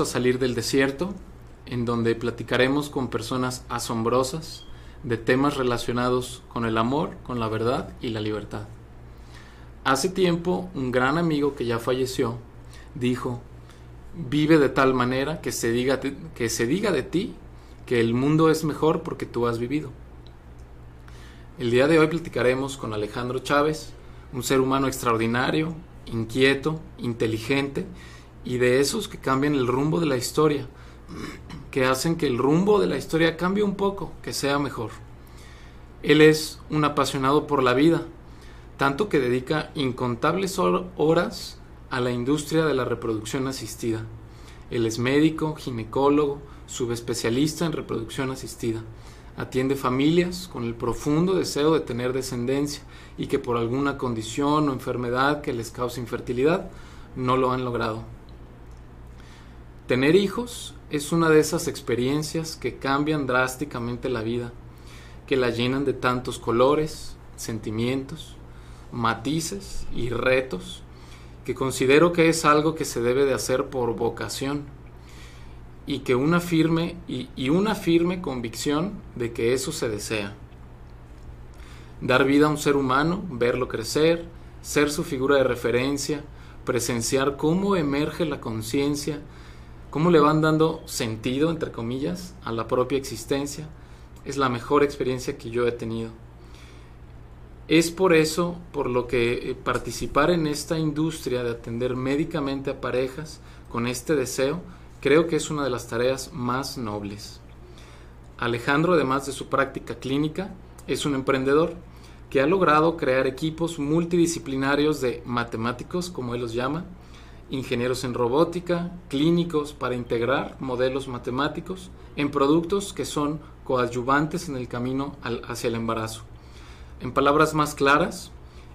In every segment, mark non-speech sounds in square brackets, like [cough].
A Salir del Desierto, en donde platicaremos con personas asombrosas de temas relacionados con el amor, con la verdad y la libertad. Hace tiempo, un gran amigo que ya falleció dijo, vive de tal manera que se diga, que se diga de ti que el mundo es mejor porque tú has vivido. El día de hoy platicaremos con Alejandro Chávez, un ser humano extraordinario, inquieto, inteligente, y de esos que cambian el rumbo de la historia, que hacen que el rumbo de la historia cambie un poco, que sea mejor. Él es un apasionado por la vida, tanto que dedica incontables horas a la industria de la reproducción asistida. Él es médico, ginecólogo, subespecialista en reproducción asistida. Atiende familias con el profundo deseo de tener descendencia y que por alguna condición o enfermedad que les cause infertilidad no lo han logrado. Tener hijos es una de esas experiencias que cambian drásticamente la vida, que la llenan de tantos colores, sentimientos, matices y retos, que considero que es algo que se debe de hacer por vocación y que una firme y, y una firme convicción de que eso se desea. Dar vida a un ser humano, verlo crecer, ser su figura de referencia, presenciar cómo emerge la conciencia, cómo le van dando sentido, entre comillas, a la propia existencia, es la mejor experiencia que yo he tenido. Es por eso por lo que eh, participar en esta industria de atender médicamente a parejas con este deseo creo que es una de las tareas más nobles. Alejandro, además de su práctica clínica, es un emprendedor que ha logrado crear equipos multidisciplinarios de matemáticos, como él los llama, ingenieros en robótica, clínicos para integrar modelos matemáticos en productos que son coadyuvantes en el camino hacia el embarazo. En palabras más claras,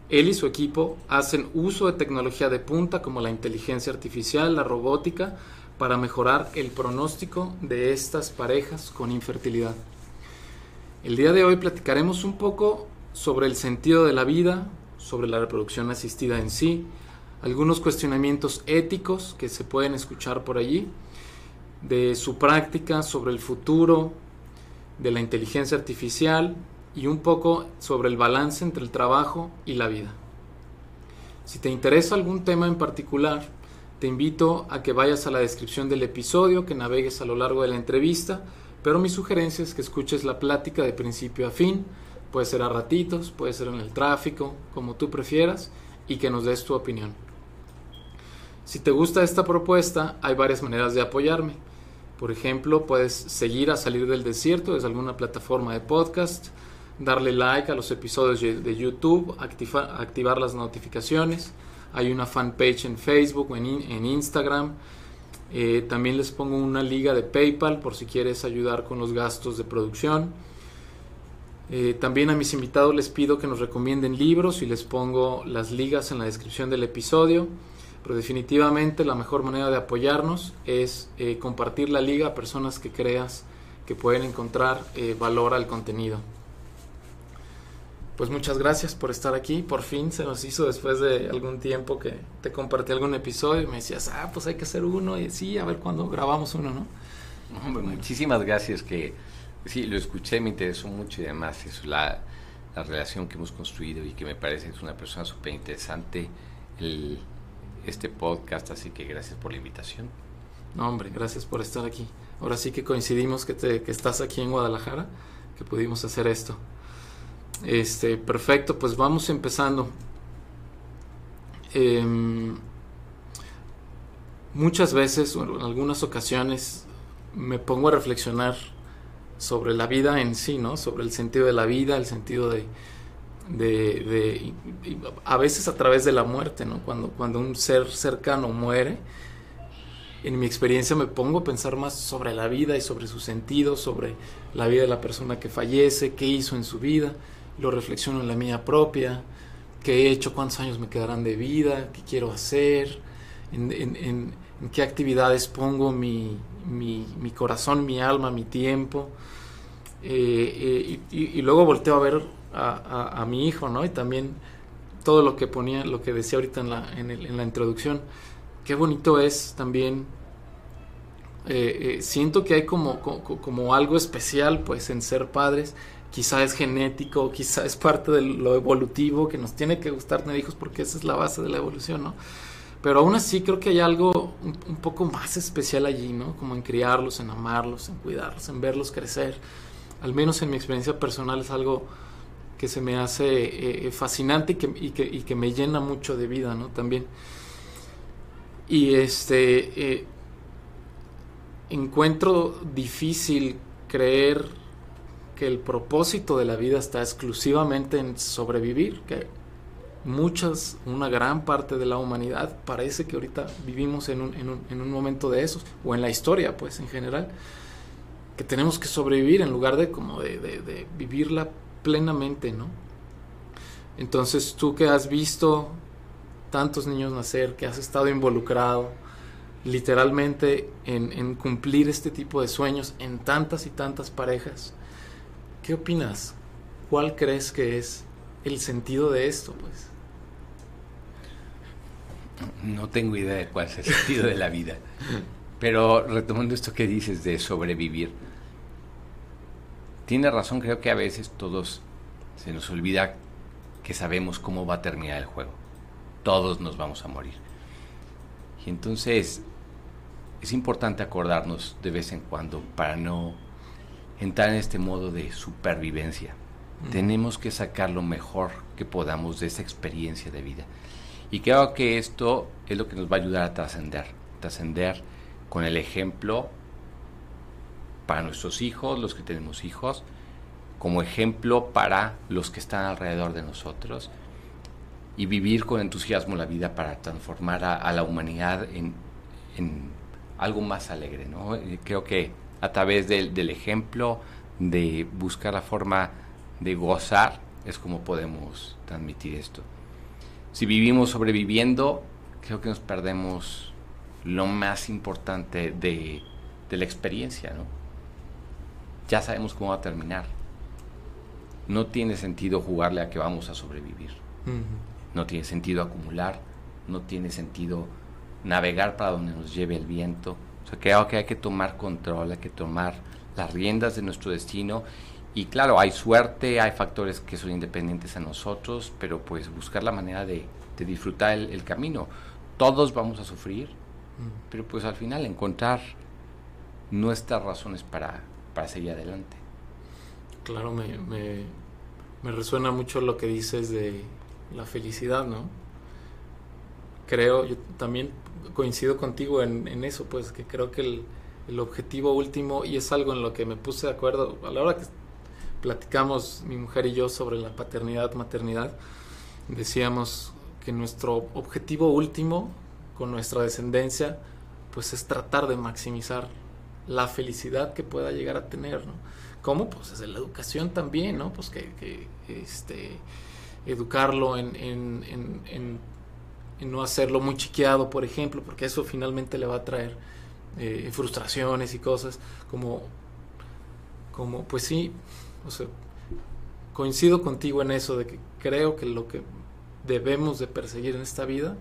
él y su equipo hacen uso de tecnología de punta como la inteligencia artificial, la robótica, para mejorar el pronóstico de estas parejas con infertilidad. El día de hoy platicaremos un poco sobre el sentido de la vida, sobre la reproducción asistida en sí, algunos cuestionamientos éticos que se pueden escuchar por allí, de su práctica sobre el futuro, de la inteligencia artificial y un poco sobre el balance entre el trabajo y la vida. Si te interesa algún tema en particular, te invito a que vayas a la descripción del episodio, que navegues a lo largo de la entrevista, pero mi sugerencia es que escuches la plática de principio a fin, puede ser a ratitos, puede ser en el tráfico, como tú prefieras, y que nos des tu opinión. Si te gusta esta propuesta, hay varias maneras de apoyarme. Por ejemplo, puedes seguir a Salir del Desierto desde alguna plataforma de podcast, darle like a los episodios de YouTube, activar las notificaciones. Hay una fanpage en Facebook o en, Instagram. Eh, también les pongo una liga de PayPal por si quieres ayudar con los gastos de producción. Eh, también a mis invitados les pido que nos recomienden libros y les pongo las ligas en la descripción del episodio. Pero definitivamente la mejor manera de apoyarnos es eh, compartir la liga a personas que creas que pueden encontrar eh, valor al contenido. Pues muchas gracias por estar aquí. Por fin se nos hizo después de algún tiempo que te compartí algún episodio y me decías, ah, pues hay que hacer uno y sí, a ver cuándo grabamos uno, ¿no? Hombre, muchísimas gracias que sí, lo escuché, me interesó mucho y además es la, la relación que hemos construido y que me parece que es una persona súper interesante. El, este podcast, así que gracias por la invitación. No, hombre, gracias por estar aquí. Ahora sí que coincidimos que, te, que estás aquí en Guadalajara, que pudimos hacer esto. Este, perfecto, pues vamos empezando. Em, muchas veces, en algunas ocasiones, me pongo a reflexionar sobre la vida en sí, ¿no? Sobre el sentido de la vida, el sentido de, de, a veces a través de la muerte, ¿no? Cuando, cuando un ser cercano muere, en mi experiencia me pongo a pensar más sobre la vida y sobre su sentido, sobre la vida de la persona que fallece, qué hizo en su vida, lo reflexiono en la mía propia, qué he hecho, cuántos años me quedarán de vida, qué quiero hacer, en, qué actividades pongo mi, mi, corazón, mi alma, mi tiempo. Eh, eh, y, luego volteo a ver a, a, mi hijo, ¿no? Y también todo lo que ponía, lo que decía ahorita en la, en, el, en la introducción. Qué bonito es también eh, siento que hay como, como, como, algo especial pues en ser padres quizá es genético, quizá es parte de lo evolutivo que nos tiene que gustar tener hijos porque esa es la base de la evolución, ¿no? Pero aún así creo que hay algo un, poco más especial allí, ¿no? Como en criarlos, en amarlos, en cuidarlos, en verlos crecer. Al menos en mi experiencia personal es algo que se me hace eh, eh, fascinante y que, y, que, y que, me llena mucho de vida, ¿no? También. Y este... Eh, encuentro difícil creer que el propósito de la vida está exclusivamente en sobrevivir, que muchas, una gran parte de la humanidad parece que ahorita vivimos en un, en un, en un momento de esos, o en la historia pues en general, que tenemos que sobrevivir en lugar de como de, de, de vivirla plenamente, ¿no? Entonces tú que has visto tantos niños nacer, que has estado involucrado literalmente en, cumplir este tipo de sueños en tantas y tantas parejas, ¿Qué opinas? ¿Cuál crees que es el sentido de esto, pues? No tengo idea de cuál es el sentido de la vida. Pero retomando esto que dices de sobrevivir, tiene razón, creo que a veces todos se nos olvida que sabemos cómo va a terminar el juego. Todos nos vamos a morir. Y entonces es importante acordarnos de vez en cuando para no entrar en este modo de supervivencia. Tenemos que sacar lo mejor que podamos de esa experiencia de vida. Y creo que esto es lo que nos va a ayudar a trascender. Trascender con el ejemplo para nuestros hijos, los que tenemos hijos, como ejemplo para los que están alrededor de nosotros y vivir con entusiasmo la vida para transformar a, la humanidad en, algo más alegre. ¿no? Creo que a través del, ejemplo, de buscar la forma de gozar, es como podemos transmitir esto. Si vivimos sobreviviendo, creo que nos perdemos lo más importante de la experiencia, ¿no? Ya sabemos cómo va a terminar. No tiene sentido jugarle a que vamos a sobrevivir. No tiene sentido acumular, no tiene sentido navegar para donde nos lleve el viento o sea, creo que hay que tomar control, hay que tomar las riendas de nuestro destino. Y claro, hay suerte, hay factores que son independientes a nosotros, pero pues buscar la manera de, disfrutar el, camino. Todos vamos a sufrir, pero pues al final encontrar nuestras razones para, para seguir adelante. Claro, me, me, resuena mucho lo que dices de la felicidad, ¿no? Creo, yo también coincido contigo en, en, eso, pues que creo que el, el, objetivo último, y es algo en lo que me puse de acuerdo a la hora que platicamos mi mujer y yo sobre la paternidad, maternidad, decíamos que nuestro objetivo último con nuestra descendencia, pues es tratar de maximizar la felicidad que pueda llegar a tener, ¿no? ¿Cómo? Pues desde la educación también, ¿no? Pues que, este, educarlo en, en, en, en no hacerlo muy chiqueado, por ejemplo, porque eso finalmente le va a traer eh, frustraciones y cosas como, como, pues sí, o sea, coincido contigo en eso, de que creo que lo que debemos de perseguir en esta vida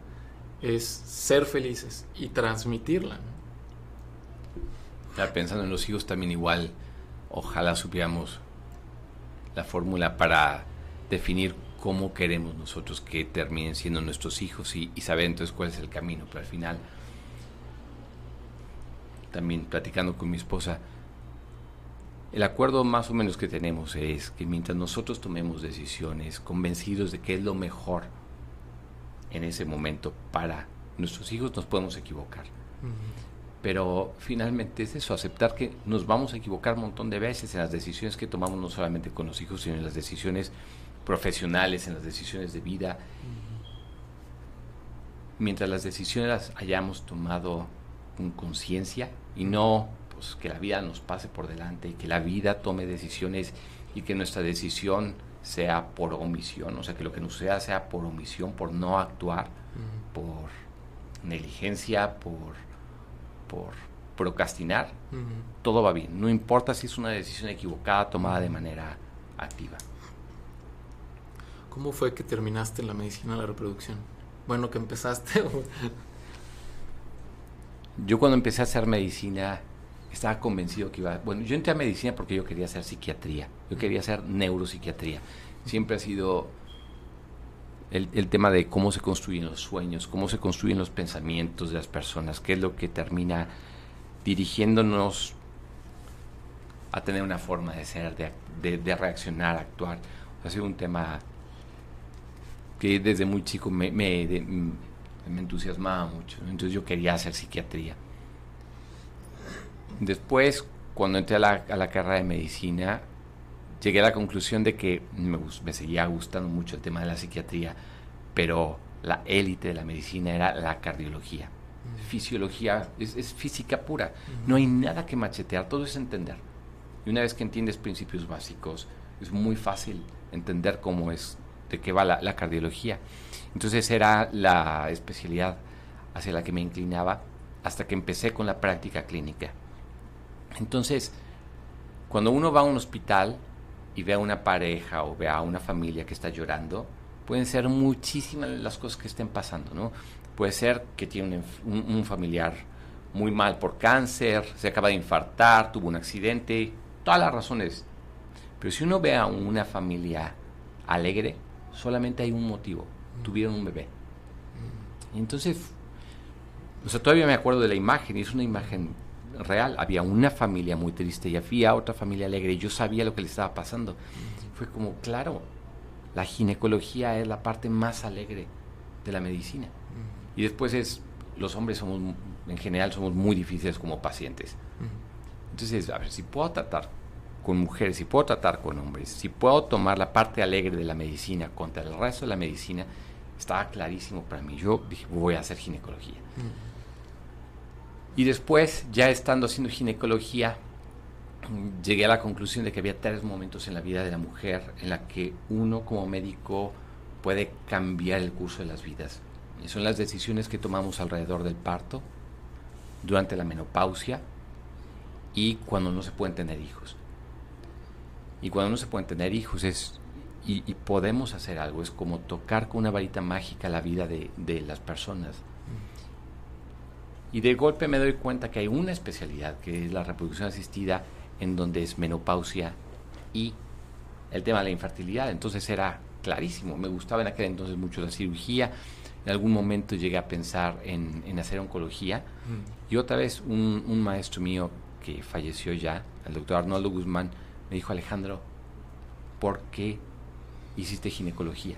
es ser felices y transmitirla. Pensando en los hijos también igual, ojalá supiéramos la fórmula para definir cómo queremos nosotros que terminen siendo nuestros hijos y, saber entonces cuál es el camino. Pero al final, también platicando con mi esposa, el acuerdo más o menos que tenemos es que mientras nosotros tomemos decisiones convencidos de que es lo mejor en ese momento para nuestros hijos, nos podemos equivocar. Pero finalmente es eso, aceptar que nos vamos a equivocar un montón de veces en las decisiones que tomamos, no solamente con los hijos, sino en las decisiones profesionales, en las decisiones de vida. Mientras las decisiones las hayamos tomado con conciencia y no pues, que la vida nos pase por delante y que la vida tome decisiones y que nuestra decisión sea por omisión, o sea, que lo que nos sea sea por omisión, por no actuar, por negligencia, por, por procrastinar, todo va bien. No importa si es una decisión equivocada tomada de manera activa. ¿Cómo fue que terminaste la medicina de la reproducción? Bueno, que empezaste. [laughs] yo cuando empecé a hacer medicina estaba convencido que iba... Bueno, yo entré a medicina porque yo quería hacer psiquiatría, yo quería hacer neuropsiquiatría. Siempre ha sido el, el, tema de cómo se construyen los sueños, cómo se construyen los pensamientos de las personas, qué es lo que termina dirigiéndonos a tener una forma de ser, de, de, reaccionar, actuar. Ha sido un tema que desde muy chico me, me, me entusiasmaba mucho. Entonces yo quería hacer psiquiatría. Después, cuando entré a la, a la carrera de medicina, llegué a la conclusión de que me, me, seguía gustando mucho el tema de la psiquiatría, pero la élite de la medicina era la cardiología. Fisiología es, es, física pura, no hay nada que machetear, todo es entender. Y una vez que entiendes principios básicos, es muy fácil entender cómo es, de qué va la, la cardiología. Entonces era la especialidad hacia la que me inclinaba hasta que empecé con la práctica clínica. Entonces, cuando uno va a un hospital y ve a una pareja o ve a una familia que está llorando, pueden ser muchísimas las cosas que estén pasando, ¿no? Puede ser que tiene un, un, familiar muy mal por cáncer, se acaba de infartar, tuvo un accidente, todas las razones. Pero si uno ve a una familia alegre, solamente hay un motivo, tuvieron un bebé. Y entonces, o sea, todavía me acuerdo de la imagen, y es una imagen real. Había una familia muy triste y había otra familia alegre y yo sabía lo que le estaba pasando. Fue como, claro, la ginecología es la parte más alegre de la medicina. Y después es, los hombres somos, en general, somos muy difíciles como pacientes. Entonces, a ver, si puedo tratar con mujeres, si puedo tratar con hombres, si puedo tomar la parte alegre de la medicina contra el resto de la medicina, estaba clarísimo para mí. Yo dije, voy a hacer ginecología. Y después, ya estando haciendo ginecología, llegué a la conclusión de que había tres momentos en la vida de la mujer en la que uno como médico puede cambiar el curso de las vidas. Y son las decisiones que tomamos alrededor del parto, durante la menopausia y cuando no se pueden tener hijos. Y cuando no se pueden tener hijos es y, y, podemos hacer algo, es como tocar con una varita mágica la vida de, de las personas. Y de golpe me doy cuenta que hay una especialidad, que es la reproducción asistida, en donde es menopausia y el tema de la infertilidad. Entonces era clarísimo, me gustaba en aquel entonces mucho la cirugía. En algún momento llegué a pensar en, en hacer oncología. Mm. Y otra vez un, un, maestro mío que falleció ya, el doctor Arnoldo Guzmán, me dijo, Alejandro, ¿por qué hiciste ginecología?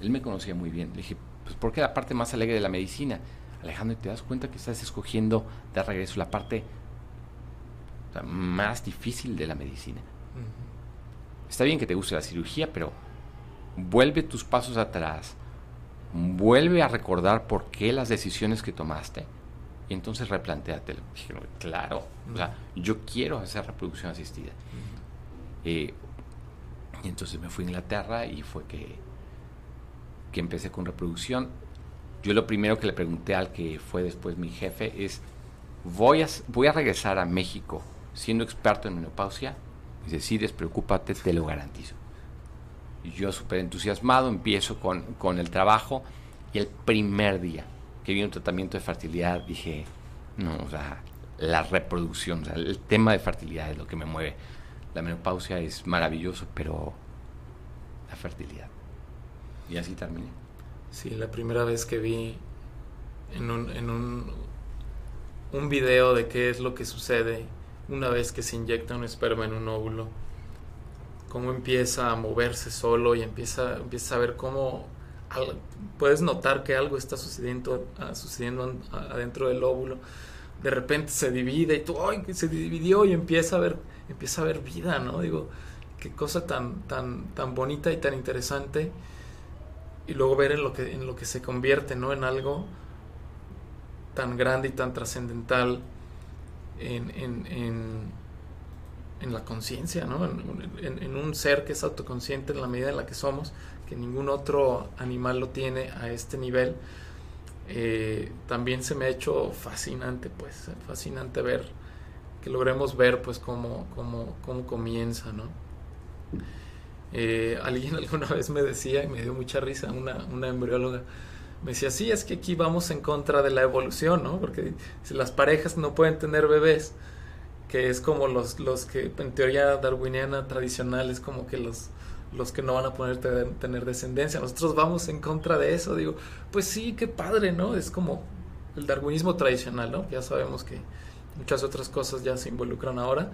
Él me conocía muy bien. Le dije, pues porque la parte más alegre de la medicina. Alejandro, ¿te das cuenta que estás escogiendo de regreso la parte o sea, más difícil de la medicina? Uh -huh. Está bien que te guste la cirugía, pero vuelve tus pasos atrás, vuelve a recordar por qué las decisiones que tomaste y entonces replanteatelo. Dije, claro, uh -huh. o sea, yo quiero hacer reproducción asistida. Uh -huh. eh, y entonces me fui a Inglaterra y fue que, que empecé con reproducción yo lo primero que le pregunté al que fue después mi jefe es, voy a, voy a regresar a México siendo experto en menopausia. Y dice, sí, despreocúpate, te lo garantizo. Yo súper entusiasmado empiezo con, con el trabajo y el primer día que vi un tratamiento de fertilidad dije, no, o sea, la reproducción, o sea, el tema de fertilidad es lo que me mueve. La menopausia es maravilloso, pero la fertilidad. Y así terminé. Sí, la primera vez que vi en un, en un, un video de qué es lo que sucede una vez que se inyecta un esperma en un óvulo, cómo empieza a moverse solo y empieza, empieza a ver cómo puedes notar que algo está sucediendo, ah, sucediendo adentro del óvulo. De repente se divide y tú, ¡ay! Se dividió y empieza a ver, empieza a ver vida, ¿no? Digo, qué cosa tan, tan, tan bonita y tan interesante. Y luego ver en lo que, en lo que se convierte, ¿no? En algo tan grande y tan trascendental en, en, en, la conciencia, ¿no? En, un ser que es autoconsciente en la medida en la que somos, que ningún otro animal lo tiene a este nivel. Eh, también se me ha hecho fascinante, pues, fascinante ver, que logremos ver, pues, cómo, cómo, cómo comienza, ¿no? Eh, [laughs] alguien alguna vez me decía, y me dio mucha risa, una, una embrióloga, me decía, sí, es que aquí vamos en contra de la evolución, ¿no? Porque si las parejas no pueden tener bebés, que es como los, los que en teoría darwiniana tradicional es como que los, los que no van a poder tener, descendencia. Nosotros vamos en contra de eso. Digo, pues sí, qué padre, ¿no? Es como el darwinismo tradicional, ¿no? Ya sabemos que muchas otras cosas ya se involucran ahora.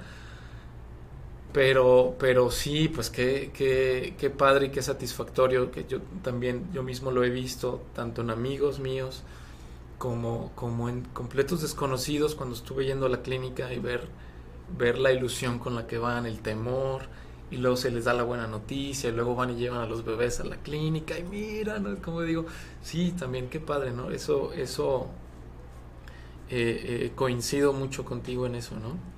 Pero, pero sí, pues qué, qué, qué padre y qué satisfactorio, que yo también, yo mismo lo he visto, tanto en amigos míos como, como en completos desconocidos cuando estuve yendo a la clínica y ver, ver la ilusión con la que van, el temor, y luego se les da la buena noticia, y luego van y llevan a los bebés a la clínica, y mira, ¿no? Como digo, sí, también qué padre, ¿no? Eso, eso, eh, eh, coincido mucho contigo en eso, ¿no?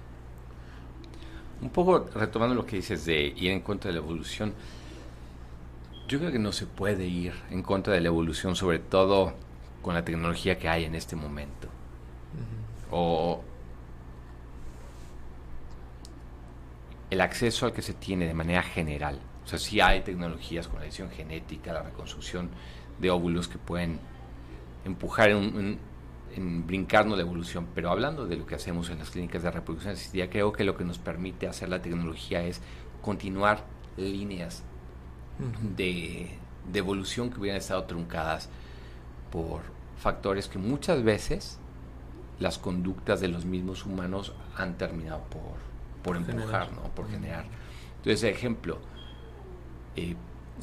Un poco retomando lo que dices de ir en contra de la evolución, yo creo que no se puede ir en contra de la evolución, sobre todo con la tecnología que hay en este momento. O el acceso al que se tiene de manera general. O sea, sí hay tecnologías con la edición genética, la reconstrucción de óvulos que pueden empujar en, un, en brincarnos la evolución, pero hablando de lo que hacemos en las clínicas de reproducción asistida, creo que lo que nos permite hacer la tecnología es continuar líneas de, evolución que hubieran estado truncadas por factores que muchas veces las conductas de los mismos humanos han terminado por, por empujar, ¿no? por generar. Entonces, ejemplo, eh,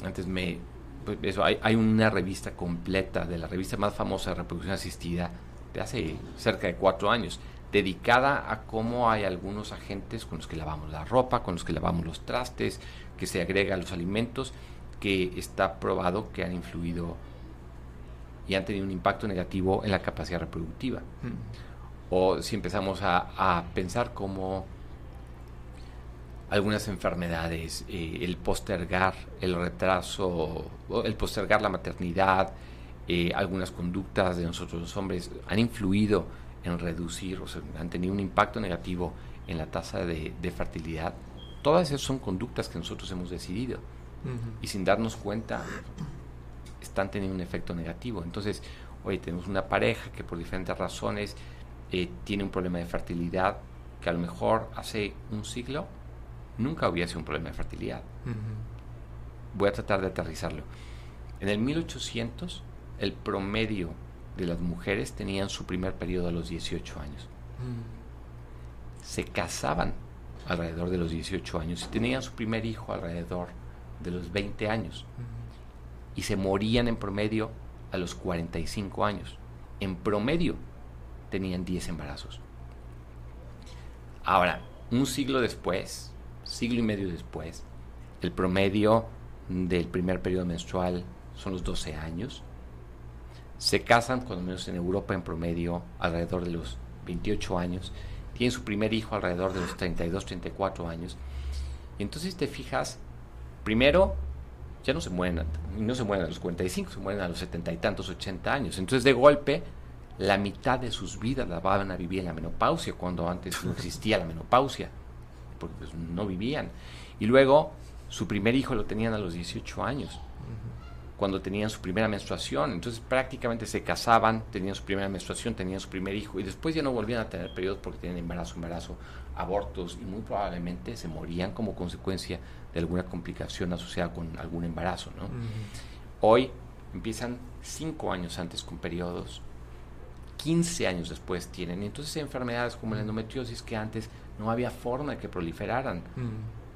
antes me... Pues, eso, hay, hay una revista completa de la revista más famosa de reproducción asistida de hace cerca de cuatro años, dedicada a cómo hay algunos agentes con los que lavamos la ropa, con los que lavamos los trastes, que se agrega a los alimentos, que está probado que han influido y han tenido un impacto negativo en la capacidad reproductiva. Mm. O si empezamos a, pensar cómo algunas enfermedades, eh, el postergar el retraso, el postergar la maternidad, eh, algunas conductas de nosotros los hombres han influido en reducir, o sea, han tenido un impacto negativo en la tasa de, fertilidad. Todas esas son conductas que nosotros hemos decidido y sin darnos cuenta están teniendo un efecto negativo. Entonces, hoy tenemos una pareja que por diferentes razones eh, tiene un problema de fertilidad que a lo mejor hace un siglo nunca hubiese un problema de fertilidad. Voy a tratar de aterrizarlo. En el 1800 el promedio de las mujeres tenían su primer periodo a los 18 años. Mm. Se casaban alrededor de los 18 años y tenían su primer hijo alrededor de los 20 años. Y se morían en promedio a los 45 años. En promedio tenían 10 embarazos. Ahora, un siglo después, siglo y medio después, el promedio del primer periodo menstrual son los 12 años se casan, cuando menos en Europa, en promedio, alrededor de los 28 años. Tienen su primer hijo alrededor de los 32, 34 años. Y entonces te fijas, primero, ya no se mueren, no se mueren a los 45, se mueren a los 70 y tantos, 80 años. Entonces, de golpe, la mitad de sus vidas la van a vivir en la menopausia, cuando antes no existía la menopausia, porque pues, no vivían. Y luego, su primer hijo lo tenían a los 18 años cuando tenían su primera menstruación. Entonces prácticamente se casaban, tenían su primera menstruación, tenían su primer hijo y después ya no volvían a tener periodos porque tenían embarazo, embarazo, abortos y muy probablemente se morían como consecuencia de alguna complicación asociada con algún embarazo. ¿no? Hoy empiezan cinco años antes con periodos 15 años después tienen. Entonces enfermedades como la endometriosis que antes no había forma de que proliferaran.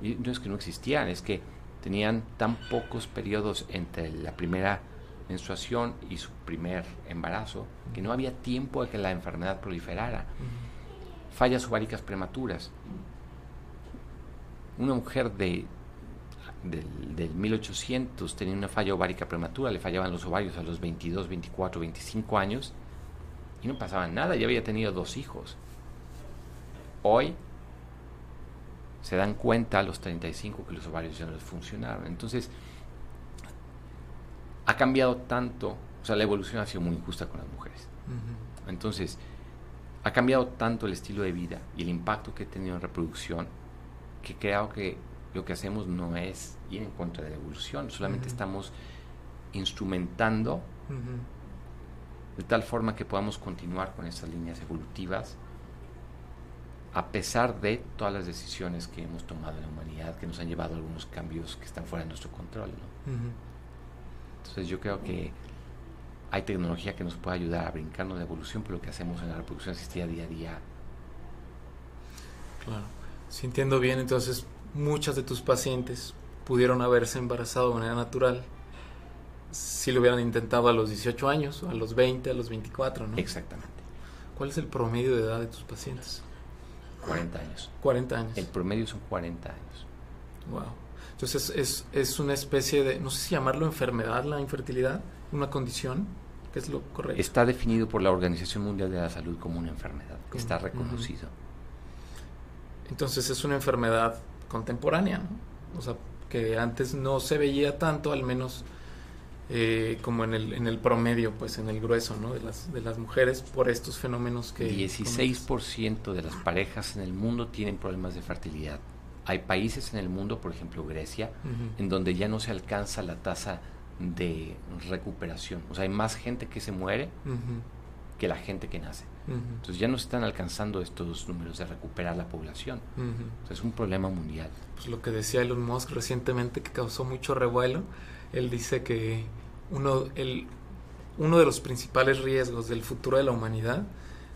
Y no es que no existían, es que tenían tan pocos periodos entre la primera menstruación y su primer embarazo que no había tiempo de que la enfermedad proliferara. Fallas ováricas prematuras. Una mujer de del, del 1800 tenía una falla ovárica prematura, le fallaban los ovarios a los 22, 24, 25 años y no pasaba nada, ya había tenido dos hijos. Hoy se dan cuenta a los 35 que los ovarios ya no les funcionaron. Entonces, ha cambiado tanto, o sea, la evolución ha sido muy injusta con las mujeres. Entonces, ha cambiado tanto el estilo de vida y el impacto que ha tenido en reproducción que creo que lo que hacemos no es ir en contra de la evolución, solamente estamos instrumentando de tal forma que podamos continuar con esas líneas evolutivas a pesar de todas las decisiones que hemos tomado en la humanidad que nos han llevado a algunos cambios que están fuera de nuestro control. ¿no? Entonces yo creo que hay tecnología que nos puede ayudar a brincarnos de evolución, pero lo que hacemos en la reproducción asistida día a día, Claro. Si entiendo bien, entonces muchas de tus pacientes pudieron haberse embarazado de manera natural si lo hubieran intentado a los 18 años, a los 20, a los 24, ¿no? exactamente, ¿Cuál es el promedio de edad de tus pacientes? 40 años. 40 años. El promedio son 40 años. Wow. Entonces es, es una especie de, no sé si llamarlo enfermedad, la infertilidad, una condición, que es lo correcto. Está definido por la Organización Mundial de la Salud como una enfermedad, Como- está reconocido. Entonces es una enfermedad contemporánea, ¿no? O sea, que antes no se veía tanto, al menos eh, como en el, en el promedio, pues en el grueso, ¿no? De las, de las mujeres por estos fenómenos que... 16% de las parejas en el mundo tienen problemas de fertilidad. Hay países en el mundo, por ejemplo Grecia, Ujú. en donde ya no se alcanza la tasa de recuperación. O sea, hay más gente que se muere Ujú. que la gente que nace. Ujú. Entonces ya no se están alcanzando estos números de recuperar la población. Ujú. O sea, es un problema mundial. Pues lo que decía Elon Musk recientemente que causó mucho revuelo, él dice que uno, el, uno de los principales riesgos del futuro de la humanidad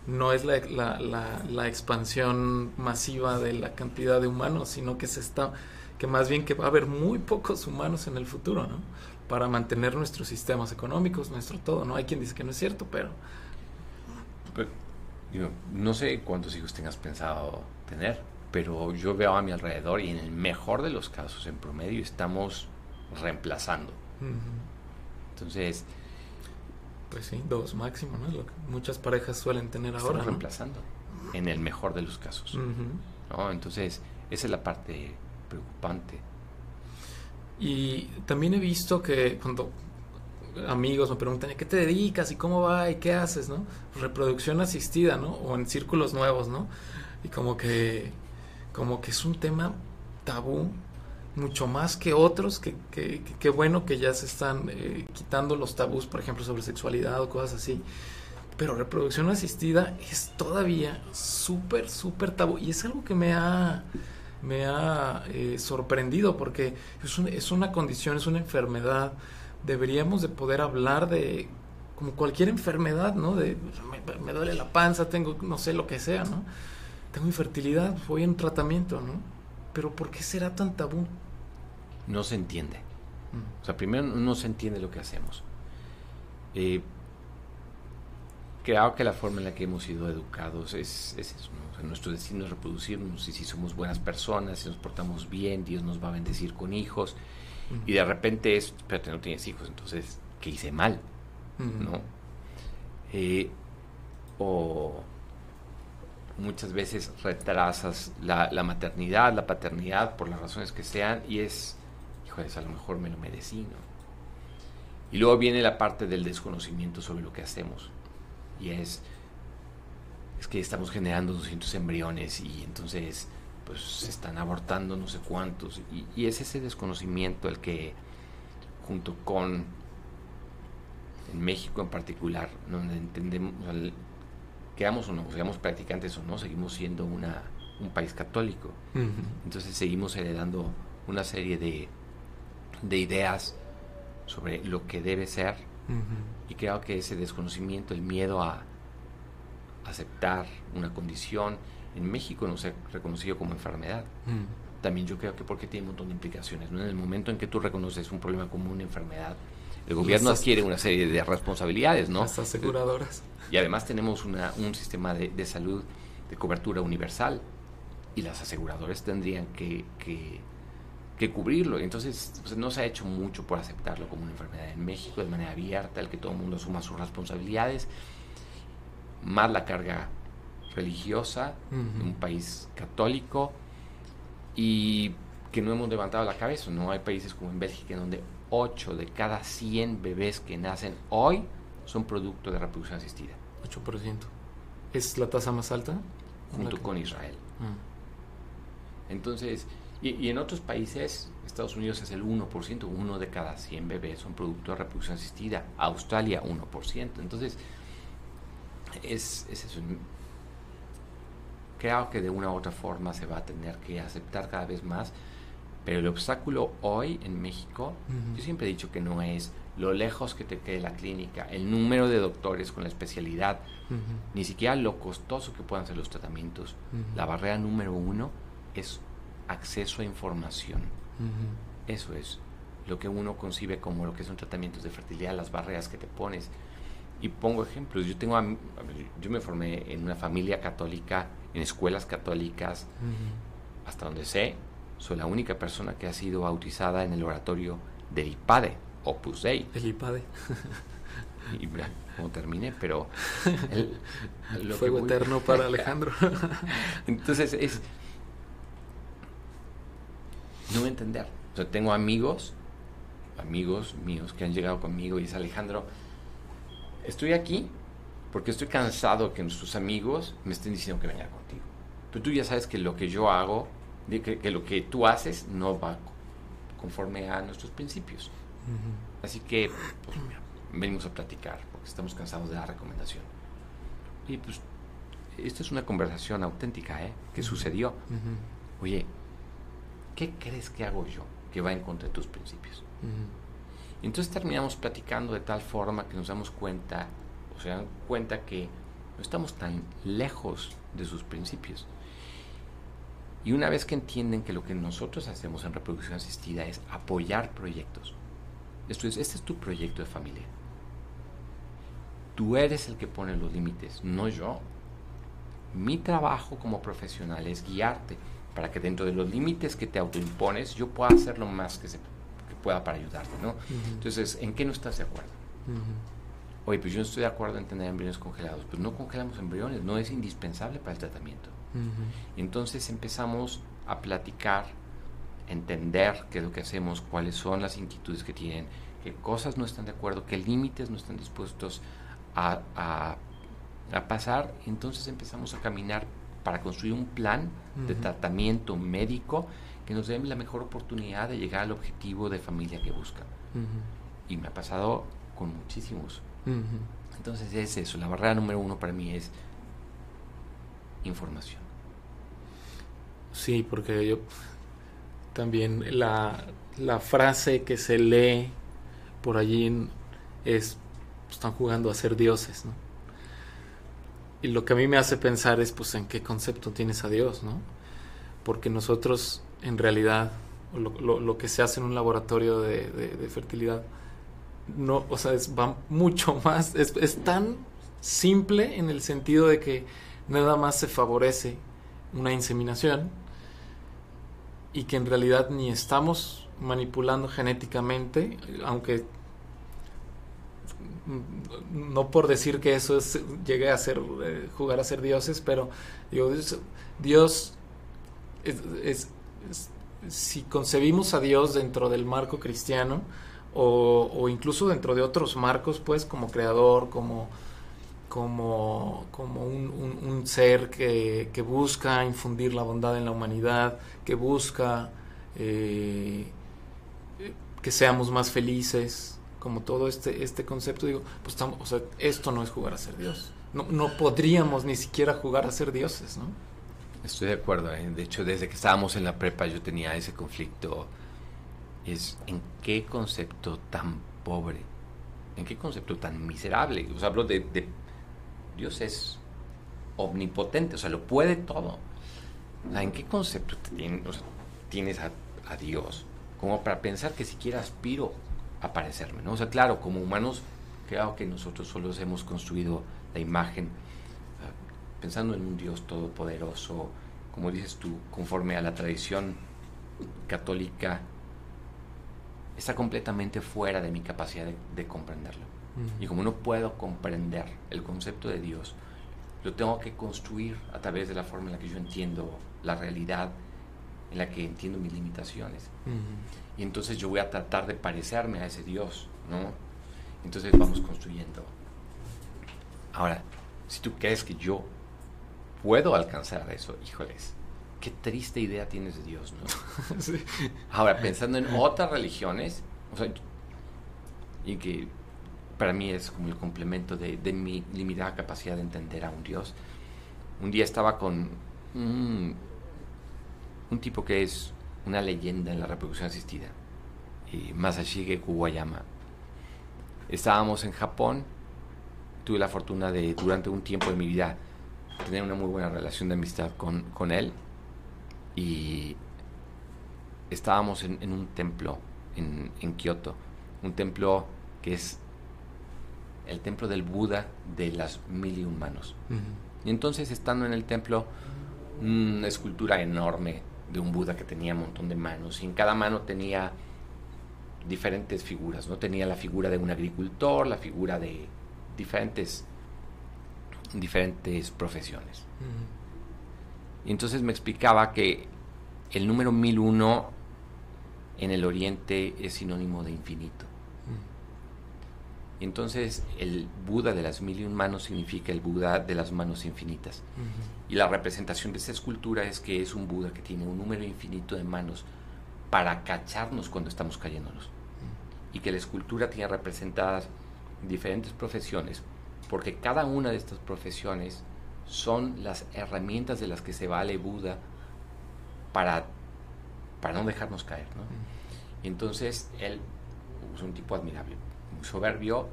no es la, la, la, la expansión masiva de la cantidad de humanos, sino que se está que más bien que va a haber muy pocos humanos en el futuro, ¿no? Para mantener nuestros sistemas económicos, nuestro todo, ¿no? Hay quien dice que no es cierto, pero Pero, digo, no sé cuántos hijos tengas pensado tener, pero yo veo a mi alrededor y en el mejor de los casos, en promedio, estamos reemplazando. ujú, Entonces, pues sí, dos máximo, ¿no? Lo que muchas parejas suelen tener estamos ahora, ¿no? reemplazando, en el mejor de los casos. Ujú. ¿no? Entonces, esa es la parte preocupante. Y también he visto que cuando amigos me preguntan, ¿a qué te dedicas? ¿Y cómo va? ¿Y qué haces? ¿no? Reproducción asistida, ¿no? O en círculos nuevos, ¿no? Y como que, como que es un tema tabú, mucho más que otros, que, que, bueno que ya se están eh, quitando los tabús, por ejemplo, sobre sexualidad o cosas así. Pero reproducción asistida es todavía súper, súper tabú. Y es algo que me ha, me ha eh, sorprendido porque es, un- es una condición, es una enfermedad. Deberíamos de poder hablar de como cualquier enfermedad, ¿no? De me, me duele la panza, tengo no sé lo que sea, ¿no? Tengo infertilidad, voy en tratamiento, ¿no? Pero ¿por qué será tan tabú? No se entiende. Mm. O sea, primero no se entiende lo que hacemos. Eh, creo que la forma en la que hemos sido educados es, es eso. ¿no? O sea, nuestro destino es reproducirnos y si somos buenas personas, si nos portamos bien, Dios nos va a bendecir con hijos. Y de repente es, espérate, no tienes hijos, entonces, ¿qué hice mal? Mm. ¿no? Eh, o muchas veces retrasas la, la maternidad, la paternidad, por las razones que sean, y es, híjoles, a lo mejor me lo merecí, ¿no? Y luego viene la parte del desconocimiento sobre lo que hacemos, y es, es que estamos generando 200 embriones y entonces pues se están abortando no sé cuántos, y, y es ese desconocimiento el que junto con en México en particular, donde entendemos, o sea, el- quedamos o no, seamos practicantes o no, seguimos siendo una, un país católico. Ujú. Entonces seguimos heredando una serie de, de ideas sobre lo que debe ser y creo que ese desconocimiento, el miedo a, aceptar una condición. En México no se ha reconocido como enfermedad. Mm. También yo creo que porque tiene un montón de implicaciones. ¿no? En el momento en que tú reconoces un problema como una enfermedad, el gobierno Las- adquiere una serie de responsabilidades, ¿no? Las aseguradoras. Y además tenemos una- un sistema de, de salud de cobertura universal y las aseguradoras tendrían que, que, que cubrirlo. Entonces pues, no se ha hecho mucho por aceptarlo como una enfermedad en México de manera abierta, el que todo el mundo asuma sus responsabilidades, más la carga religiosa de un país católico y que no hemos levantado la cabeza. No hay países como en Bélgica en donde 8 de cada 100 bebés que nacen hoy son producto de reproducción asistida. 8%. ¿Es la tasa más alta? junto con Israel. Ah. Entonces, y, y en otros países, Estados Unidos es el 1%, uno de cada 100 bebés son producto de reproducción asistida, Australia 1%. Entonces, es, es eso. Creo que de una u otra forma se va a tener que aceptar cada vez más, pero el obstáculo hoy en México, yo siempre he dicho que no es lo lejos que te quede la clínica, el número de doctores con la especialidad, ni siquiera lo costoso que puedan ser los tratamientos. La barrera número uno es acceso a información. Ujú. Eso es lo que uno concibe como lo que son tratamientos de fertilidad, las barreras que te pones. Y pongo ejemplos. Yo tengo, yo me formé en una familia católica, en escuelas católicas, Ujú. hasta donde sé, soy la única persona que ha sido bautizada en el oratorio del IPADE, Opus Dei. El IPADE. Y mira cómo terminé, pero [laughs] el- lo que Fuego voy- eterno para [laughs] Alejandro. Entonces es no entender. O sea, tengo amigos, amigos míos que han llegado conmigo y dice Alejandro, estoy aquí porque estoy cansado que nuestros amigos me estén diciendo que venga contigo. Pero tú ya sabes que lo que yo hago, que, que lo que tú haces no va co- conforme a nuestros principios. Así que pues, venimos a platicar porque estamos cansados de la recomendación. Y pues, esto es una conversación auténtica, ¿eh? Que sucedió. Ujú. Oye, ¿qué crees que hago yo que va en contra de tus principios? Ujú. Y entonces terminamos platicando de tal forma que nos damos cuenta, o se dan cuenta que no estamos tan lejos de sus principios. Y una vez que entienden que lo que nosotros hacemos en reproducción asistida es apoyar proyectos, esto es, este es tu proyecto de familia. Tú eres el que pone los límites, no yo. Mi trabajo como profesional es guiarte para que dentro de los límites que te autoimpones yo pueda hacer lo más que, se, que pueda para ayudarte, ¿no? Ujú. Entonces, ¿en qué no estás de acuerdo? Ujú. Oye, pues yo no estoy de acuerdo en tener embriones congelados. Pues no congelamos embriones, no es indispensable para el tratamiento. Entonces empezamos a platicar, entender qué es lo que hacemos, cuáles son las inquietudes que tienen, qué cosas no están de acuerdo, qué límites no están dispuestos a, a- a pasar. Entonces empezamos a caminar para construir un plan de tratamiento médico que nos dé la mejor oportunidad de llegar al objetivo de familia que buscan. Ujú. Y me ha pasado con muchísimos. Entonces es eso, la barrera número uno para mí es información. Sí, porque yo también la, la frase que se lee por allí es están jugando a ser dioses, ¿no? Y lo que a mí me hace pensar es pues en qué concepto tienes a Dios, ¿no? Porque nosotros en realidad lo, lo- que se hace en un laboratorio de, de- fertilidad no, o sea, es, va mucho [laughs] más, es, es tan simple en el sentido de que nada más se favorece una inseminación y que en realidad ni estamos manipulando genéticamente, aunque no por decir que eso es llegue a ser eh, jugar a ser dioses, pero digo, Dios es, si concebimos a Dios dentro del marco cristiano o, incluso dentro de otros marcos, pues como creador, como como, como un, ser que, que busca infundir la bondad en la humanidad, que busca eh, eh, que seamos más felices, como todo este, este concepto, digo, pues estamos, o sea, esto no es jugar a ser Dios. No, no podríamos ni siquiera jugar a ser dioses, ¿no? Estoy de acuerdo. ¿eh? De hecho, desde que estábamos en la prepa yo tenía ese conflicto. Es en qué concepto tan pobre, en qué concepto tan miserable. Os hablo de, de- Dios es omnipotente, o sea, lo puede todo. ¿En qué concepto tienes a, a, Dios como para pensar que siquiera aspiro a parecerme? ¿no? O sea, claro, como humanos, creo que nosotros solo hemos construido la imagen pensando en un Dios todopoderoso, como dices tú, conforme a la tradición católica, está completamente fuera de mi capacidad de, comprenderlo. Y como no puedo comprender el concepto de Dios, lo tengo que construir a través de la forma en la que yo entiendo la realidad, en la que entiendo mis limitaciones. Y entonces yo voy a tratar de parecerme a ese Dios, ¿no? Entonces vamos construyendo. Ahora, si tú crees que yo puedo alcanzar eso, híjoles, qué triste idea tienes de Dios, ¿no? [laughs] Ahora, pensando en otras religiones, o sea, y que para mí es como el complemento de, mi limitada capacidad de entender a un Dios. Un día estaba con un, tipo que es una leyenda en la reproducción asistida, y Masashige Kuwayama. Estábamos en Japón, tuve la fortuna de durante un tiempo de mi vida tener una muy buena relación de amistad con, con él y estábamos en, un templo en, en Kioto, un templo que es el templo del Buda de las mil y un manos. Y entonces estando en el templo, una escultura enorme de un Buda que tenía un montón de manos, y en cada mano tenía diferentes figuras, ¿no? Tenía la figura de un agricultor, la figura de diferentes, diferentes profesiones. Y entonces me explicaba que el número 1001 en el oriente es sinónimo de infinito. Entonces el Buda de las mil y un manos significa el Buda de las manos infinitas. Y la representación de esa escultura es que es un Buda que tiene un número infinito de manos para cacharnos cuando estamos cayéndonos. Y que la escultura tiene representadas diferentes profesiones, porque cada una de estas profesiones son las herramientas de las que se vale Buda para, para no dejarnos caer. ¿no? entonces él es un tipo admirable, muy soberbio,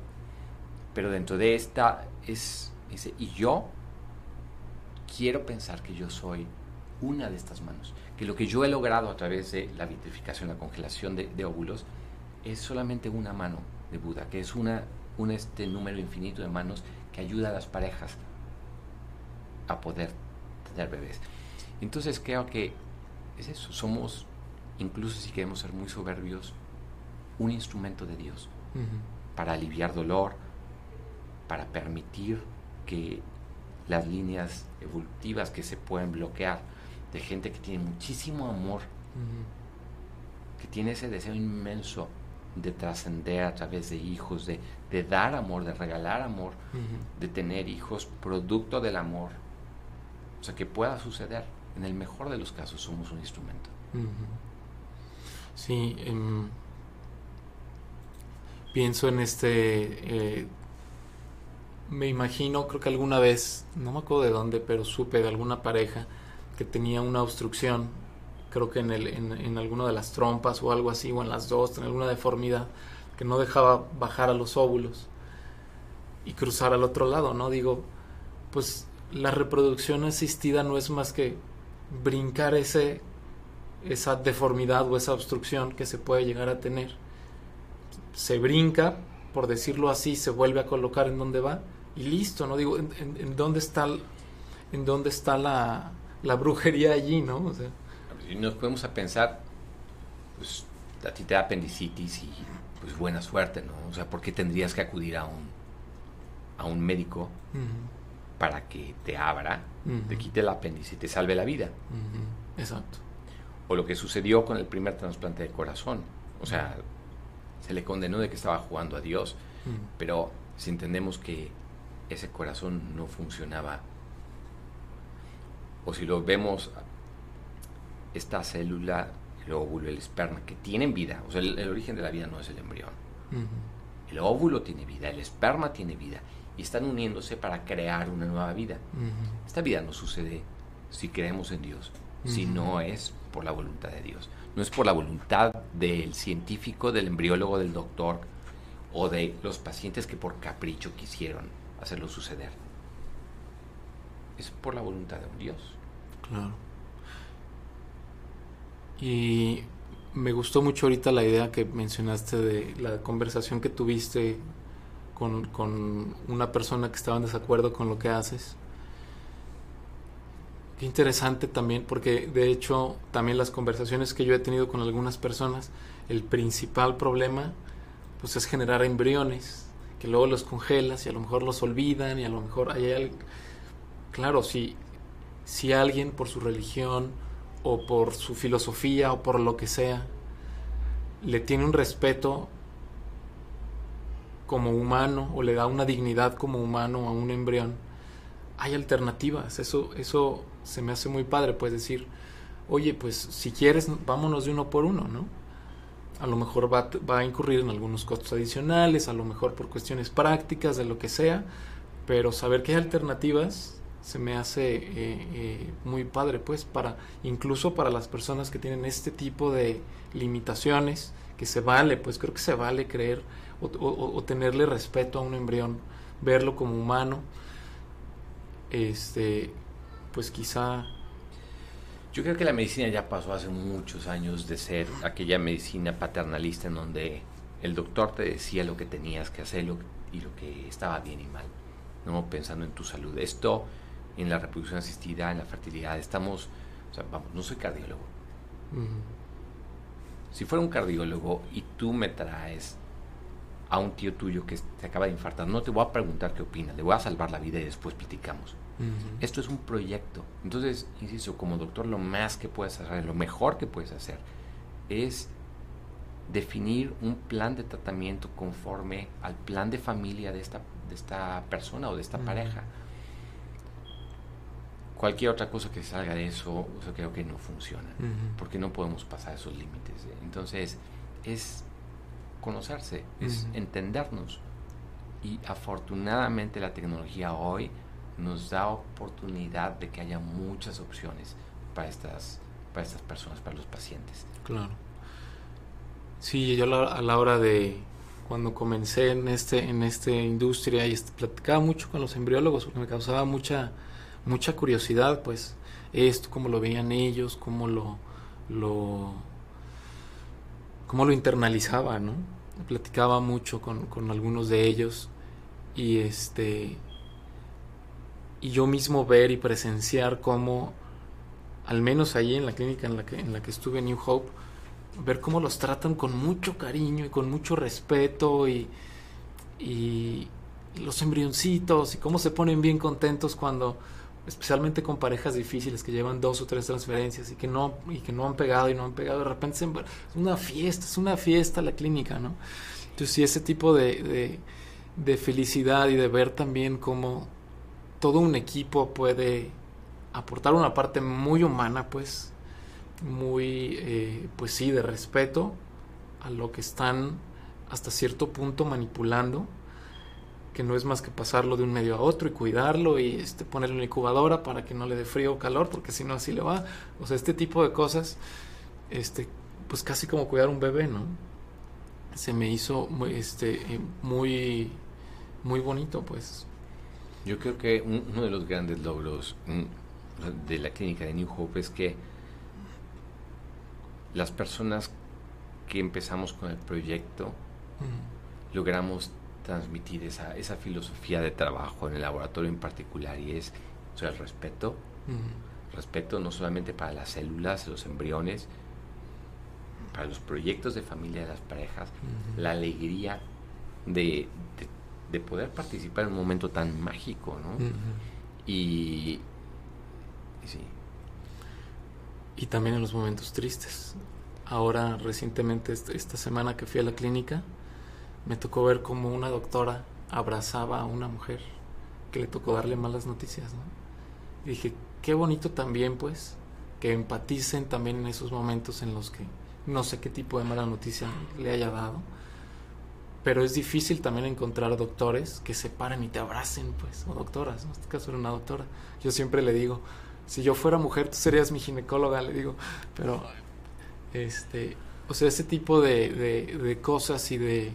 pero dentro de esta es, dice, y yo quiero pensar que yo soy una de estas manos, que lo que yo he logrado a través de la vitrificación, la congelación de, de óvulos, es solamente una mano de Buda, que es una, un este número infinito de manos que ayuda a las parejas a poder tener bebés. Entonces creo que es eso, somos, incluso si queremos ser muy soberbios, un instrumento de Dios para aliviar dolor, para permitir que las líneas evolutivas que se pueden bloquear de gente que tiene muchísimo amor, que tiene ese deseo inmenso de trascender a través de hijos, de, dar amor, de regalar amor, de tener hijos producto del amor, o sea, que pueda suceder. En el mejor de los casos somos un instrumento. Sí, em, pienso en este... Eh, me imagino, creo que alguna vez, no me acuerdo de dónde, pero supe de alguna pareja que tenía una obstrucción, creo que en, el, en, en alguna de las trompas o algo así, o en las dos, en alguna deformidad, que no dejaba bajar a los óvulos y cruzar al otro lado, ¿no? Digo, pues la reproducción asistida no es más que brincar ese, esa deformidad o esa obstrucción que se puede llegar a tener. Se brinca, por decirlo así, se vuelve a colocar en donde va y listo, ¿no? Digo, ¿en, dónde está, en dónde está la, la brujería allí, ¿no? O sea, y nos podemos a pensar, pues a ti te da apendicitis y pues buena suerte, ¿no? O sea, ¿por qué tendrías que acudir a un, a un médico? para que te abra, te quite el apéndice y te salve la vida. Exacto. O lo que sucedió con el primer trasplante de corazón. O sea, se le condenó de que estaba jugando a Dios, pero si entendemos que ese corazón no funcionaba, o si lo vemos, esta célula, el óvulo, el esperma, que tienen vida, o sea, el, origen de la vida no es el embrión. El óvulo tiene vida, el esperma tiene vida, y están uniéndose para crear una nueva vida. Esta vida no sucede si creemos en Dios, si no es por la voluntad de Dios. No es por la voluntad del científico, del embriólogo, del doctor o de los pacientes que por capricho quisieron hacerlo suceder. es por la voluntad de un Dios. Claro. Y me gustó mucho ahorita la idea que mencionaste de la conversación que tuviste con, con una persona que estaba en desacuerdo con lo que haces. Qué interesante también, porque de hecho también las conversaciones que yo he tenido con algunas personas, el principal problema pues es generar embriones, que luego los congelas y a lo mejor los olvidan y a lo mejor hay algo... Claro, si, si alguien por su religión o por su filosofía o por lo que sea le tiene un respeto como humano o le da una dignidad como humano a un embrión, hay alternativas. Eso, eso se me hace muy padre, pues decir, oye, pues si quieres, vámonos de uno por uno, ¿no? A lo mejor va, va a incurrir en algunos costos adicionales, a lo mejor por cuestiones prácticas, de lo que sea, pero saber que hay alternativas se me hace eh, eh, muy padre, pues, para incluso para las personas que tienen este tipo de limitaciones, que se vale, pues creo que se vale creer o, tenerle respeto a un embrión, verlo como humano, este, pues quizá... Yo creo que la medicina ya pasó hace muchos años de ser aquella medicina paternalista en donde el doctor te decía lo que tenías que hacer y lo que estaba bien y mal, no pensando en tu salud. Esto en la reproducción asistida, en la fertilidad, estamos, o sea, vamos, no soy cardiólogo. Si fuera un cardiólogo y tú me traes a un tío tuyo que se acaba de infartar, no te voy a preguntar qué opina, le voy a salvar la vida y después platicamos. Esto es un proyecto. Entonces, insisto, como doctor, lo más que puedes hacer, lo mejor que puedes hacer, es definir un plan de tratamiento conforme al plan de familia de esta, de esta persona o de esta pareja. Cualquier otra cosa que salga de eso, yo creo que no funciona, porque no podemos pasar esos límites. Entonces, es conocerse, es entendernos. Y afortunadamente la tecnología hoy nos da oportunidad de que haya muchas opciones para estas, para estas personas, para los pacientes. Claro. Sí, yo a la hora de cuando comencé en este en esta industria y platicaba mucho con los embriólogos porque me causaba mucha mucha curiosidad, pues esto cómo lo veían ellos, cómo lo lo cómo lo internalizaba, ¿no? Platicaba mucho con, con algunos de ellos y este y yo mismo ver y presenciar cómo, al menos allí en la clínica en la que, en la que estuve en New Hope, ver cómo los tratan con mucho cariño y con mucho respeto y, y, los embrioncitos y cómo se ponen bien contentos cuando especialmente con parejas difíciles que llevan dos o tres transferencias y que no y que no han pegado y no han pegado de repente es una fiesta es una fiesta la clínica no entonces sí ese tipo de, de, de felicidad y de ver también cómo todo un equipo puede aportar una parte muy humana, pues, muy, eh, pues sí, de respeto a lo que están hasta cierto punto manipulando, que no es más que pasarlo de un medio a otro y cuidarlo y este, ponerlo en la incubadora para que no le dé frío o calor, porque si no así le va. O sea, este tipo de cosas, este, pues casi como cuidar un bebé, ¿no? Se me hizo este, eh, muy, muy bonito, pues. Yo creo que uno de los grandes logros mm, de la clínica de New Hope es que las personas que empezamos con el proyecto logramos transmitir esa, esa filosofía de trabajo en el laboratorio en particular y es el respeto, respeto no solamente para las células, los embriones, para los proyectos de familia de las parejas, la alegría de, de de poder participar en un momento tan mágico, ¿no? y, sí. Y también en los momentos tristes. Ahora, recientemente, esta semana que fui a la clínica, me tocó ver como una doctora abrazaba a una mujer que le tocó darle malas noticias, ¿no? Y dije, qué bonito también, pues, que empaticen también en esos momentos en los que no sé qué tipo de mala noticia le haya dado pero es difícil también encontrar doctores que se paren y te abracen, pues, o doctoras, en este caso era una doctora. Yo siempre le digo, si yo fuera mujer, tú serías mi ginecóloga, le digo, pero, este, o sea, ese tipo de, de, cosas y de,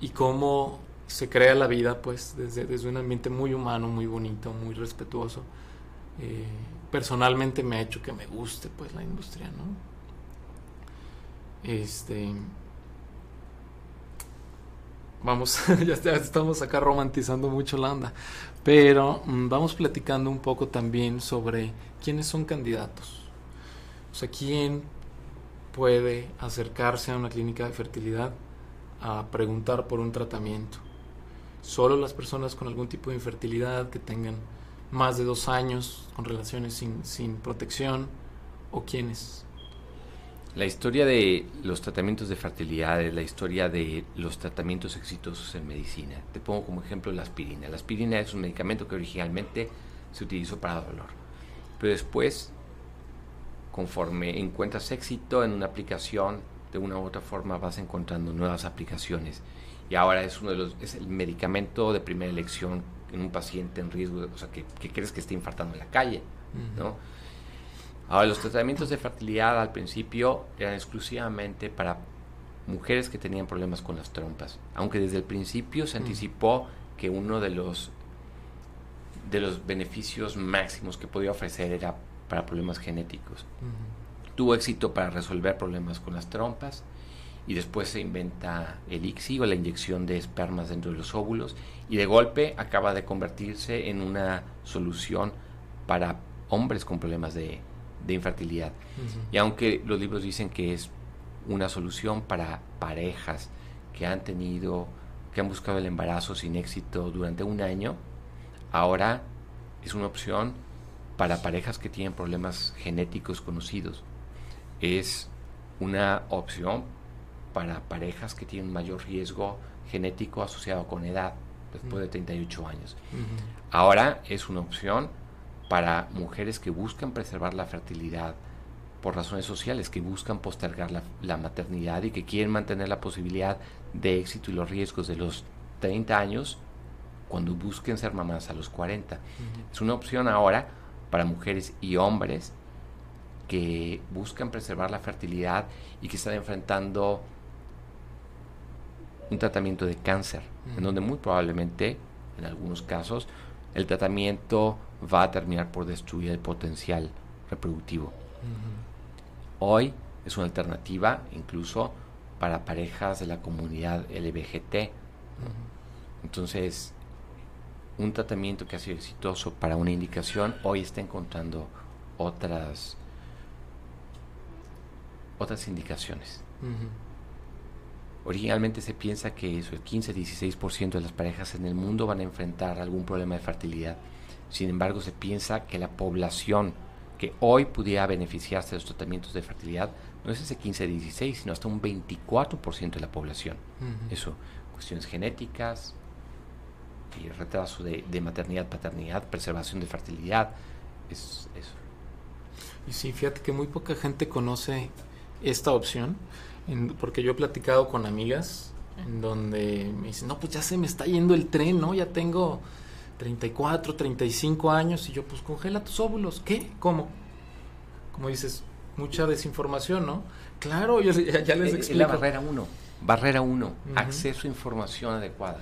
y cómo se crea la vida pues desde, desde un ambiente muy humano, muy bonito, muy respetuoso. Eh, personalmente me ha hecho que me guste pues la industria, ¿no? Este vamos, [laughs] ya estamos acá romantizando mucho la onda, pero mm, vamos platicando un poco también sobre quiénes son candidatos. O sea, quién puede acercarse a una clínica de fertilidad a preguntar por un tratamiento. Solo las personas con algún tipo de infertilidad que tengan más de dos años con relaciones sin, sin protección o quiénes. La historia de los tratamientos de fertilidad la historia de los tratamientos exitosos en medicina. Te pongo como ejemplo la aspirina. La aspirina es un medicamento que originalmente se utilizó para dolor, pero después, conforme encuentras éxito en una aplicación, de una u otra forma vas encontrando nuevas aplicaciones y ahora es uno de los es el medicamento de primera elección en un paciente en riesgo, o sea, que, crees que esté infartando en la calle, ¿no? Ahora, los tratamientos de fertilidad al principio eran exclusivamente para mujeres que tenían problemas con las trompas, aunque desde el principio se anticipó que uno de los de los beneficios máximos que podía ofrecer era para problemas genéticos. Tuvo éxito para resolver problemas con las trompas y después se inventa el ICSI o la inyección de espermas dentro de los óvulos y de golpe acaba de convertirse en una solución para hombres con problemas de, de infertilidad. Y aunque los libros dicen que es una solución para parejas que han tenido, que han buscado el embarazo sin éxito durante un año, ahora es una opción para parejas que tienen problemas genéticos conocidos. Es una opción para parejas que tienen mayor riesgo genético asociado con edad, después de 38 años. Ahora es una opción para mujeres que buscan preservar la fertilidad por razones sociales, que buscan postergar la, maternidad y que quieren mantener la posibilidad de éxito y los riesgos de los 30 años cuando busquen ser mamás a los 40. Es una opción ahora para mujeres y hombres que buscan preservar la fertilidad y que están enfrentando un tratamiento de cáncer, en donde muy probablemente, en algunos casos, el tratamiento va a terminar por destruir el potencial reproductivo. Hoy es una alternativa incluso para parejas de la comunidad LBGT. Entonces, un tratamiento que ha sido exitoso para una indicación hoy está encontrando otras otras indicaciones. Originalmente se piensa que eso, el 15-16% de las parejas en el mundo van a enfrentar algún problema de fertilidad. Sin embargo, se piensa que la población que hoy pudiera beneficiarse de los tratamientos de fertilidad no es ese 15-16, sino hasta un 24% de la población. Eso, cuestiones genéticas, y retraso de, maternidad, paternidad, preservación de fertilidad, es eso. Y sí, fíjate que muy poca gente conoce esta opción, porque yo he platicado con amigas en donde me dicen, no, pues ya se me está yendo el tren, ¿no? Ya tengo 34, 35 años y yo pues congela tus óvulos. ¿Qué? ¿Cómo? Como dices, mucha desinformación, ¿no? Claro, ya, ya les explico. Es la barrera 1. Barrera 1, acceso a información adecuada.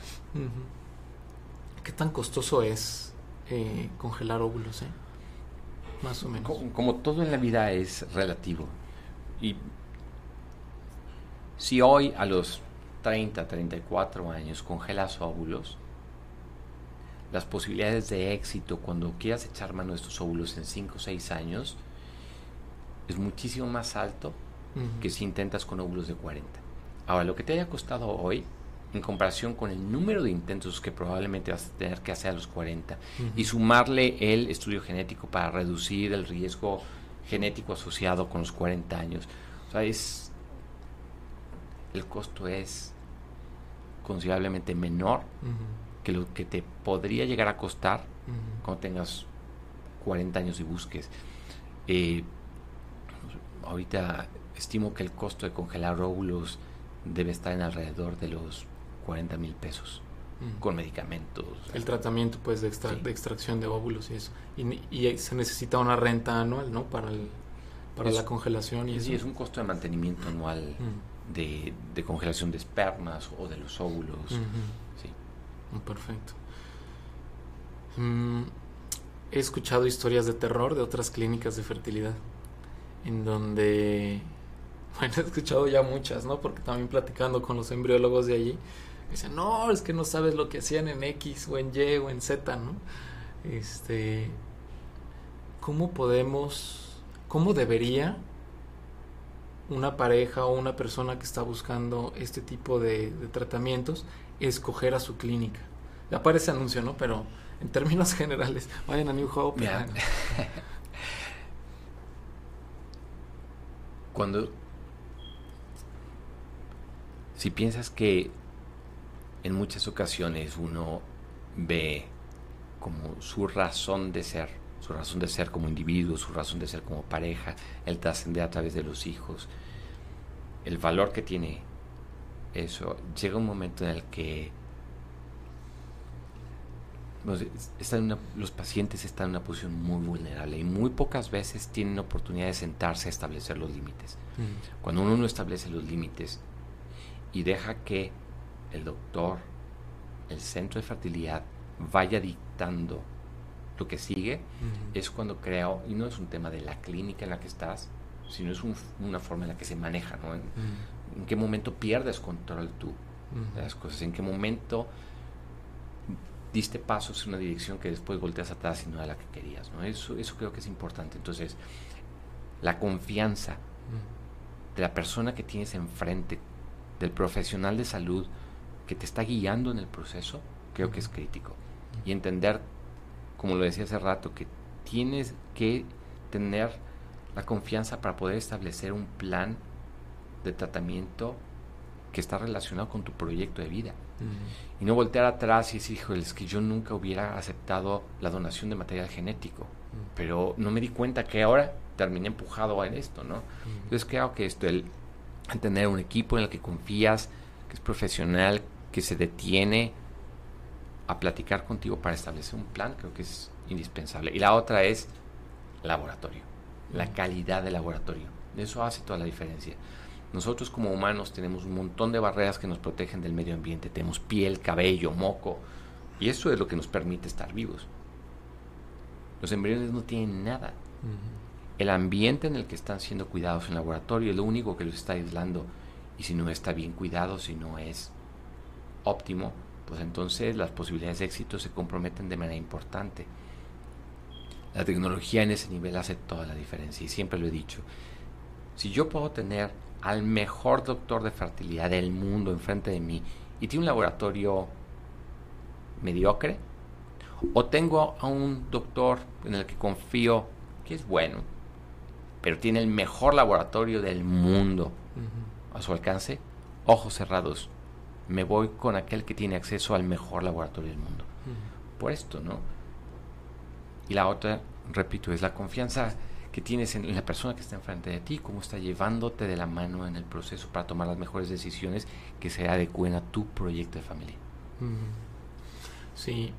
¿Qué tan costoso es eh, congelar óvulos? Eh? Más o menos. Como, todo en la vida es relativo. Y si hoy a los 30, 34 años congelas óvulos, las posibilidades de éxito cuando quieras echar mano de estos óvulos en 5 o 6 años es muchísimo más alto que si intentas con óvulos de 40. Ahora, lo que te haya costado hoy, en comparación con el número de intentos que probablemente vas a tener que hacer a los 40, y sumarle el estudio genético para reducir el riesgo genético asociado con los 40 años. O sea, es, el costo es considerablemente menor que lo que te podría llegar a costar cuando tengas 40 años y busques. Eh, ahorita estimo que el costo de congelar óvulos debe estar en alrededor de los 40 mil pesos con medicamentos. El tratamiento pues de, de extracción de óvulos y eso. Y, se necesita una renta anual, ¿no? Para, el, para la congelación y sí, es un costo de mantenimiento anual de, de, congelación de espermas o de los óvulos. Sí. Perfecto. Mm, he escuchado historias de terror de otras clínicas de fertilidad, en donde, [laughs] bueno, he escuchado ya muchas, ¿no? Porque también platicando con los embriólogos de allí, dicen, no, es que no sabes lo que hacían en X o en Y o en Z, ¿no? Este, ¿cómo podemos, cómo debería una pareja o una persona que está buscando este tipo de, tratamientos escoger a su clínica? Ya aparece anuncio, ¿no? Pero en términos [laughs] generales, vayan a New Hope. [laughs] Cuando si piensas que en muchas ocasiones uno ve como su razón de ser, su razón de ser como individuo, su razón de ser como pareja, el trascender a través de los hijos, el valor que tiene eso, llega un momento en el que los pacientes están en una posición muy vulnerable y muy pocas veces tienen oportunidad de sentarse a establecer los límites. Cuando uno no establece los límites y deja que el doctor, el centro de fertilidad, vaya dictando lo que sigue, es cuando creo, y no es un tema de la clínica en la que estás, sino es una forma en la que se maneja, ¿no? En, qué momento pierdes control tú de las cosas, en qué momento diste pasos en una dirección que después volteas atrás y no era la que querías, ¿no? Eso, eso creo que es importante. Entonces, la confianza de la persona que tienes enfrente, del profesional de salud, que te está guiando en el proceso, creo que es crítico. Y entender, como lo decía hace rato, que tienes que tener la confianza para poder establecer un plan de tratamiento que está relacionado con tu proyecto de vida. Y no voltear atrás y decir, híjole, es que yo nunca hubiera aceptado la donación de material genético, pero no me di cuenta que ahora terminé empujado en esto, ¿no? Entonces creo que esto, el tener un equipo en el que confías, que es profesional, que se detiene a platicar contigo para establecer un plan, creo que es indispensable. Y la otra es laboratorio, la calidad del laboratorio. Eso hace toda la diferencia. Nosotros como humanos tenemos un montón de barreras que nos protegen del medio ambiente. Tenemos piel, cabello, moco. Y eso es lo que nos permite estar vivos. Los embriones no tienen nada. El ambiente en el que están siendo cuidados en laboratorio es lo único que los está aislando. Y si no está bien cuidado, si no es óptimo, pues entonces las posibilidades de éxito se comprometen de manera importante. La tecnología en ese nivel hace toda la diferencia y siempre lo he dicho. Si yo puedo tener al mejor doctor de fertilidad del mundo enfrente de mí y tiene un laboratorio mediocre, o tengo a un doctor en el que confío que es bueno, pero tiene el mejor laboratorio del mundo a su alcance, ojos cerrados, me voy con aquel que tiene acceso al mejor laboratorio del mundo. Por esto, ¿no? Y la otra, repito, es la confianza que tienes en la persona que está enfrente de ti, cómo está llevándote de la mano en el proceso para tomar las mejores decisiones que se adecuen a tu proyecto de familia. Sí,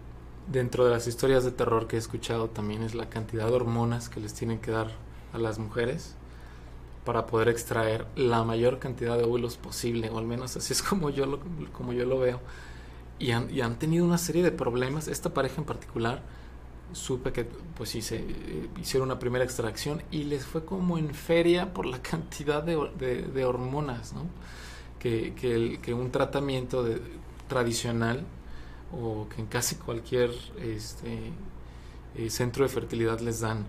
dentro de las historias de terror que he escuchado también es la cantidad de hormonas que les tienen que dar a las mujeres para poder extraer la mayor cantidad de óvulos posible, o al menos así es como yo lo, como yo lo veo. Y han, y han tenido una serie de problemas. Esta pareja en particular, supe que pues se eh, hicieron una primera extracción y les fue como en feria por la [laughs] cantidad de, de, hormonas. Que, que, un tratamiento de, tradicional o que en casi cualquier este, eh, centro de fertilidad les dan.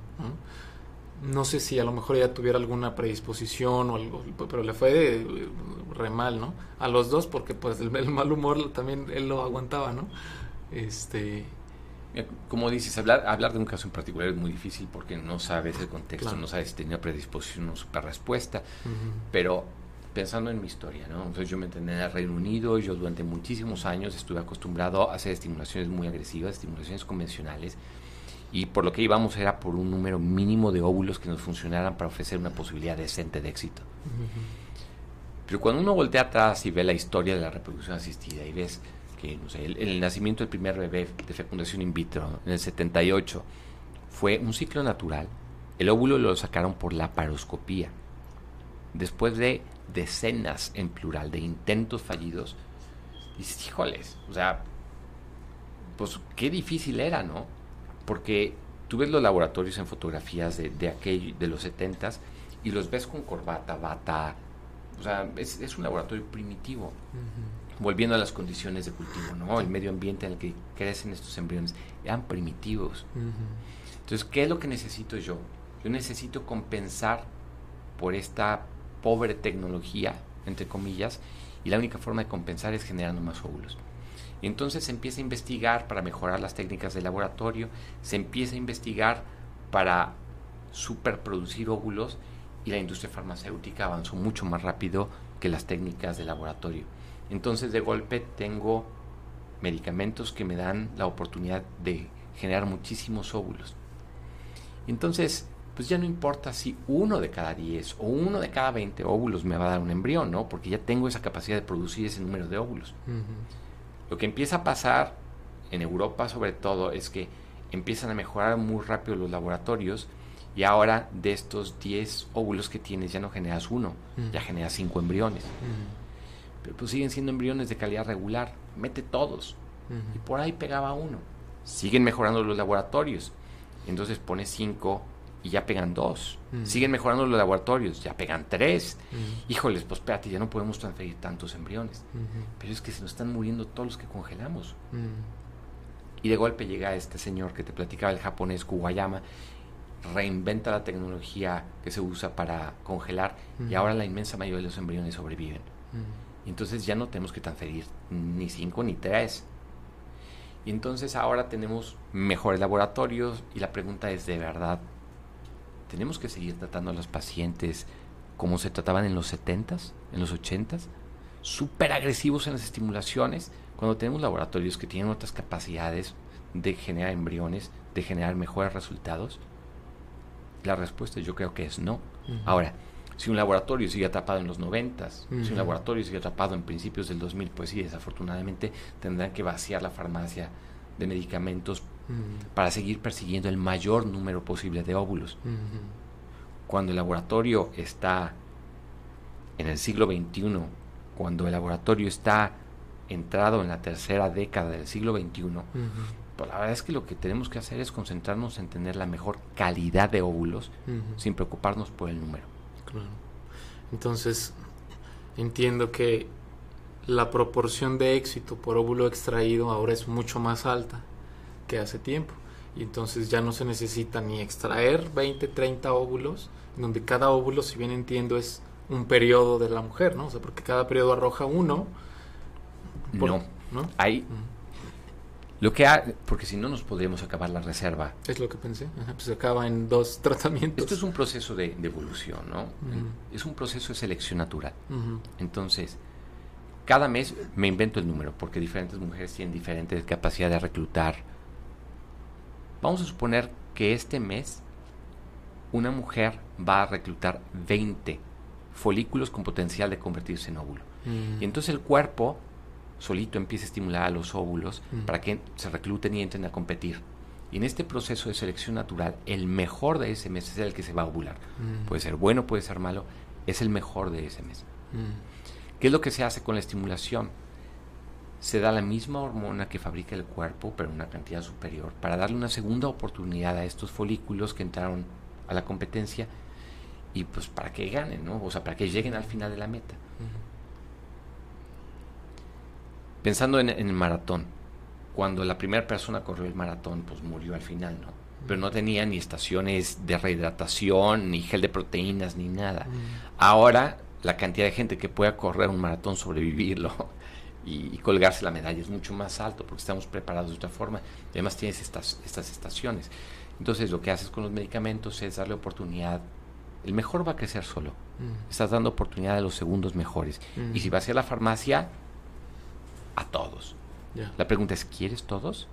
¿no? sé si a lo mejor ella tuviera alguna predisposición o algo, pero le fue eh, re mal, ¿no? A los dos porque pues el, mal humor también él lo aguantaba, ¿no? Este como dices, hablar, hablar de un caso en particular es muy difícil porque no sabes el contexto, no sabes si tenía predisposición o super respuesta, pero pensando en mi historia, ¿no? Entonces yo me entendí en el Reino Unido, yo durante muchísimos años estuve acostumbrado a hacer estimulaciones muy agresivas, estimulaciones convencionales, y por lo que íbamos era por un número mínimo de óvulos que nos funcionaran para ofrecer una posibilidad decente de éxito. Pero cuando uno voltea atrás y ve la historia de la reproducción asistida y ves que no sé, el, nacimiento del primer bebé de fecundación in vitro en el 78 fue un ciclo natural, el óvulo lo sacaron por la paroscopía. Después de decenas en plural de intentos fallidos, dices, híjoles, o sea, pues qué difícil era, ¿no? Porque tú ves los laboratorios en fotografías de, de, aquel, de los 70 y los ves con corbata, bata, o sea, es un laboratorio primitivo. Volviendo a las condiciones de cultivo, ¿no? El medio ambiente en el que crecen estos embriones, eran primitivos. Entonces, ¿qué es lo que necesito yo? Yo necesito compensar por esta pobre tecnología, entre comillas, y la única forma de compensar es generando más óvulos. Y entonces se empieza a investigar para mejorar las técnicas de laboratorio, se empieza a investigar para superproducir óvulos y la industria farmacéutica avanzó mucho más rápido que las técnicas de laboratorio. Entonces de golpe tengo medicamentos que me dan la oportunidad de generar muchísimos óvulos. Entonces, pues ya no importa si uno de cada 10 o uno de cada 20 óvulos me va a dar un embrión, ¿no? Porque ya tengo esa capacidad de producir ese número de óvulos. Lo que empieza a pasar en Europa sobre todo es que empiezan a mejorar muy rápido los laboratorios y ahora de estos 10 óvulos que tienes ya no generas uno, ya generas 5 embriones. Pero pues siguen siendo embriones de calidad regular, mete todos. Y por ahí pegaba uno. Siguen mejorando los laboratorios. Entonces pones 5 y ya pegan 2. Siguen mejorando los laboratorios, ya pegan 3. Híjoles, pues espérate, ya no podemos transferir tantos embriones. Pero es que se nos están muriendo todos los que congelamos. Y de golpe llega este señor que te platicaba, el japonés Kuwayama, reinventa la tecnología que se usa para congelar y ahora la inmensa mayoría de los embriones sobreviven. Entonces ya no tenemos que transferir ni 5 ni 3. Y entonces ahora tenemos mejores laboratorios y la pregunta es, ¿de verdad tenemos que seguir tratando a los pacientes como se trataban en los 70s, en los 80s? Súper agresivos en las estimulaciones, cuando tenemos laboratorios que tienen otras capacidades de generar embriones, de generar mejores resultados. La respuesta yo creo que es no. Ahora, si un laboratorio sigue atrapado en los 90, si un laboratorio sigue atrapado en principios del 2000, pues sí, desafortunadamente tendrán que vaciar la farmacia de medicamentos para seguir persiguiendo el mayor número posible de óvulos. Cuando el laboratorio está en el siglo XXI, cuando el laboratorio está entrado en la tercera década del siglo XXI, pues la verdad es que lo que tenemos que hacer es concentrarnos en tener la mejor calidad de óvulos sin preocuparnos por el número. Claro. Entonces, entiendo que la proporción de éxito por óvulo extraído ahora es mucho más alta que hace tiempo. Y entonces ya no se necesita ni extraer 20, 30 óvulos, donde cada óvulo, si bien entiendo, es un periodo de la mujer, ¿no? O sea, porque cada periodo arroja uno. no, ¿no? Hay. Lo que ha, porque si no nos podríamos acabar la reserva. Es lo que pensé. pues se acaba en dos [laughs] tratamientos. Esto es un proceso de, evolución, ¿no? Es un proceso de selección natural. Entonces, cada mes me invento el número, porque diferentes mujeres tienen diferentes capacidades de reclutar. Vamos a suponer que este mes una mujer va a reclutar 20 folículos con potencial de convertirse en óvulo. Y entonces el cuerpo solito empieza a estimular a los óvulos para que se recluten y entren a competir. Y en este proceso de selección natural, el mejor de ese mes es el que se va a ovular. Puede ser bueno, puede ser malo, es el mejor de ese mes. ¿Qué es lo que se hace con la estimulación? Se da la misma hormona que fabrica el cuerpo, pero en una cantidad superior, para darle una segunda oportunidad a estos folículos que entraron a la competencia y pues para que ganen, ¿no? O sea, para que lleguen al final de la meta. Pensando en, el maratón, cuando la primera persona corrió el maratón, pues murió al final, ¿no? Pero no tenía ni estaciones de rehidratación, ni gel de proteínas, ni nada. Ahora, la cantidad de gente que pueda correr un maratón, sobrevivirlo [laughs] y, colgarse la medalla es mucho más alto porque estamos preparados de otra forma. además tienes estas, estas estaciones. Entonces, lo que haces con los medicamentos es darle oportunidad el mejor va a crecer solo. Estás dando oportunidad a los segundos mejores. Y si vas a la farmacia, a todos. La pregunta es, ¿quieres todos?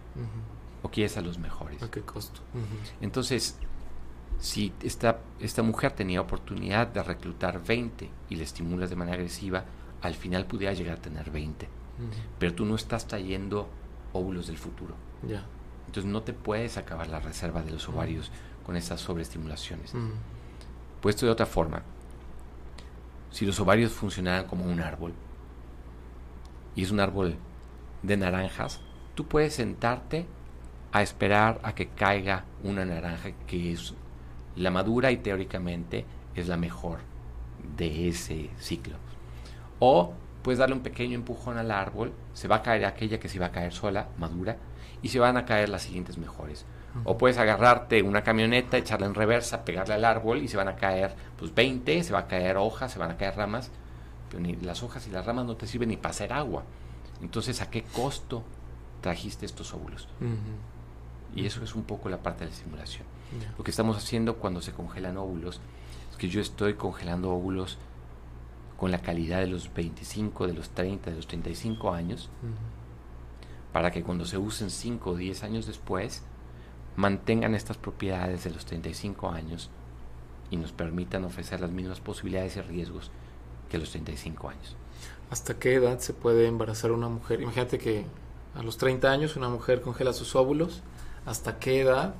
¿O quieres a los mejores? ¿A qué costo? Entonces, si esta, esta mujer tenía oportunidad de reclutar 20 y le estimulas de manera agresiva, al final pudiera llegar a tener 20. Pero tú no estás trayendo óvulos del futuro. Entonces no te puedes acabar la reserva de los ovarios con esas sobreestimulaciones. Puesto de otra forma, si los ovarios funcionaran como un árbol, y es un árbol de naranjas, tú puedes sentarte a esperar a que caiga una naranja que es la madura y teóricamente es la mejor de ese ciclo. O puedes darle un pequeño empujón al árbol, se va a caer aquella que se va a caer sola, madura, y se van a caer las siguientes mejores. O puedes agarrarte una camioneta, echarla en reversa, pegarle al árbol y se van a caer pues 20, se va a caer hojas, se van a caer ramas, ni las hojas y las ramas no te sirven ni para hacer agua. Entonces, ¿a qué costo trajiste estos óvulos? Y eso es un poco la parte de la simulación. Lo que estamos haciendo cuando se congelan óvulos es que yo estoy congelando óvulos con la calidad de los 25, de los 30, de los 35 años, para que cuando se usen 5 o 10 años después, mantengan estas propiedades de los 35 años y nos permitan ofrecer las mismas posibilidades y riesgos que los 35 años. ¿Hasta qué edad se puede embarazar una mujer? Imagínate que a los 30 años una mujer congela sus óvulos. ¿Hasta qué edad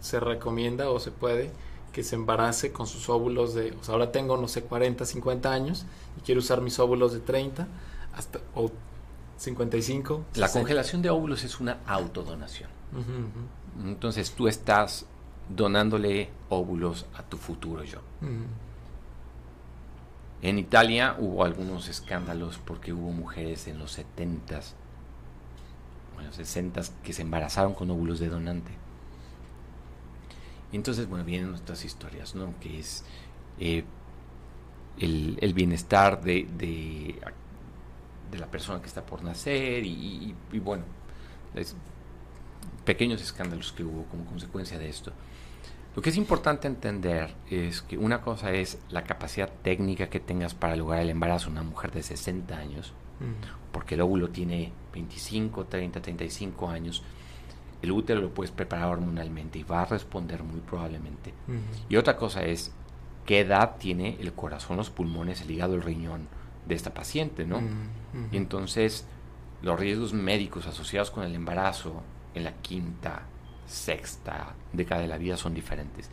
se recomienda o se puede que se embarace con sus óvulos de, o sea, ahora tengo, no sé, 40, 50 años y quiero usar mis óvulos de 30 hasta, o 55? La congelación de óvulos es una autodonación. Entonces tú estás donándole óvulos a tu futuro yo. En Italia hubo algunos escándalos porque hubo mujeres en los 70s, bueno, 60 que se embarazaron con óvulos de donante. Entonces, bueno, vienen nuestras historias, ¿no? Que es eh, el, bienestar de, de, la persona que está por nacer y, bueno, pequeños escándalos que hubo como consecuencia de esto. Lo que es importante entender es que una cosa es la capacidad técnica que tengas para lograr el embarazo una mujer de 60 años, mm. porque el óvulo tiene 25, 30, 35 años. El útero lo puedes preparar hormonalmente y va a responder muy probablemente. Y otra cosa es qué edad tiene el corazón, los pulmones, el hígado, el riñón de esta paciente, ¿no? Y entonces los riesgos médicos asociados con el embarazo en la quinta, sexta década de la vida son diferentes.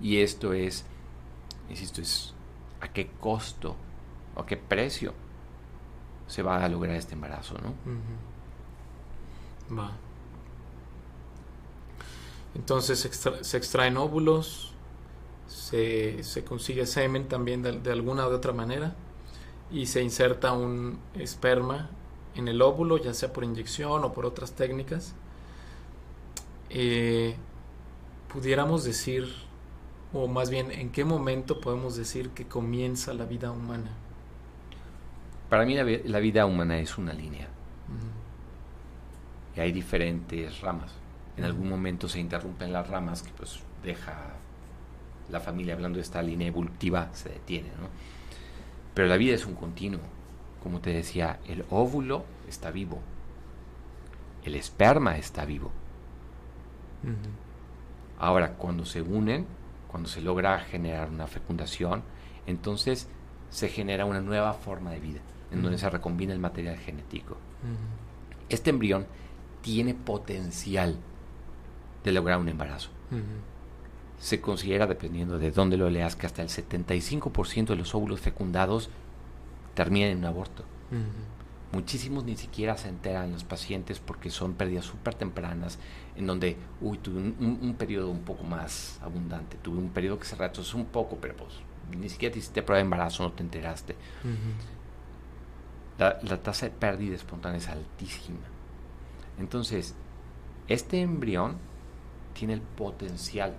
Y esto es, insisto, es a qué costo o a qué precio se va a lograr este embarazo, ¿no? Va. Entonces se, extraen óvulos, se, consigue semen también de, de alguna u otra manera y se inserta un esperma en el óvulo, ya sea por inyección o por otras técnicas eh, pudiéramos decir, o más bien, ¿en qué momento podemos decir que comienza la vida humana? Para mí la, vida humana es una línea. Y hay diferentes ramas. En algún momento se interrumpen las ramas que pues deja la familia hablando de esta línea evolutiva, se detiene, ¿no? Pero la vida es un continuo. Como te decía, el óvulo está vivo. El esperma está vivo Ahora, cuando se unen, cuando se logra generar una fecundación, entonces se genera una nueva forma de vida, en donde se recombina el material genético. Este embrión tiene potencial de lograr un embarazo. Se considera, dependiendo de dónde lo leas, que hasta el 75% de los óvulos fecundados terminan en un aborto. Muchísimos ni siquiera se enteran los pacientes porque son pérdidas súper tempranas, en donde, uy, tuve un, periodo un poco más abundante, tuve un periodo que se retrasó un poco, pero pues ni siquiera te hiciste prueba de embarazo, no te enteraste. la, la tasa de pérdida espontánea es altísima. Entonces, este embrión tiene el potencial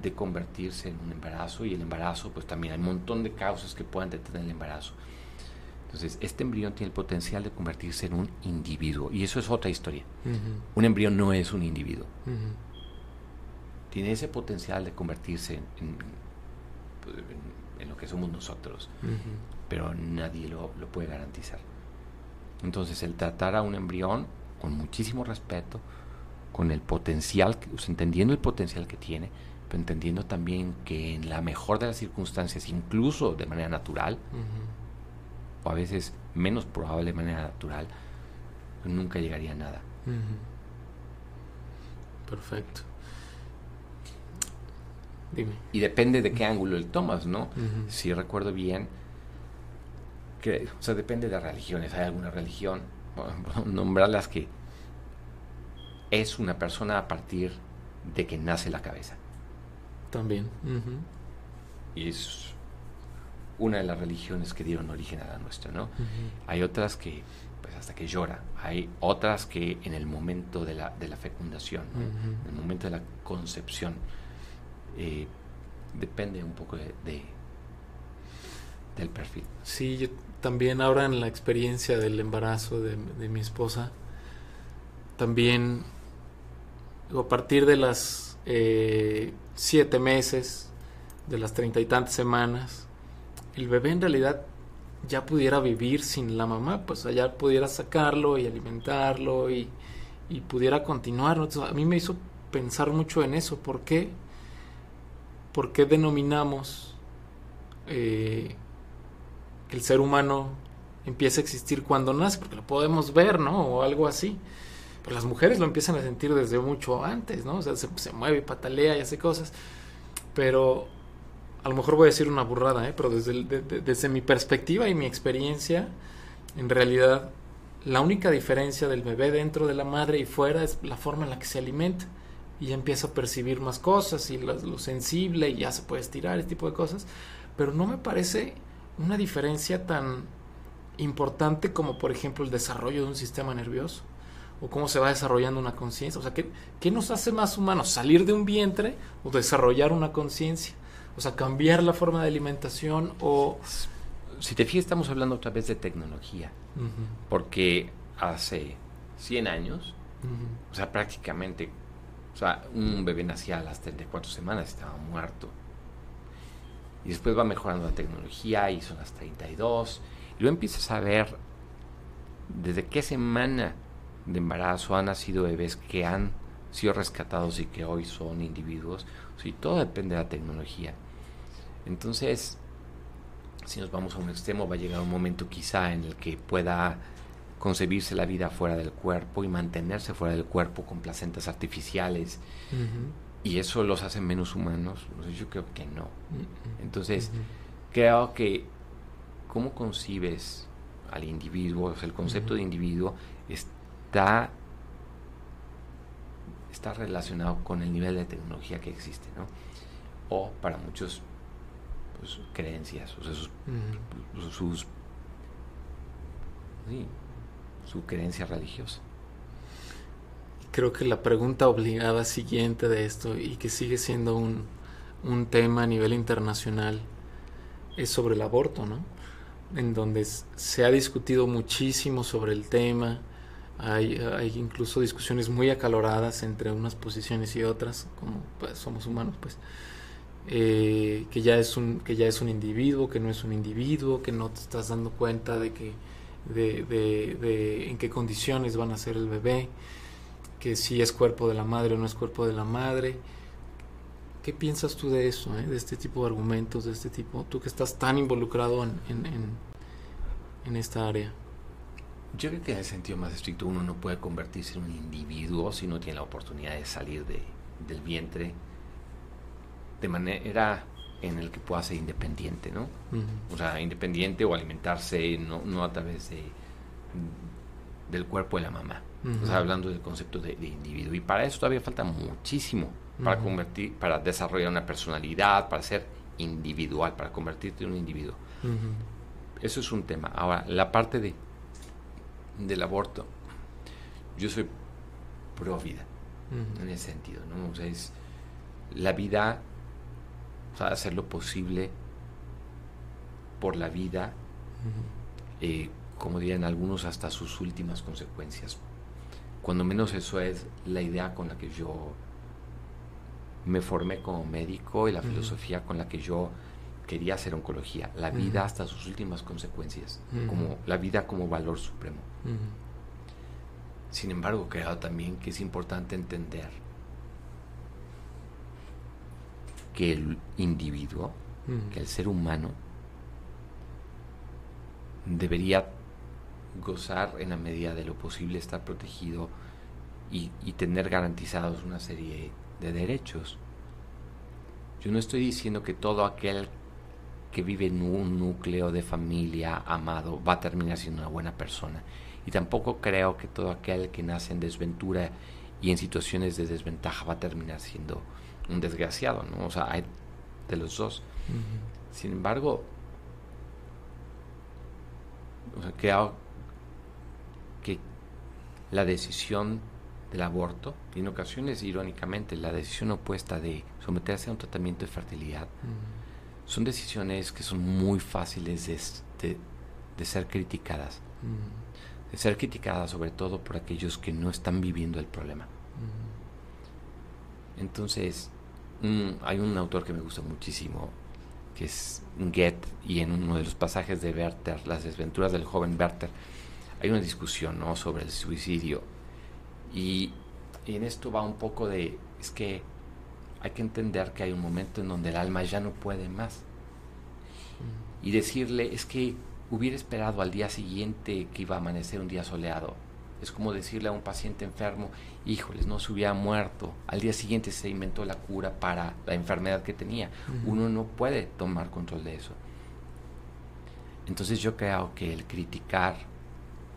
de convertirse en un embarazo y el embarazo, pues también hay un montón de causas que pueden detener el embarazo. Entonces, este embrión tiene el potencial de convertirse en un individuo. Y eso es otra historia. Un embrión no es un individuo. Tiene ese potencial de convertirse pues, en, lo que somos nosotros. Pero nadie lo, puede garantizar. Entonces, el tratar a un embrión con muchísimo respeto, con el potencial, entendiendo el potencial que tiene, pero entendiendo también que en la mejor de las circunstancias, incluso de manera natural, o a veces menos probable de manera natural, nunca llegaría a nada. Perfecto. Dime. Y depende de qué ángulo le tomas, ¿no? Si recuerdo bien, que, o sea, depende de religiones. Hay alguna religión, [laughs] nombrarlas que es una persona a partir de que nace la cabeza. También. Y es una de las religiones que dieron origen a la nuestra, ¿no? Hay otras que, pues hasta que llora, hay otras que en el momento de la, de la fecundación, en el momento de la concepción, eh, depende un poco de, del perfil. Sí, yo también ahora en la experiencia del embarazo de, mi esposa, también a partir de las eh, siete meses, de las treinta y tantas semanas, el bebé en realidad ya pudiera vivir sin la mamá, pues allá pudiera sacarlo y alimentarlo y, y pudiera continuar. a mí me hizo pensar mucho en eso. ¿Por qué? ¿Por qué denominamos eh, que el ser humano empieza a existir cuando nace? Porque lo podemos ver, ¿no? O algo así. Pero las mujeres lo empiezan a sentir desde mucho antes, ¿no? O sea, se, se mueve, patalea y hace cosas. Pero a lo mejor voy a decir una burrada, ¿eh? pero desde, desde mi perspectiva y mi experiencia, en realidad la única diferencia del bebé dentro de la madre y fuera es la forma en la que se alimenta. Y ya empieza a percibir más cosas y lo, sensible y ya se puede estirar, ese tipo de cosas. Pero no me parece una diferencia tan importante como por ejemplo el desarrollo de un sistema nervioso o cómo se va desarrollando una conciencia. O sea, ¿qué, ¿qué nos hace más humanos? ¿Salir de un vientre o desarrollar una conciencia? O sea, cambiar la forma de alimentación o... Si te fijas, estamos hablando otra vez de tecnología. Porque hace 100 años, o sea, prácticamente, o sea, un bebé nacía a las 34 semanas, estaba muerto. Y después va mejorando la tecnología y son las 32. Y luego empiezas a ver desde qué semana de embarazo han nacido bebés que han sido rescatados y que hoy son individuos. O todo depende de la tecnología. Entonces, si nos vamos a un extremo, va a llegar un momento quizá en el que pueda concebirse la vida fuera del cuerpo y mantenerse fuera del cuerpo con placentas artificiales. Y eso los hace menos humanos. Yo creo que no. Entonces, creo que cómo concibes al individuo, o sea, el concepto de individuo está, está relacionado con el nivel de tecnología que existe, ¿no? O para muchos sus creencias, o sea, sus, su creencia religiosa. Creo que la pregunta obligada siguiente de esto y que sigue siendo un, un tema a nivel internacional es sobre el aborto, ¿no? En donde se ha discutido muchísimo sobre el tema, hay, hay, incluso discusiones muy acaloradas entre unas posiciones y otras, como pues, somos humanos, pues. Eh, que ya es un que ya es un individuo que no es un individuo que no te estás dando cuenta de que de, de, en qué condiciones van a ser el bebé que si es cuerpo de la madre o no es cuerpo de la madre ¿qué piensas tú de eso? Eh? de este tipo de argumentos de este tipo tú que estás tan involucrado en, en, en, esta área yo creo que en el sentido más estricto uno no puede convertirse en un individuo si no tiene la oportunidad de salir de, del vientre de manera en el que pueda ser independiente, ¿no? O sea, independiente o alimentarse no, no a través de, del cuerpo de la mamá. O sea, hablando del concepto de, individuo. Y para eso todavía falta muchísimo para convertir, para desarrollar una personalidad, para ser individual, para convertirte en un individuo. Eso es un tema. Ahora, la parte de del aborto, yo soy pro vida en ese sentido, ¿no? O sea, es la vida o sea, hacer lo posible por la vida, eh, como dirían algunos, hasta sus últimas consecuencias. Cuando menos eso es la idea con la que yo me formé como médico y la filosofía con la que yo quería hacer oncología, la vida hasta sus últimas consecuencias, como la vida como valor supremo. Sin embargo, creo también que es importante entender que el individuo, que el ser humano, debería gozar en la medida de lo posible, estar protegido y, tener garantizados una serie de derechos. Yo no estoy diciendo que todo aquel que vive en un núcleo de familia amado va a terminar siendo una buena persona. Y tampoco creo que todo aquel que nace en desventura y en situaciones de desventaja va a terminar siendo un desgraciado, ¿no? O sea, hay de los dos. Sin embargo, o sea, que la decisión del aborto, y en ocasiones, irónicamente, la decisión opuesta de someterse a un tratamiento de fertilidad, son decisiones que son muy fáciles de, de, ser criticadas. De ser criticadas sobre todo por aquellos que no están viviendo el problema. Entonces, hay un autor que me gusta muchísimo, que es Goethe, y en uno de los pasajes de Werther, Las desventuras del joven Werther, hay una discusión ¿no? sobre el suicidio. Y, y, en esto va un poco de, es que hay que entender que hay un momento en donde el alma ya no puede más. Y decirle, es que hubiera esperado al día siguiente que iba a amanecer un día soleado es como decirle a un paciente enfermo, híjoles, no se hubiera muerto. Al día siguiente se inventó la cura para la enfermedad que tenía. Uno no puede tomar control de eso. Entonces yo creo que el criticar,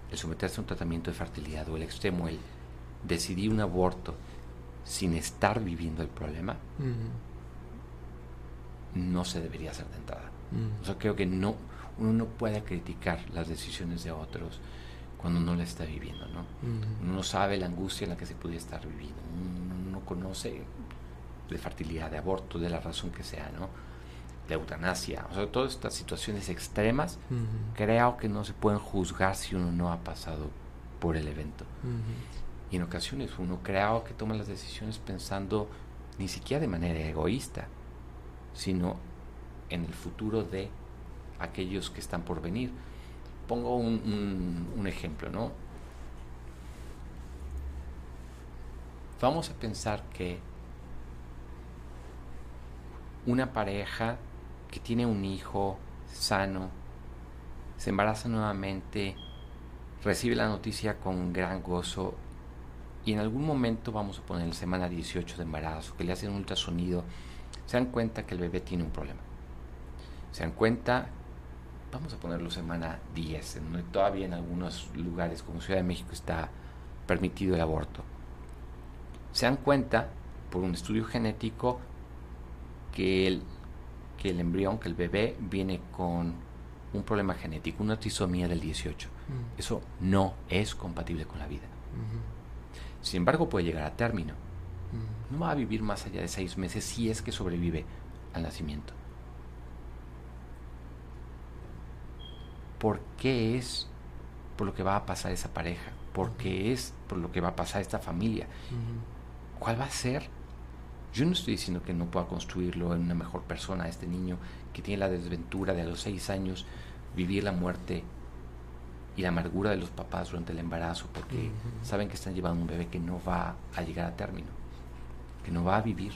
el someterse a un tratamiento de fertilidad o el extremo, el decidir un aborto sin estar viviendo el problema, no se debería hacer de entrada. O sea, creo que no, uno no puede criticar las decisiones de otros cuando uno la está viviendo, ¿no? Uno no sabe la angustia en la que se puede estar viviendo, uno no conoce de fertilidad, de aborto, de la razón que sea, ¿no? De eutanasia, o sea, todas estas situaciones extremas, creo que no se pueden juzgar si uno no ha pasado por el evento. Y en ocasiones uno creo que toma las decisiones pensando ni siquiera de manera egoísta, sino en el futuro de aquellos que están por venir pongo un, ejemplo, ¿no? Vamos a pensar que una pareja que tiene un hijo sano, se embaraza nuevamente, recibe la noticia con gran gozo y en algún momento, vamos a poner semana 18 de embarazo, que le hacen un ultrasonido, se dan cuenta que el bebé tiene un problema. Se dan cuenta vamos a ponerlo semana 10, en donde todavía en algunos lugares como Ciudad de México está permitido el aborto. Se dan cuenta por un estudio genético que el, que el embrión, que el bebé viene con un problema genético, una trisomía del 18. Mm. Eso no es compatible con la vida. Sin embargo, puede llegar a término. Mm. No va a vivir más allá de seis meses si es que sobrevive al nacimiento. Por qué es por lo que va a pasar esa pareja, por qué es por lo que va a pasar esta familia. ¿Cuál va a ser? Yo no estoy diciendo que no pueda construirlo en una mejor persona, este niño que tiene la desventura de a los seis años vivir la muerte y la amargura de los papás durante el embarazo porque saben que están llevando un bebé que no va a llegar a término, que no va a vivir.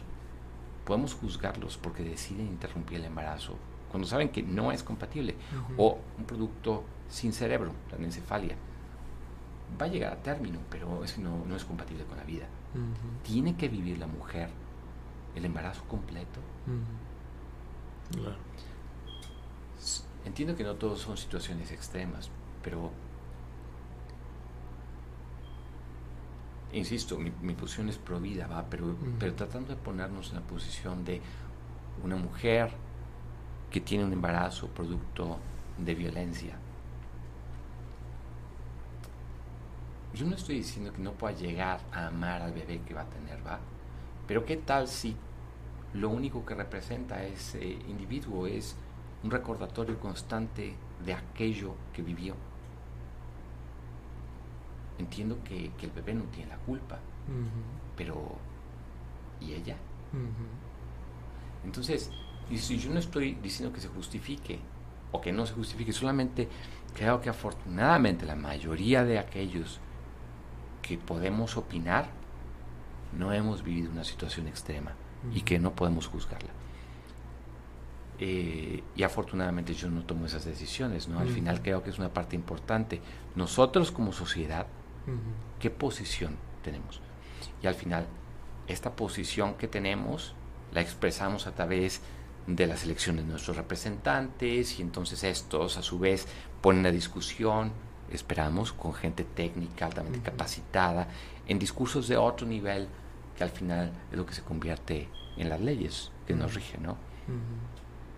Podemos juzgarlos porque deciden interrumpir el embarazo cuando saben que no es compatible, o un producto sin cerebro, la encefalia, va a llegar a término, pero eso no, es compatible con la vida. Tiene que vivir la mujer el embarazo completo. Entiendo que no todos son situaciones extremas, pero insisto, mi, posición es pro vida, va, pero, pero tratando de ponernos en la posición de una mujer que tiene un embarazo producto de violencia. Yo no estoy diciendo que no pueda llegar a amar al bebé que va a tener, ¿va? Pero ¿qué tal si lo único que representa a ese individuo es un recordatorio constante de aquello que vivió? Entiendo que, el bebé no tiene la culpa, pero ¿y ella? Entonces, y si yo no estoy diciendo que se justifique o que no se justifique, solamente creo que afortunadamente la mayoría de aquellos que podemos opinar no hemos vivido una situación extrema y que no podemos juzgarla. Eh, y afortunadamente yo no tomo esas decisiones, ¿no? Al final creo que es una parte importante. Nosotros como sociedad, ¿qué posición tenemos? Y al final, esta posición que tenemos la expresamos a través de las elecciones de nuestros representantes y entonces estos a su vez ponen a discusión esperamos, con gente técnica altamente capacitada, en discursos de otro nivel, que al final es lo que se convierte en las leyes que nos rigen, ¿no?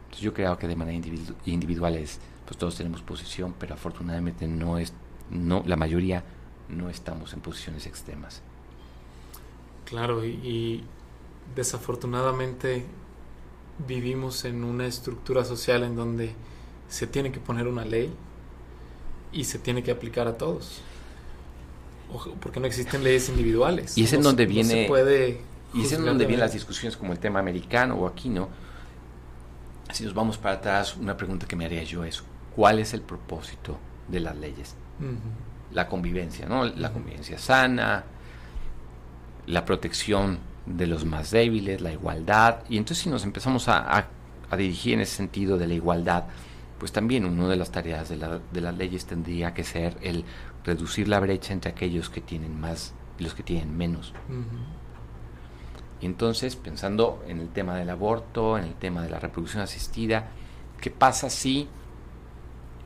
Entonces yo creo que de manera individual es, pues todos tenemos posición, pero afortunadamente no es, no, la mayoría no estamos en posiciones extremas. Claro, y desafortunadamente vivimos en una estructura social en donde se tiene que poner una ley y se tiene que aplicar a todos. Porque no existen leyes individuales. Y es en donde viene. puede y es en donde vienen las discusiones como el tema americano o aquí, ¿no? Si nos vamos para atrás, una pregunta que me haría yo es: ¿cuál es el propósito de las leyes? La convivencia, ¿no? La convivencia sana, la protección de los más débiles, la igualdad. Y entonces, si nos empezamos a, a dirigir en ese sentido de la igualdad, pues también una de las tareas de, la, de, las leyes tendría que ser el reducir la brecha entre aquellos que tienen más y los que tienen menos. Y entonces, pensando en el tema del aborto, en el tema de la reproducción asistida, ¿qué pasa si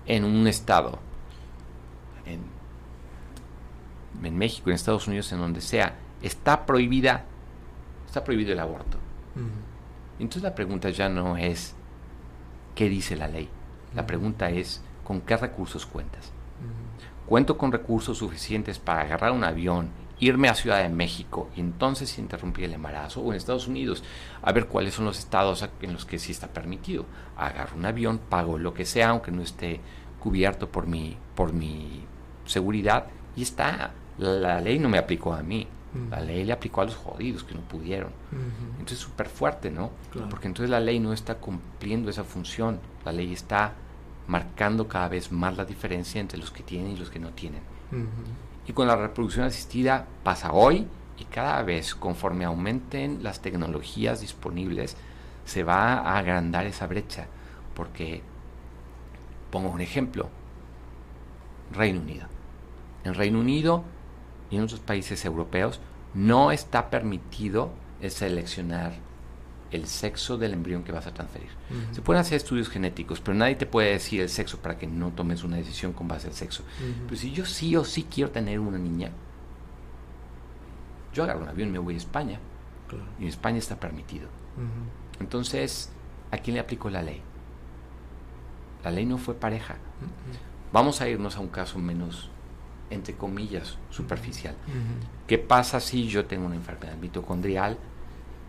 en un estado, en, en México, en Estados Unidos, en donde sea, está prohibida, está prohibido el aborto? Entonces la pregunta ya no es qué dice la ley, la pregunta es, ¿con qué recursos cuentas? ¿Cuento con recursos suficientes para agarrar un avión, irme a Ciudad de México y entonces interrumpir el embarazo? O en Estados Unidos, a ver cuáles son los estados en los que sí está permitido. Agarro un avión, pago lo que sea, aunque no esté cubierto por mi, por mi seguridad, y está. La, ley no me aplicó a mí. La ley le aplicó a los jodidos que no pudieron. Entonces es súper fuerte, ¿no? Porque entonces la ley no está cumpliendo esa función. La ley está marcando cada vez más la diferencia entre los que tienen y los que no tienen. Y con la reproducción asistida pasa hoy y cada vez conforme aumenten las tecnologías disponibles se va a agrandar esa brecha. Porque, pongo un ejemplo, Reino Unido. En Reino Unido y en otros países europeos no está permitido seleccionar el sexo del embrión que vas a transferir. Se pueden hacer estudios genéticos, pero nadie te puede decir el sexo para que no tomes una decisión con base al sexo. Pero si yo sí o sí quiero tener una niña, yo agarro un avión y me voy a España. Y en España está permitido. Entonces, ¿a quién le aplicó la ley? La ley no fue pareja. Vamos a irnos a un caso menos, entre comillas, superficial. ¿Qué pasa si yo tengo una enfermedad mitocondrial?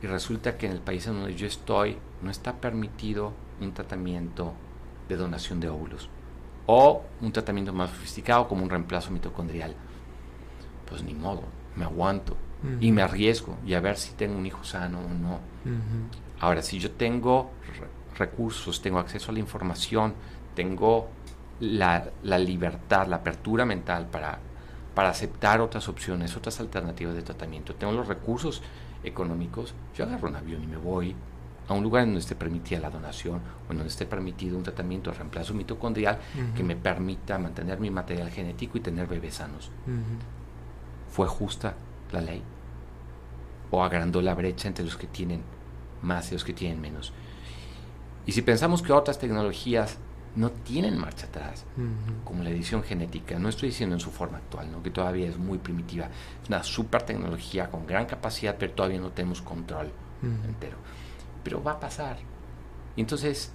y resulta que en el país en donde yo estoy no está permitido un tratamiento de donación de óvulos o un tratamiento más sofisticado como un reemplazo mitocondrial. Pues ni modo, me aguanto y me arriesgo y a ver si tengo un hijo sano o no. Ahora, si yo tengo recursos, tengo acceso a la información, tengo la, la libertad, la apertura mental para, para aceptar otras opciones, otras alternativas de tratamiento, tengo los recursos económicos, yo agarro un avión y me voy a un lugar en donde esté permitida la donación o en donde esté permitido un tratamiento de reemplazo mitocondrial que me permita mantener mi material genético y tener bebés sanos. ¿Fue justa la ley? ¿O agrandó la brecha entre los que tienen más y los que tienen menos? Y si pensamos que otras tecnologías no tienen marcha atrás, como la edición genética. No estoy diciendo en su forma actual, ¿no? que todavía es muy primitiva. Es una super tecnología con gran capacidad, pero todavía no tenemos control entero. Pero va a pasar. Y entonces,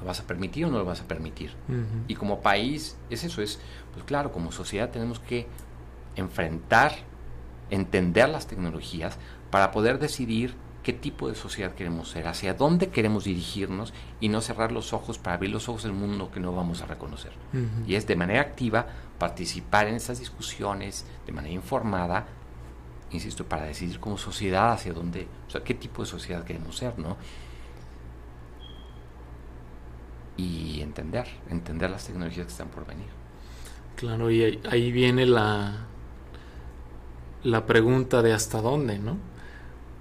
¿lo vas a permitir o no lo vas a permitir? Y como país, es eso, es, pues claro, como sociedad tenemos que enfrentar, entender las tecnologías para poder decidir qué tipo de sociedad queremos ser, hacia dónde queremos dirigirnos y no cerrar los ojos para abrir los ojos del mundo que no vamos a reconocer. Y es de manera activa participar en esas discusiones, de manera informada, insisto, para decidir como sociedad hacia dónde, o sea, qué tipo de sociedad queremos ser, ¿no? Y entender, entender las tecnologías que están por venir. Claro, y ahí viene la, la pregunta de hasta dónde, ¿no?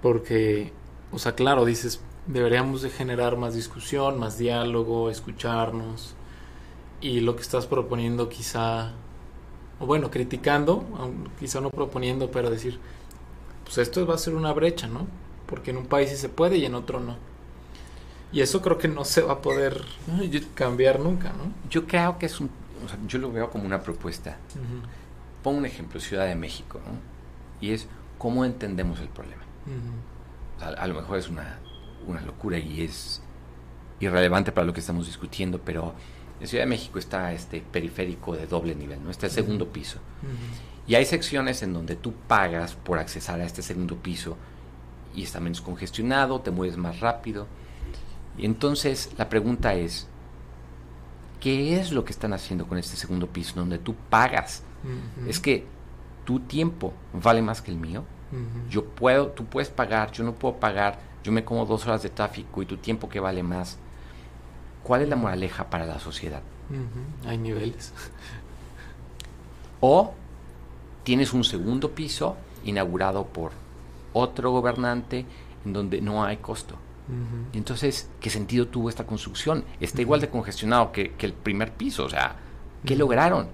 Porque, o sea, claro, dices, deberíamos de generar más discusión, más diálogo, escucharnos. Y lo que estás proponiendo quizá, o bueno, criticando, quizá no proponiendo, pero decir, pues esto va a ser una brecha, ¿no? Porque en un país sí se puede y en otro no. Y eso creo que no se va a poder cambiar nunca, ¿no? Yo creo que es un, yo lo veo como una propuesta. Pongo un ejemplo, Ciudad de México, ¿no? y es cómo entendemos el problema. A, lo mejor es una, una locura y es irrelevante para lo que estamos discutiendo, pero en Ciudad de México está este periférico de doble nivel, ¿no? Está el segundo piso. Y hay secciones en donde tú pagas por accesar a este segundo piso y está menos congestionado, te mueves más rápido. Y entonces la pregunta es, ¿qué es lo que están haciendo con este segundo piso donde tú pagas? Es que tu tiempo vale más que el mío. Yo puedo, tú puedes pagar, yo no puedo pagar, yo me como dos horas de tráfico y tu tiempo que vale más. ¿Cuál es la moraleja para la sociedad? Hay niveles. O tienes un segundo piso inaugurado por otro gobernante en donde no hay costo. Entonces, ¿qué sentido tuvo esta construcción? Está igual de congestionado que, el primer piso. O sea, ¿qué lograron?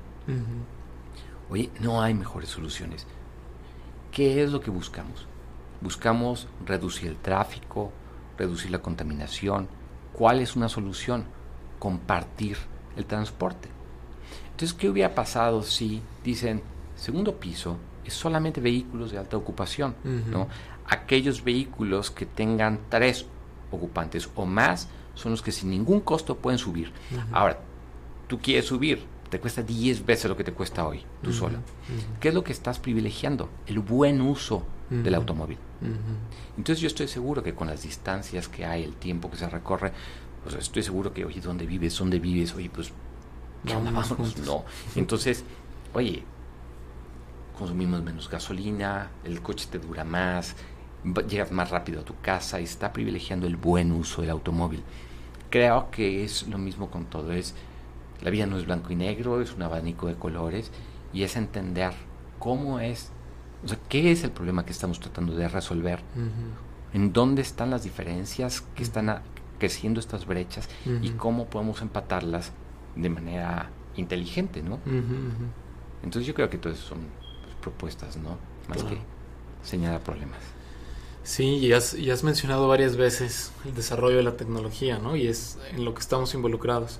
Oye, no hay mejores soluciones. ¿Qué es lo que buscamos? Buscamos reducir el tráfico, reducir la contaminación. ¿Cuál es una solución? Compartir el transporte. Entonces, ¿qué hubiera pasado si dicen, segundo piso es solamente vehículos de alta ocupación? ¿no? Aquellos vehículos que tengan tres ocupantes o más son los que sin ningún costo pueden subir. Ahora, tú quieres subir, te cuesta 10 veces lo que te cuesta hoy, tú solo. ¿Qué es lo que estás privilegiando? El buen uso del automóvil. Entonces yo estoy seguro que con las distancias que hay, el tiempo que se recorre, pues estoy seguro que, oye, ¿dónde vives? ¿Dónde vives? Oye, pues, ¿qué onda? No. Entonces, oye, consumimos menos gasolina, el coche te dura más, llegas más rápido a tu casa y está privilegiando el buen uso del automóvil. Creo que es lo mismo con todo, es la vida no es blanco y negro, es un abanico de colores y es entender cómo es, o sea, qué es el problema que estamos tratando de resolver, en dónde están las diferencias que están creciendo estas brechas y cómo podemos empatarlas de manera inteligente, ¿no? Entonces yo creo que todas son pues, propuestas, ¿no? Más que señalar problemas. Sí, y has, y has mencionado varias veces el desarrollo de la tecnología, ¿no? Y es en lo que estamos involucrados.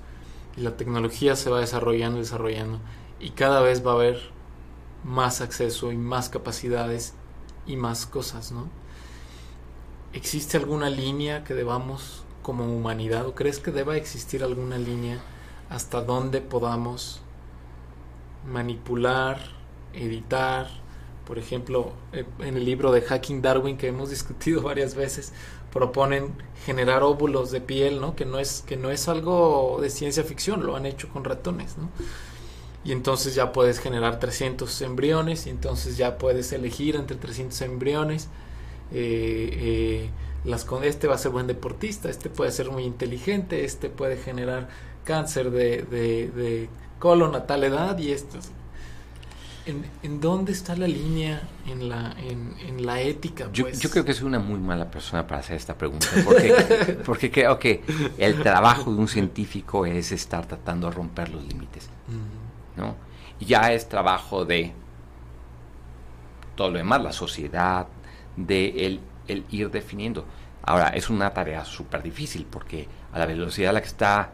La tecnología se va desarrollando y desarrollando. Y cada vez va a haber más acceso y más capacidades y más cosas, ¿no? ¿Existe alguna línea que debamos como humanidad o crees que deba existir alguna línea hasta donde podamos manipular, editar, por ejemplo, eh, en el libro de Hacking Darwin que hemos [laughs] discutido varias veces, proponen generar óvulos de piel, ¿no? Que no es que no es algo de ciencia ficción, lo han hecho con ratones, ¿no? Y entonces ya puedes generar 300 embriones y entonces ya puedes elegir entre 300 embriones. Eh, eh, las, este va a ser buen deportista, este puede ser muy inteligente, este puede generar cáncer de, de, de colon a tal edad y esto ¿En, dónde está la línea en la, en, la ética? Yo, pues? yo, creo que soy una muy mala persona para hacer esta pregunta, porque, [laughs] porque creo que el trabajo de un científico es estar tratando de romper los límites, ¿no? Ya es trabajo de todo lo demás, la sociedad, de el, el ir definiendo. Ahora, es una tarea súper difícil, porque a la velocidad a la que está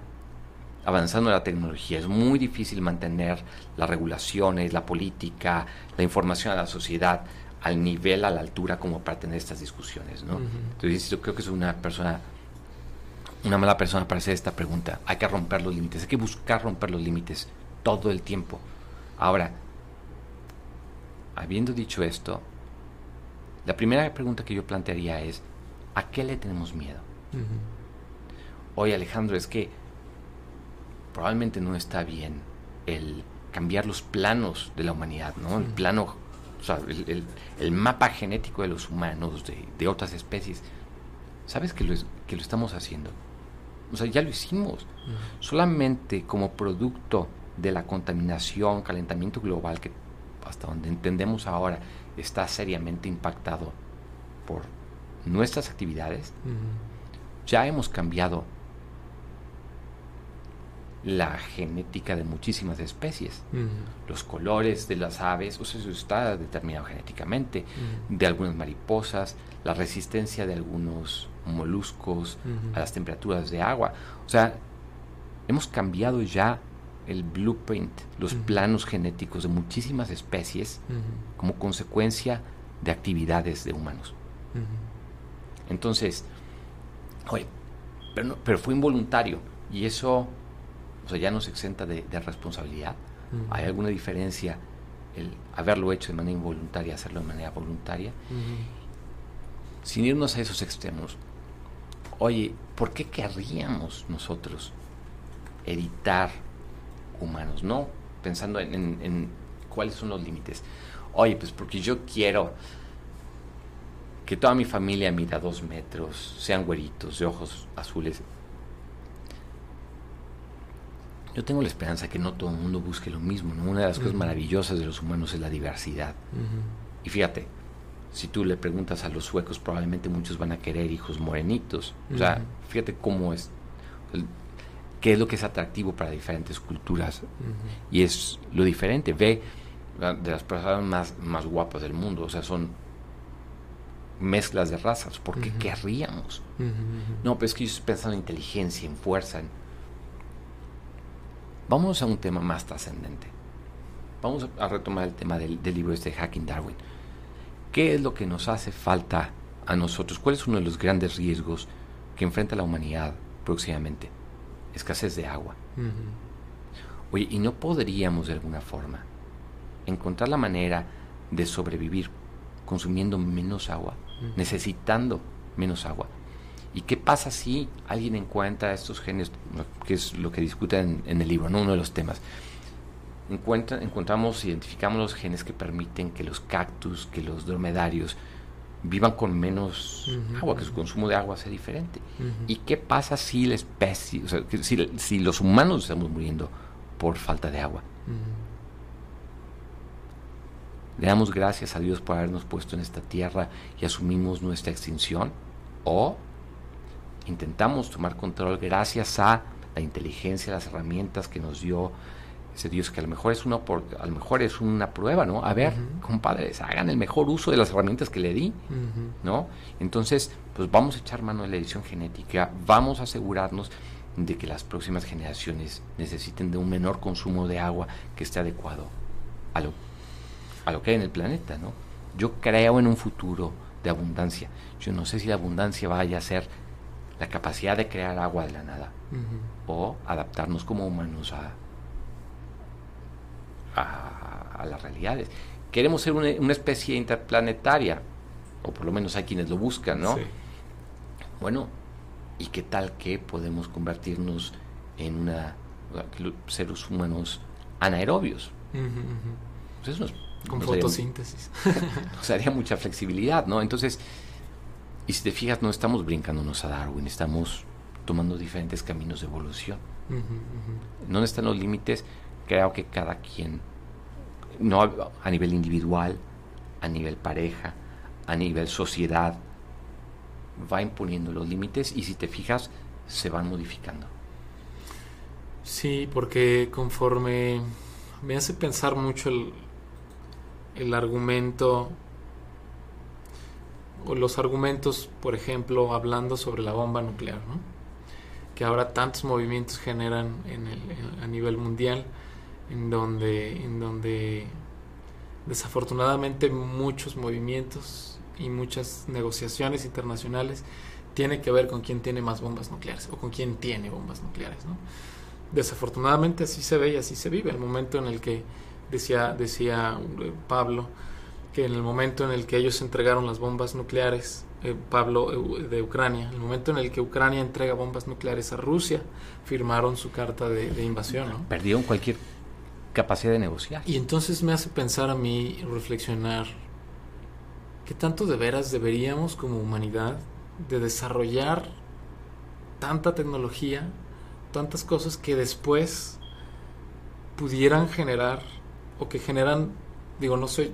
avanzando la tecnología, es muy difícil mantener las regulaciones, la política, la información a la sociedad al nivel, a la altura como para tener estas discusiones, ¿no? Entonces yo creo que es una persona, una mala persona para hacer esta pregunta. Hay que romper los límites, hay que buscar romper los límites todo el tiempo. Ahora, habiendo dicho esto, la primera pregunta que yo plantearía es, ¿a qué le tenemos miedo? Oye Alejandro, es que probablemente no está bien el cambiar los planos de la humanidad, ¿no? El plano, o sea, el, mapa genético de los humanos, de, otras especies. ¿Sabes que lo, que lo estamos haciendo? O sea, ya lo hicimos. Solamente como producto de la contaminación, calentamiento global, que hasta donde entendemos ahora está seriamente impactado por nuestras actividades, ya hemos cambiado la genética de muchísimas especies. Los colores de las aves, o sea, eso está determinado genéticamente, de algunas mariposas, la resistencia de algunos moluscos a las temperaturas de agua. O sea, hemos cambiado ya el blueprint, los planos genéticos de muchísimas especies como consecuencia de actividades de humanos. Entonces, oye, pero, pero fue involuntario y eso o sea, ya nos exenta de, responsabilidad. ¿Hay alguna diferencia el haberlo hecho de manera involuntaria, hacerlo de manera voluntaria? Sin irnos a esos extremos, oye, ¿por qué querríamos nosotros editar humanos? No pensando en, cuáles son los límites. Oye, pues porque yo quiero que toda mi familia mida dos metros, sean güeritos, de ojos azules. Yo tengo la esperanza que no todo el mundo busque lo mismo. Una de las cosas maravillosas de los humanos es la diversidad. Y fíjate, si tú le preguntas a los suecos, probablemente muchos van a querer hijos morenitos. O sea, fíjate cómo es, qué es lo que es atractivo para diferentes culturas. Y es lo diferente. Ve de las personas más, más guapas del mundo, o sea, son mezclas de razas. ¿Por qué querríamos? No, pero es que estoy pensando en inteligencia, en fuerza. Vamos a un tema más trascendente. Vamos a retomar el tema del, del libro este de Hacking Darwin. ¿Qué es lo que nos hace falta a nosotros? ¿Cuál es uno de los grandes riesgos que enfrenta la humanidad próximamente? Escasez de agua. Oye, ¿y no podríamos de alguna forma encontrar la manera de sobrevivir consumiendo menos agua, necesitando menos agua? ¿Y qué pasa si alguien encuentra estos genes, que es lo que discuten en, el libro, ¿no? uno de los temas? encuentra, encontramos, identificamos los genes que permiten que los cactus, que los dromedarios vivan con menos agua, que su consumo de agua sea diferente. ¿Y qué pasa si la especie, o sea, si, si, los humanos estamos muriendo por falta de agua? Le damos gracias a Dios por habernos puesto en esta tierra y asumimos nuestra extinción. O intentamos tomar control gracias a la inteligencia, las herramientas que nos dio ese Dios que a lo mejor es una a lo mejor es una prueba, ¿no? A ver, compadres, hagan el mejor uso de las herramientas que le di, ¿no? Entonces, pues vamos a echar mano de la edición genética, vamos a asegurarnos de que las próximas generaciones necesiten de un menor consumo de agua que esté adecuado a lo, a lo que hay en el planeta, ¿no? Yo creo en un futuro de abundancia. Yo no sé si la abundancia vaya a ser la capacidad de crear agua de la nada o adaptarnos como humanos a, a, las realidades. Queremos ser una, especie interplanetaria, o por lo menos hay quienes lo buscan, ¿no? Bueno, ¿y qué tal que podemos convertirnos en una seres humanos anaerobios? Pues Con fotosíntesis. [laughs] nos haría mucha flexibilidad, ¿no? Entonces, y si te fijas, no estamos brincándonos a Darwin, estamos tomando diferentes caminos de evolución. ¿Dónde están los límites? creo que cada quien, no a nivel individual, a nivel pareja, a nivel sociedad, va imponiendo los límites y si te fijas, se van modificando. Sí, porque conforme me hace pensar mucho el, el argumento los argumentos, por ejemplo, hablando sobre la bomba nuclear, ¿no? que ahora tantos movimientos generan a nivel mundial en donde, en donde desafortunadamente muchos movimientos y muchas negociaciones internacionales tienen que ver con quién tiene más bombas nucleares o con quién tiene bombas nucleares. Desafortunadamente así se ve y así se vive. El momento en el que decía, decía eh, Pablo que en el momento en el que ellos entregaron las bombas nucleares, eh, Pablo eh, de Ucrania, el momento en el que Ucrania entrega bombas nucleares a Rusia, firmaron su carta de, de invasión. ¿no? Perdieron cualquier capacidad de negociar. Y entonces me hace pensar a mí, reflexionar, ¿qué tanto de veras deberíamos como humanidad de desarrollar tanta tecnología, tantas cosas que después pudieran generar o que generan, digo, no soy,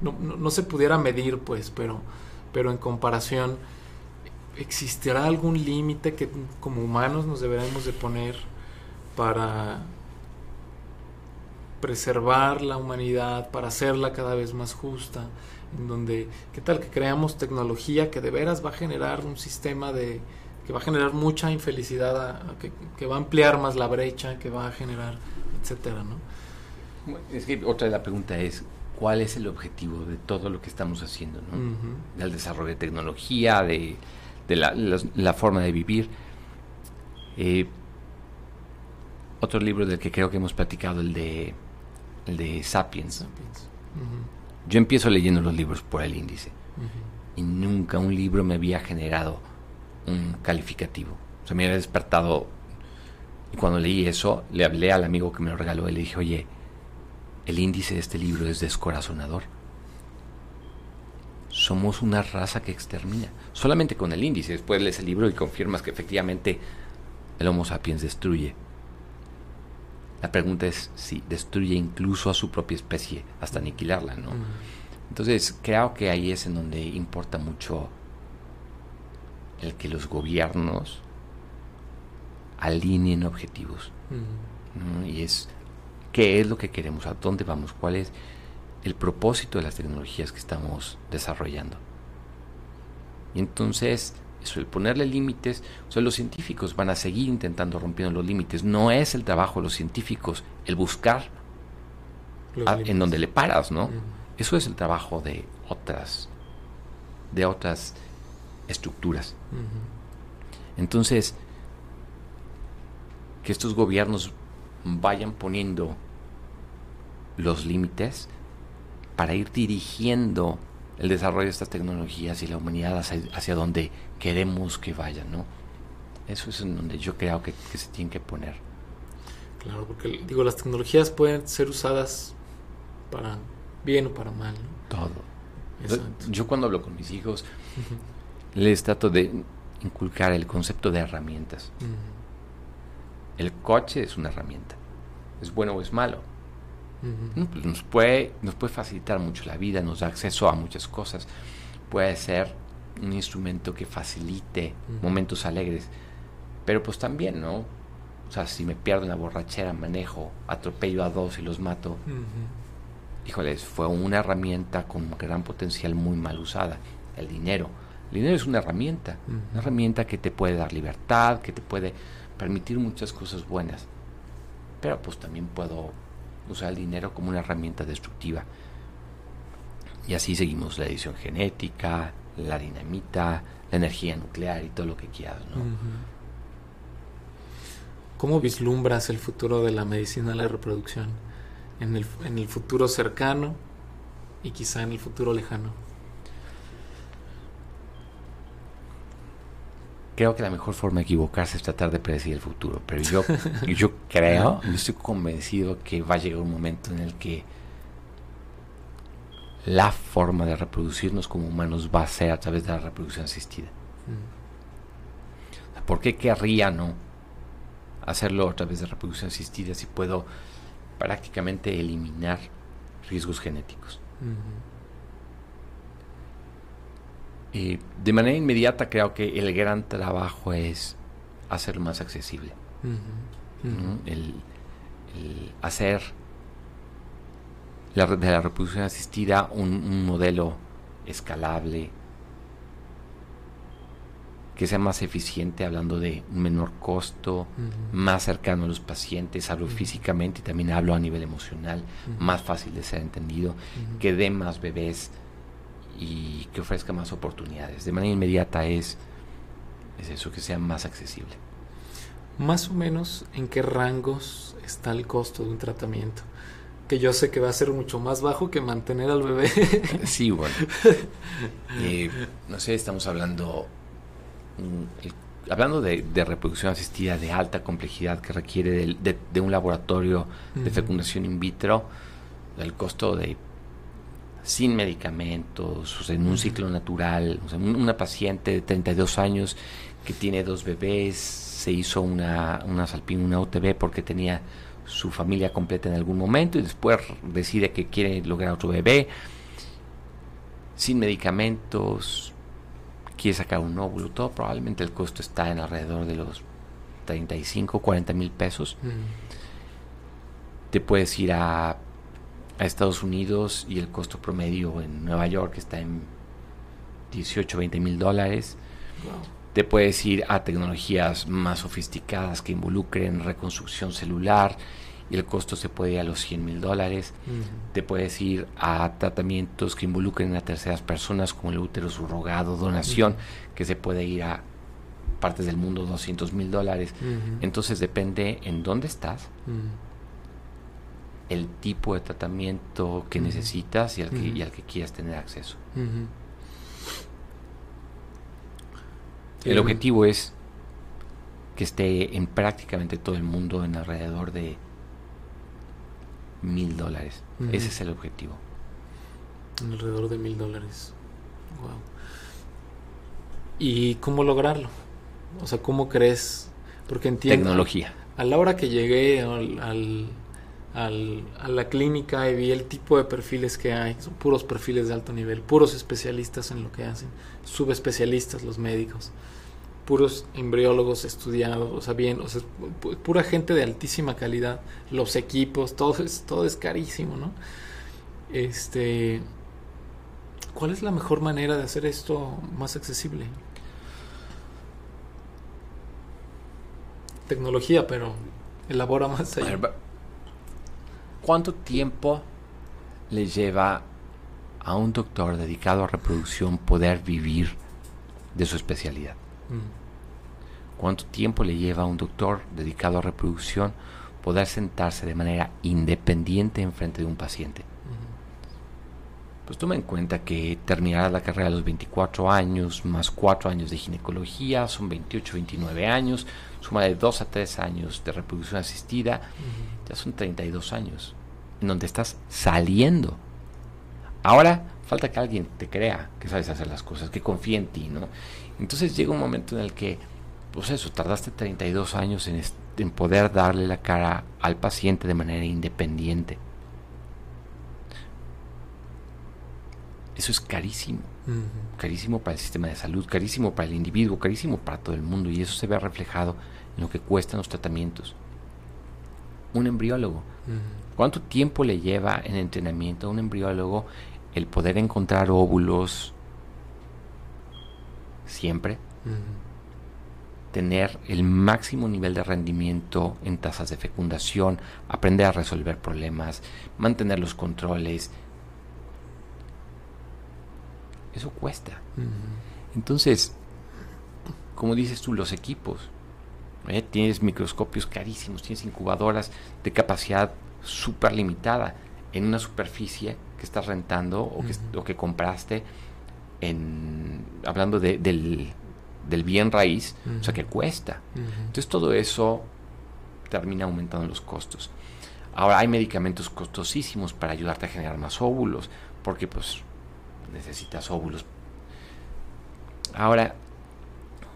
no, no, se pudiera medir pues, pero, pero en comparación, ¿existirá algún límite que como humanos nos deberemos de poner para preservar la humanidad, para hacerla cada vez más justa, en donde, ¿qué tal que creamos tecnología que de veras va a generar un sistema de que va a generar mucha infelicidad, que, va a ampliar más la brecha, que va a generar, etcétera, ¿no? Es que otra de la pregunta es, ¿cuál es el objetivo de todo lo que estamos haciendo, ¿no? Del desarrollo de tecnología, de, la, forma de vivir. Eh, otro libro del que creo que hemos platicado, el de, el de Sapiens. Yo empiezo leyendo los libros por el índice y nunca un libro me había generado un calificativo. O sea, me había despertado y cuando leí eso, le hablé al amigo que me lo regaló y le dije, oye, el índice de este libro es descorazonador. Somos una raza que extermina. Solamente con el índice. Después lees el libro y confirmas que efectivamente el Homo sapiens destruye. La pregunta es si destruye incluso a su propia especie hasta aniquilarla, ¿no? Entonces, creo que ahí es en donde importa mucho el que los gobiernos alineen objetivos. Y es qué es lo que queremos, a dónde vamos, cuál es el propósito de las tecnologías que estamos desarrollando. Y entonces, eso, el ponerle límites, o sea, los científicos van a seguir intentando rompiendo los límites. No es el trabajo de los científicos el buscar en donde le paras, ¿no? Eso es el trabajo de otras, de otras estructuras. Entonces, que estos gobiernos vayan poniendo los límites para ir dirigiendo el desarrollo de estas tecnologías y la humanidad hacia, donde queremos que vayan, ¿no? Eso es en donde yo creo que, que se tiene que poner. Claro, porque digo, las tecnologías pueden ser usadas para bien o para mal. Todo. Yo cuando hablo con mis hijos, les trato de inculcar el concepto de herramientas. El coche es una herramienta. ¿Es bueno o es malo? Pues nos, puede, nos puede facilitar mucho la vida, nos da acceso a muchas cosas. Puede ser un instrumento que facilite momentos alegres. Pero pues también, ¿no? O sea, si me pierdo en la borrachera, manejo, atropello a dos y los mato híjoles, fue una herramienta con gran potencial muy mal usada, el dinero. El dinero es una herramienta, una herramienta que te puede dar libertad, que te puede permitir muchas cosas buenas. Pero pues también puedo usar el dinero como una herramienta destructiva. Y así seguimos la edición genética, la dinamita, la energía nuclear y todo lo que quieras, ¿no? ¿Cómo vislumbras el futuro de la medicina de la reproducción? en el, en el futuro cercano y quizá en el futuro lejano? Creo que la mejor forma de equivocarse es tratar de predecir el futuro, pero yo, [laughs] yo creo, yo estoy convencido que va a llegar un momento en el que la forma de reproducirnos como humanos va a ser a través de la reproducción asistida. Mm. ¿Por qué querría no hacerlo a través de reproducción asistida si puedo prácticamente eliminar riesgos genéticos. Y de manera inmediata creo que el gran trabajo es hacerlo más accesible. El, hacer la, de la reproducción asistida un modelo escalable, que sea más eficiente, hablando de un menor costo, más cercano a los pacientes, hablo físicamente y también hablo a nivel emocional, más fácil de ser entendido, que dé más bebés y que ofrezca más oportunidades. De manera inmediata es, es eso, que sea más accesible. Más o menos, ¿en qué rangos está el costo de un tratamiento? que yo sé que va a ser mucho más bajo que mantener al bebé. [laughs] Sí, bueno. [laughs] Eh, no sé, estamos hablando hablando de, reproducción asistida de alta complejidad que requiere de, un laboratorio de fecundación in vitro, el costo de sin medicamentos, en un ciclo natural, una paciente de 32 años que tiene dos bebés, se hizo una, una salpín, una UTB porque tenía su familia completa en algún momento y después decide que quiere lograr otro bebé, sin medicamentos, quiere sacar un óvulo, todo probablemente el costo está en alrededor de los 35, 40 mil pesos. Mm. Te puedes ir a, a, Estados Unidos y el costo promedio en Nueva York está en 18, 20 mil dólares. te puedes ir a tecnologías más sofisticadas que involucren reconstrucción celular y el costo se puede ir a los 100 mil dólares. Te puedes ir a tratamientos que involucren a terceras personas como el útero subrogado, donación, que se puede ir a partes del mundo 200 mil dólares. Entonces depende en dónde estás, el tipo de tratamiento que necesitas y al que, y al que quieras tener acceso. El objetivo es que esté en prácticamente todo el mundo en alrededor de mil dólares. Ese es el objetivo. Alrededor de mil dólares. Wow. ¿Y cómo lograrlo? O sea, ¿cómo crees? Porque entiendo. Tecnología. A la hora que llegué al, al, a la clínica y vi el tipo de perfiles que hay, son puros perfiles de alto nivel, puros especialistas en lo que hacen, subespecialistas los médicos, puros embriólogos estudiados, o sea, bien, o sea, pura gente de altísima calidad, los equipos, todo es, todo es carísimo, ¿no? Este, ¿cuál es la mejor manera de hacer esto más accesible? Tecnología, pero elabora más allá. ¿Cuánto tiempo le lleva a un doctor dedicado a reproducción poder vivir de su especialidad? Mm. ¿Cuánto tiempo le lleva a un doctor dedicado a reproducción poder sentarse de manera independiente en frente de un paciente? Pues toma en cuenta que terminará la carrera a los 24 años, más 4 años de ginecología, son 28, 29 años, suma de 2 a 3 años de reproducción asistida, ya son 32 años en donde estás saliendo. Ahora falta que alguien te crea que sabes hacer las cosas, que confíe en ti, ¿no? Entonces llega un momento en el que, pues eso, tardaste 32 años en, en poder darle la cara al paciente de manera independiente. Eso es carísimo. Carísimo para el sistema de salud, carísimo para el individuo, carísimo para todo el mundo. Y eso se ve reflejado en lo que cuestan los tratamientos. Un embriólogo ¿Cuánto tiempo le lleva en entrenamiento a un embriólogo el poder encontrar óvulos siempre? Tener el máximo nivel de rendimiento en tasas de fecundación, aprender a resolver problemas, mantener los controles. Eso cuesta. Entonces, como dices tú, los equipos. ¿eh? Tienes microscopios carísimos, tienes incubadoras de capacidad súper limitada en una superficie que estás rentando o que, que compraste en hablando de, del, del, bien raíz, o sea que cuesta. Entonces todo eso termina aumentando los costos. Ahora hay medicamentos costosísimos para ayudarte a generar más óvulos, porque pues necesitas óvulos. Ahora,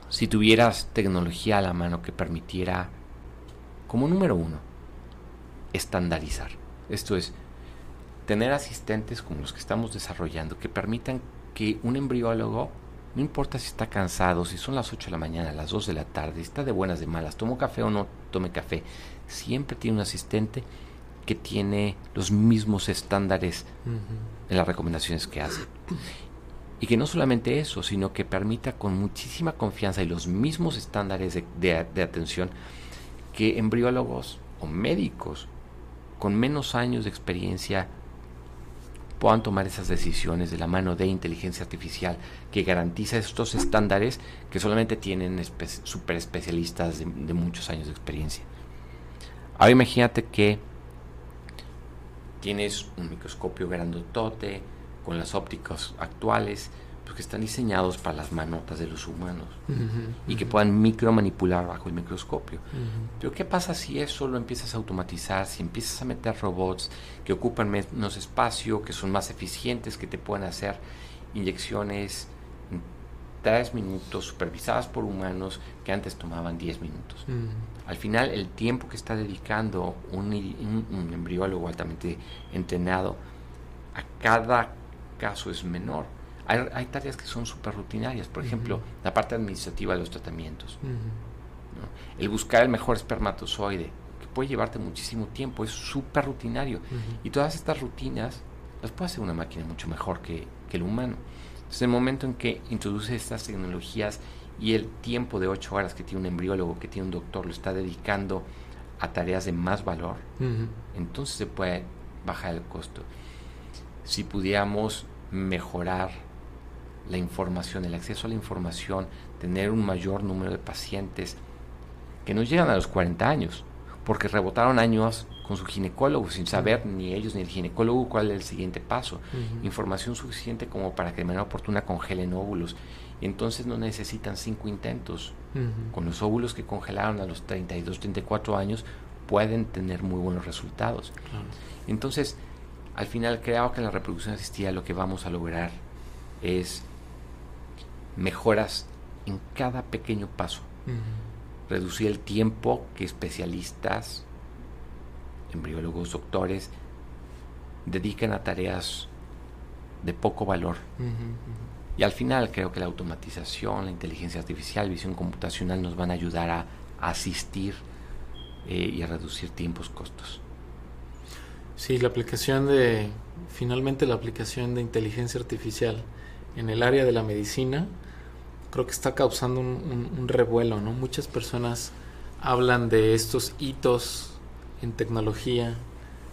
si tuvieras tecnología a la mano que permitiera, como número uno, estandarizar. Esto es, tener asistentes como los que estamos desarrollando que permitan que un embriólogo, no importa si está cansado, si son las 8 de la mañana, las 2 de la tarde, si está de buenas, de malas, tomo café o no tome café, siempre tiene un asistente que tiene los mismos estándares en las recomendaciones que hace. Y que no solamente eso, sino que permita con muchísima confianza y los mismos estándares de atención que embriólogos o médicos con menos años de experiencia puedan tomar esas decisiones de la mano de inteligencia artificial que garantiza estos estándares que solamente tienen super especialistas de, muchos años de experiencia. Ahora imagínate que tienes un microscopio grandotote con las ópticas actuales pues, que están diseñados para las manotas de los humanos y que puedan micromanipular bajo el microscopio. Pero ¿qué pasa si eso lo empiezas a automatizar, si empiezas a meter robots que ocupan menos espacio, que son más eficientes, que te pueden hacer inyecciones en 3 minutos supervisadas por humanos que antes tomaban 10 minutos? Al final el tiempo que está dedicando un, un embriólogo altamente entrenado a cada caso es menor hay, tareas que son súper rutinarias, por ejemplo, la parte administrativa de los tratamientos. El buscar el mejor espermatozoide, que puede llevarte muchísimo tiempo, es súper rutinario. Y todas estas rutinas las puede hacer una máquina mucho mejor que, el humano. Entonces, el momento en que introduce estas tecnologías y el tiempo de ocho horas que tiene un embriólogo, que tiene un doctor, lo está dedicando a tareas de más valor, entonces se puede bajar el costo. Si pudiéramos mejorar la información, el acceso a la información, tener un mayor número de pacientes que no llegan a los 40 años, porque rebotaron años con su ginecólogo sin saber ni ellos ni el ginecólogo cuál es el siguiente paso. Información suficiente como para que de manera oportuna congelen óvulos. Y entonces no necesitan cinco intentos. Con los óvulos que congelaron a los 32, 34 años pueden tener muy buenos resultados. Entonces, al final creo que en la reproducción asistida lo que vamos a lograr es mejoras en cada pequeño paso. Reducir el tiempo que especialistas, embriólogos, doctores, dedican a tareas de poco valor. Y al final creo que la automatización, la inteligencia artificial, visión computacional nos van a ayudar a, asistir eh, y a reducir tiempos, costos. Sí, la aplicación de, finalmente la aplicación de inteligencia artificial en el área de la medicina, creo que está causando un, revuelo, ¿no? Muchas personas hablan de estos hitos en tecnología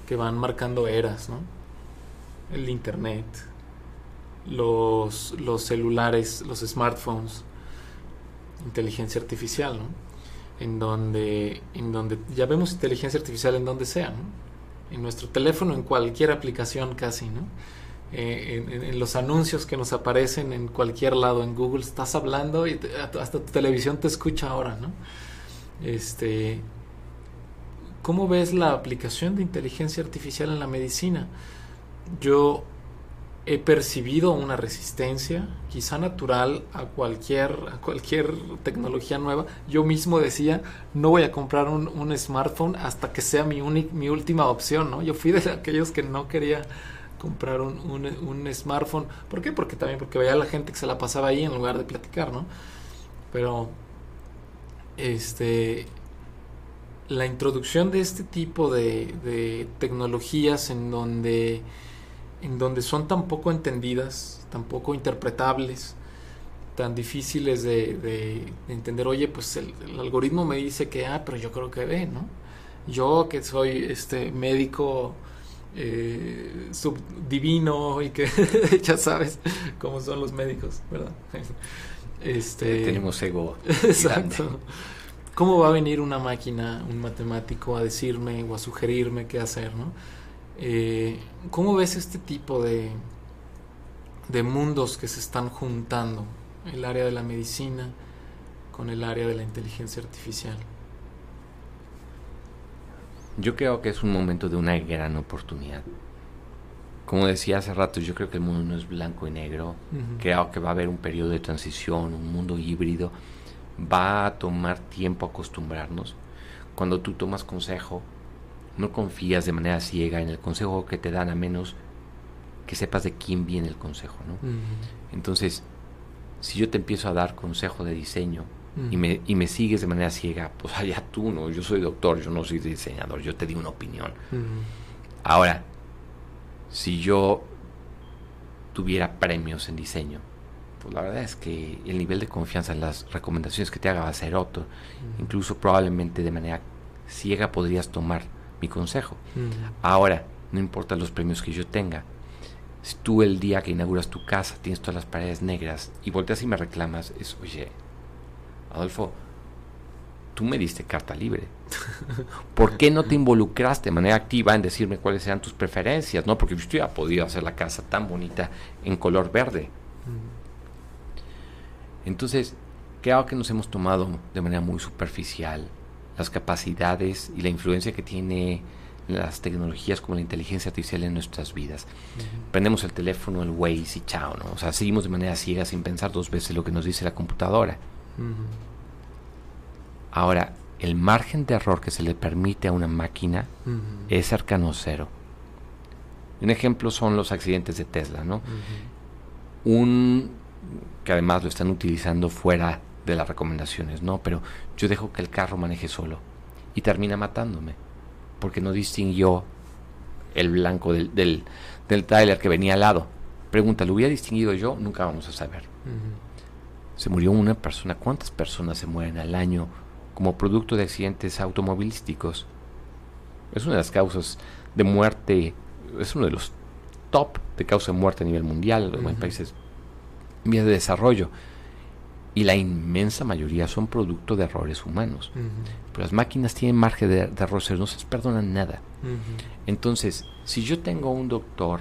que van marcando eras, ¿no? El internet, los, los celulares, los smartphones, inteligencia artificial, ¿no? En donde, en donde ya vemos inteligencia artificial en donde sea, ¿no? En nuestro teléfono, en cualquier aplicación casi, ¿no? Eh, en, los anuncios que nos aparecen en cualquier lado en Google, estás hablando y hasta tu televisión te escucha ahora, ¿no? Este, ¿Cómo ves la aplicación de inteligencia artificial en la medicina? Yo he percibido una resistencia, quizá natural, a cualquier, a cualquier tecnología nueva. Yo mismo decía, no voy a comprar un, smartphone hasta que sea mi, mi última opción, ¿no? Yo fui de [laughs] aquellos que no quería comprar un, un, smartphone. ¿Por qué? Porque también porque veía a la gente que se la pasaba ahí en lugar de platicar, ¿no? Pero, este, la introducción de este tipo de, de tecnologías en donde, en donde son tan poco entendidas, tan poco interpretables, tan difíciles de, de, entender, oye, pues el, el, algoritmo me dice que, ah, pero yo creo que ve, ¿no? Yo que soy este médico eh, subdivino y que [laughs] ya sabes cómo son los médicos, ¿verdad? [laughs] Este, Tenemos ego. [laughs] Exacto. ¿Cómo va a venir una máquina, un matemático, a decirme o a sugerirme qué hacer, ¿no? Eh, ¿Cómo ves este tipo de, de mundos que se están juntando? El área de la medicina con el área de la inteligencia artificial. Yo creo que es un momento de una gran oportunidad. Como decía hace rato, yo creo que el mundo no es blanco y negro. Creo que va a haber un periodo de transición, un mundo híbrido. Va a tomar tiempo acostumbrarnos. Cuando tú tomas consejo, no confías de manera ciega en el consejo que te dan a menos que sepas de quién viene el consejo, ¿no? Entonces, si yo te empiezo a dar consejo de diseño, y, me, y me sigues de manera ciega, pues allá tú, ¿no? Yo soy doctor, yo no soy diseñador, yo te di una opinión. Ahora, si yo tuviera premios en diseño, pues la verdad es que el nivel de confianza en las recomendaciones que te haga va a ser otro. Incluso probablemente de manera ciega podrías tomar mi consejo. Ahora, no importa los premios que yo tenga. Si tú el día que inauguras tu casa tienes todas las paredes negras y volteas y me reclamas, es, oye, Adolfo, tú me diste carta libre. ¿Por qué no te involucraste de manera activa en decirme cuáles eran tus preferencias? No, porque yo hubiera podido hacer la casa tan bonita en color verde. Entonces, creo que nos hemos tomado de manera muy superficial las capacidades y la influencia que tiene las tecnologías como la inteligencia artificial en nuestras vidas. Prendemos el teléfono, el Waze y chao, ¿no? O sea, seguimos de manera ciega sin pensar dos veces lo que nos dice la computadora. Ahora, el margen de error que se le permite a una máquina es cercano a cero. Un ejemplo son los accidentes de Tesla, ¿no? Un que además lo están utilizando fuera de las recomendaciones, ¿no? Pero yo dejo que el carro maneje solo y termina matándome porque no distinguió el blanco del, del, del trailer que venía al lado. Pregunta, ¿lo hubiera distinguido yo? Nunca vamos a saber se murió una persona. ¿Cuántas personas se mueren al año como producto de accidentes automovilísticos? Es una de las causas de muerte, es uno de los top de causa de muerte a nivel mundial en países en vías de desarrollo. Y la inmensa mayoría son producto de errores humanos. Pero las máquinas tienen margen de, de error, no se perdonan nada. Entonces, si yo tengo un doctor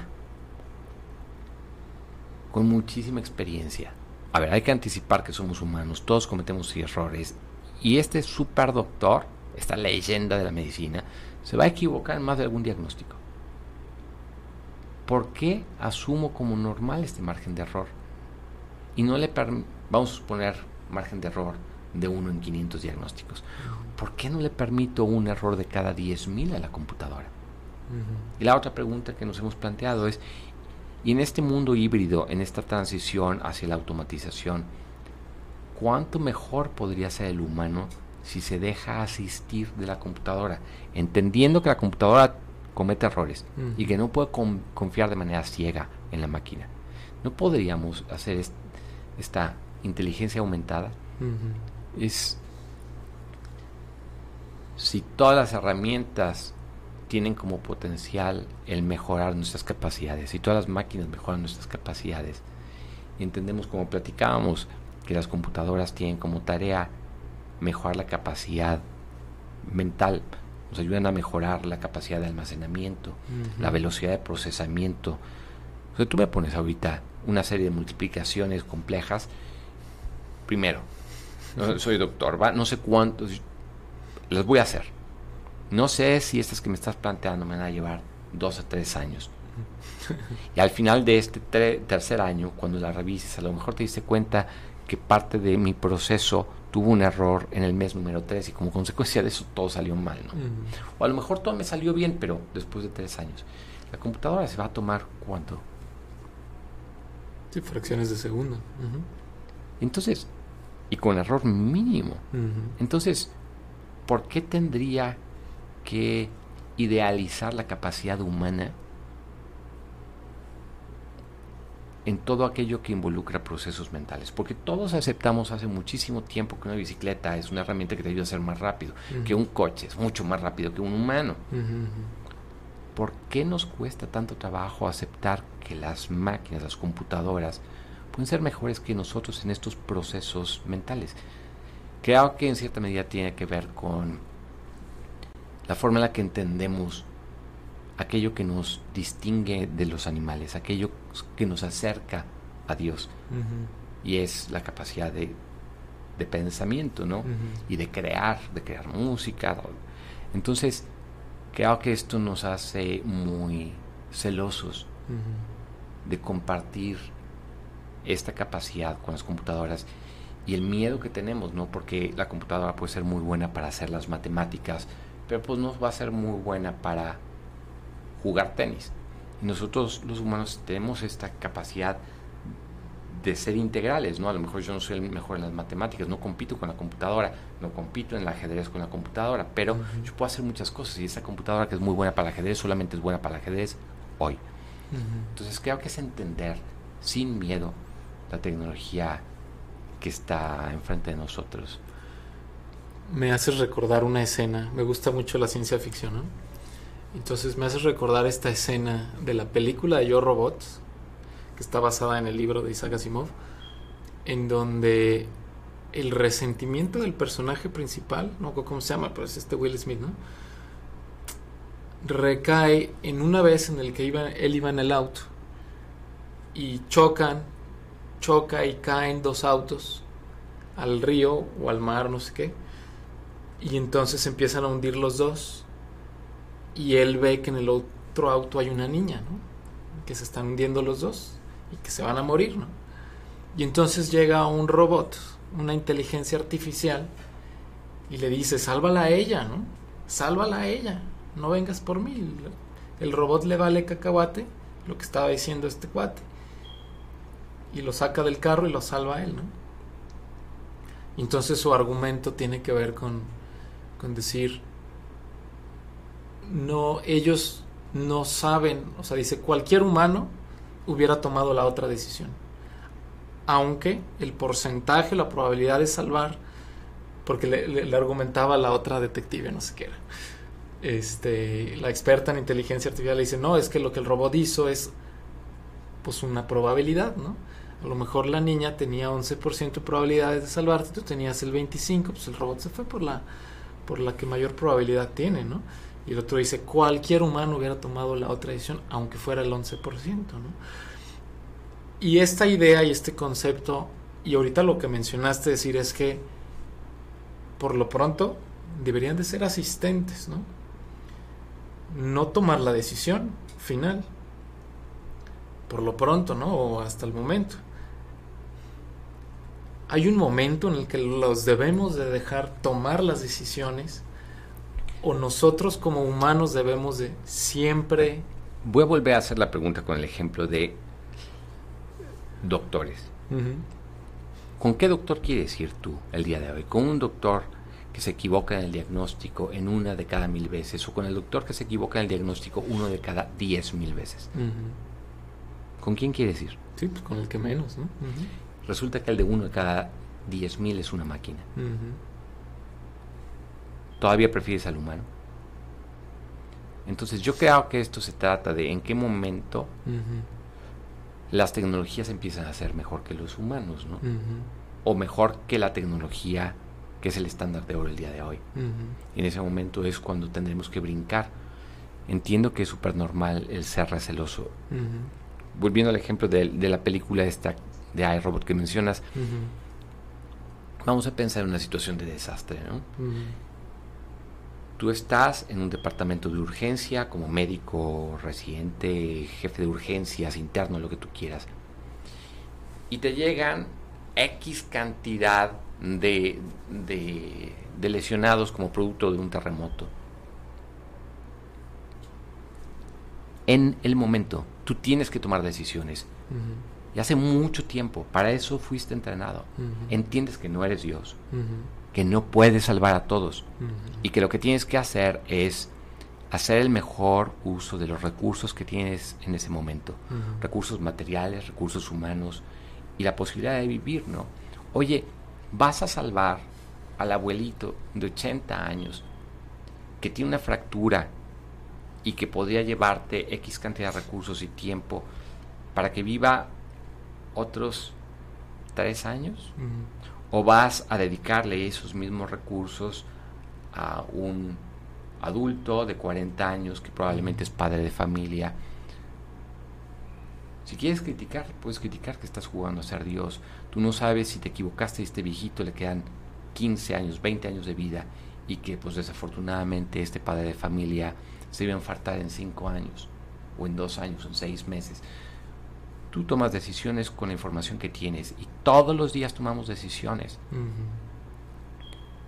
con muchísima experiencia, a ver, hay que anticipar que somos humanos, todos cometemos errores, y este super doctor, esta leyenda de la medicina, se va a equivocar en más de algún diagnóstico. ¿Por qué asumo como normal este margen de error? Y no le vamos a suponer margen de error de 1 en 500 diagnósticos. ¿Por qué no le permito un error de cada 10.000 a la computadora? Y la otra pregunta que nos hemos planteado es, y en este mundo híbrido, en esta transición hacia la automatización, ¿cuánto mejor podría ser el humano si se deja asistir de la computadora? Entendiendo que la computadora comete errores y que no puede confiar de manera ciega en la máquina. ¿No podríamos hacer esta inteligencia aumentada? Es si todas las herramientas tienen como potencial el mejorar nuestras capacidades. Y todas las máquinas mejoran nuestras capacidades. Y entendemos, como platicábamos, que las computadoras tienen como tarea mejorar la capacidad mental, nos ayudan a mejorar la capacidad de almacenamiento, la velocidad de procesamiento. O sea, tú me pones ahorita una serie de multiplicaciones complejas. Primero, soy doctor, ¿va? no sé cuántos, las voy a hacer no sé si estas que me estás planteando me van a llevar dos o tres años. [laughs] Y al final de este tercer año, cuando la revises, a lo mejor te diste cuenta que parte de mi proceso tuvo un error en el mes número 3 y como consecuencia de eso todo salió mal. ¿no? O a lo mejor todo me salió bien, pero después de tres años. La computadora se va a tomar cuánto? Sí, fracciones de segundo. Entonces, y con error mínimo. Entonces, ¿por qué tendría que idealizar la capacidad humana en todo aquello que involucra procesos mentales. Porque todos aceptamos hace muchísimo tiempo que una bicicleta es una herramienta que te ayuda a ser más rápido, que un coche es mucho más rápido que un humano. ¿Por qué nos cuesta tanto trabajo aceptar que las máquinas, las computadoras, pueden ser mejores que nosotros en estos procesos mentales? Creo que en cierta medida tiene que ver con la forma en la que entendemos aquello que nos distingue de los animales, aquello que nos acerca a Dios. Y es la capacidad de, pensamiento, ¿no? Y de crear, de crear música. Entonces, creo que esto nos hace muy celosos de compartir esta capacidad con las computadoras y el miedo que tenemos, ¿no? Porque la computadora puede ser muy buena para hacer las matemáticas, pero pues no va a ser muy buena para jugar tenis. Y nosotros los humanos tenemos esta capacidad de ser integrales, ¿no? A lo mejor yo no soy el mejor en las matemáticas, no compito con la computadora, no compito en el ajedrez con la computadora, pero yo puedo hacer muchas cosas y esa computadora que es muy buena para el ajedrez solamente es buena para el ajedrez hoy. Entonces creo que es entender sin miedo la tecnología que está enfrente de nosotros me hace recordar una escena. Me gusta mucho la ciencia ficción, ¿no? Entonces me hace recordar esta escena de la película de Yo Robot, que está basada en el libro de Isaac Asimov, en donde el resentimiento del personaje principal, no cómo se llama, pero es este Will Smith, ¿no? Recae en una vez en el que iba, él iba en el auto y chocan, choca y caen dos autos al río o al mar, no sé qué y entonces empiezan a hundir los dos. Y él ve que en el otro auto hay una niña, ¿no? Que se están hundiendo los dos y que se van a morir, ¿no? Y entonces llega un robot, una inteligencia artificial, y le dice, sálvala a ella, ¿no? Sálvala a ella, no vengas por mí. El robot le vale cacahuate, lo que estaba diciendo este cuate, y lo saca del carro y lo salva a él, ¿no? Entonces su argumento tiene que ver con con decir, no, ellos no saben, o sea, dice, cualquier humano hubiera tomado la otra decisión. aunque el porcentaje, la probabilidad de salvar, porque le, argumentaba la otra detective, no sé qué era, este, la experta en inteligencia artificial le dice, no, es que lo que el robot hizo es pues una probabilidad, ¿no? A lo mejor la niña tenía 11% de probabilidades de salvarte, tú tenías el 25%, pues el robot se fue por la, por la que mayor probabilidad tiene, ¿no? Y el otro dice, cualquier humano hubiera tomado la otra decisión, aunque fuera el 11%, ¿no? Y esta idea y este concepto, y ahorita lo que mencionaste decir es que por lo pronto deberían de ser asistentes, ¿no? No tomar la decisión final. Por lo pronto, ¿no? O hasta el momento. Hay un momento en el que los debemos de dejar tomar las decisiones o nosotros como humanos debemos de siempre... Voy a volver a hacer la pregunta con el ejemplo de doctores. ¿Con qué doctor quieres ir tú el día de hoy? ¿Con un doctor que se equivoca en el diagnóstico en una de cada mil veces o con el doctor que se equivoca en el diagnóstico uno de cada diez mil veces? ¿Con quién quieres ir? Sí, pues con el que menos, ¿no? Resulta que el de uno de cada diez mil es una máquina. ¿Todavía prefieres al humano? Entonces yo creo que esto se trata de en qué momento las tecnologías empiezan a ser mejor que los humanos, ¿no? O mejor que la tecnología que es el estándar de oro el día de hoy. Y en ese momento es cuando tendremos que brincar. Entiendo que es súper normal el ser receloso. Volviendo al ejemplo de, la película esta de iRobot que mencionas, vamos a pensar en una situación de desastre, ¿no? Tú estás en un departamento de urgencia como médico, residente, jefe de urgencias, interno, lo que tú quieras. Y te llegan X cantidad de, de, lesionados como producto de un terremoto. En el momento, tú tienes que tomar decisiones. Y hace mucho tiempo, para eso fuiste entrenado. Entiendes que no eres Dios que no puedes salvar a todos y que lo que tienes que hacer es hacer el mejor uso de los recursos que tienes en ese momento, recursos materiales, recursos humanos y la posibilidad de vivir, ¿no? Oye, vas a salvar al abuelito de 80 años que tiene una fractura y que podría llevarte X cantidad de recursos y tiempo para que viva otros tres años o vas a dedicarle esos mismos recursos a un adulto de 40 años que probablemente es padre de familia. Si quieres criticar, puedes criticar que estás jugando a ser Dios. Tú no sabes si te equivocaste y este viejito le quedan 15 años, 20 años de vida y que pues desafortunadamente este padre de familia se iba a infartar en 5 años o en 2 años, en 6 meses tú tomas decisiones con la información que tienes y todos los días tomamos decisiones.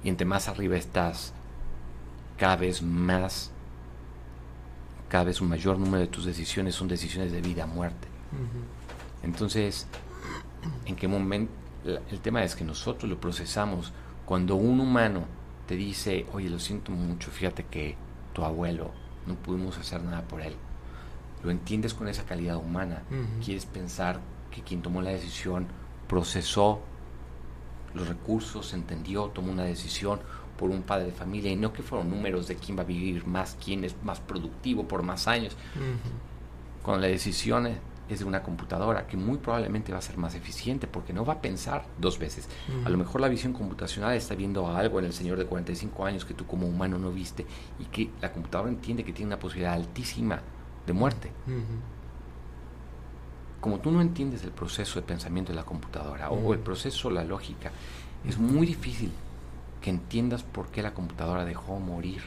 Y entre más arriba estás, cada vez más, cada vez un mayor número de tus decisiones son decisiones de vida, muerte. Entonces, ¿en qué momento? El tema es que nosotros lo procesamos cuando un humano te dice, oye, lo siento mucho, fíjate que tu abuelo, no pudimos hacer nada por él lo entiendes con esa calidad humana. Quieres pensar que quien tomó la decisión procesó los recursos, entendió, tomó una decisión por un padre de familia y no que fueron números de quién va a vivir más, quién es más productivo por más años. Cuando la decisión es de una computadora que muy probablemente va a ser más eficiente porque no va a pensar dos veces. A lo mejor la visión computacional está viendo algo en el señor de 45 años que tú como humano no viste y que la computadora entiende que tiene una posibilidad altísima de muerte. Como tú no entiendes el proceso de pensamiento de la computadora o el proceso, la lógica, es muy difícil que entiendas por qué la computadora dejó morir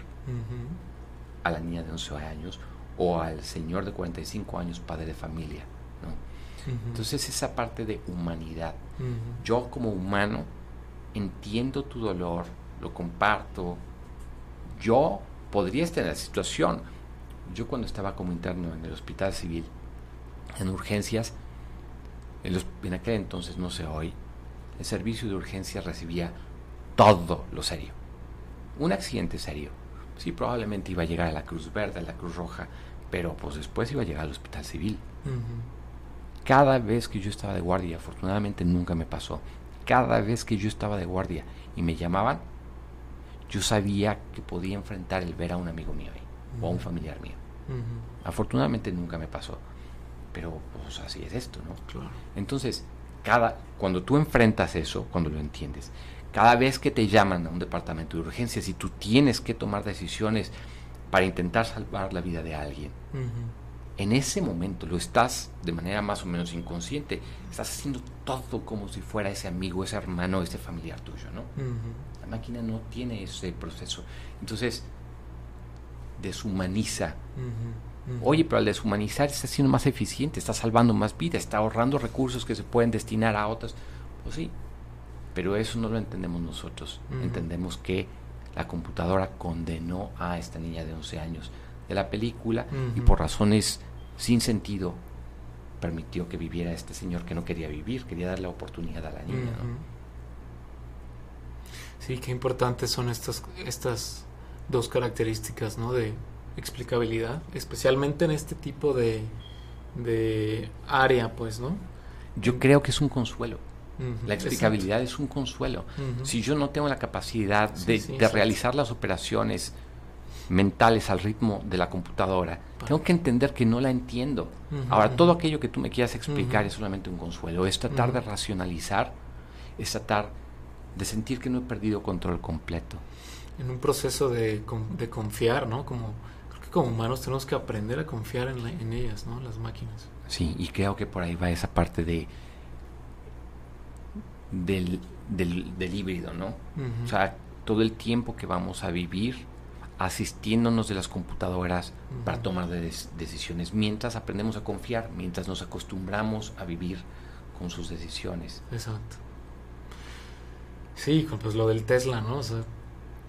a la niña de 11 años o al señor de 45 años, padre de familia. Entonces esa parte de humanidad. Yo como humano entiendo tu dolor, lo comparto. Yo podría estar en la situación, yo cuando estaba como interno en el hospital civil, en urgencias, en, aquel entonces, no sé hoy, el servicio de urgencias recibía todo lo serio. Un accidente serio. Sí, probablemente iba a llegar a la Cruz Verde, a la Cruz Roja, pero pues después iba a llegar al hospital civil. cada vez que yo estaba de guardia, afortunadamente nunca me pasó, cada vez que yo estaba de guardia y me llamaban, yo sabía que podía enfrentar el ver a un amigo mío ahí, o a un familiar mío. Afortunadamente nunca me pasó, pero pues así es esto, ¿no? Claro. Entonces, cada, cuando tú enfrentas eso, cuando lo entiendes, cada vez que te llaman a un departamento de urgencias y tú tienes que tomar decisiones para intentar salvar la vida de alguien, en ese momento lo estás de manera más o menos inconsciente, estás haciendo todo como si fuera ese amigo, ese hermano, ese familiar tuyo, ¿no? La máquina no tiene ese proceso. Entonces, deshumaniza. Oye, pero al deshumanizar está siendo más eficiente, está salvando más vidas, está ahorrando recursos que se pueden destinar a otras. Pues sí, pero eso no lo entendemos nosotros. Entendemos que la computadora condenó a esta niña de 11 años de la película y por razones sin sentido permitió que viviera este señor que no quería vivir, quería darle la oportunidad a la niña. Sí, qué importantes son estas, estas dos características ¿no? de explicabilidad, especialmente en este tipo de, de área, pues, ¿no? Yo creo que es un consuelo. La explicabilidad es un consuelo. Si yo no tengo la capacidad de, realizar las operaciones mentales al ritmo de la computadora, tengo que entender que no la entiendo. Ahora, todo aquello que tú me quieras explicar es solamente un consuelo. Es tratar de racionalizar, es tratar de sentir que no he perdido control completo. En un proceso de, de confiar, ¿no? Como, creo que como humanos tenemos que aprender a confiar en, en ellas, ¿no? Las máquinas. Sí, y creo que por ahí va esa parte de del, del, híbrido, ¿no? O sea, todo el tiempo que vamos a vivir asistiéndonos de las computadoras para tomar decisiones, mientras aprendemos a confiar, mientras nos acostumbramos a vivir con sus decisiones. Exacto. Sí, pues lo del Tesla, ¿no? O sea,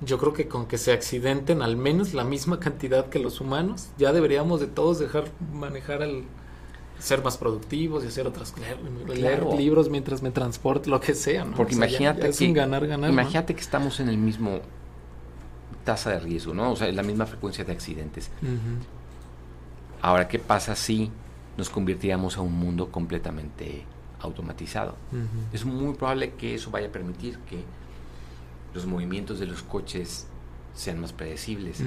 yo creo que con que se accidenten al menos la misma cantidad que los humanos, ya deberíamos de todos dejar manejar al, ser más productivos y hacer otras cosas, leer, libros mientras me transporto, lo que sea, ¿no? Porque imagínate que ganar, ganar, imagínate que estamos en el mismo tasa de riesgo, ¿no? O sea, en la misma frecuencia de accidentes. Ahora, ¿qué pasa si nos convirtiéramos a un mundo completamente automatizado? Es muy probable que eso vaya a permitir que los movimientos de los coches sean más predecibles,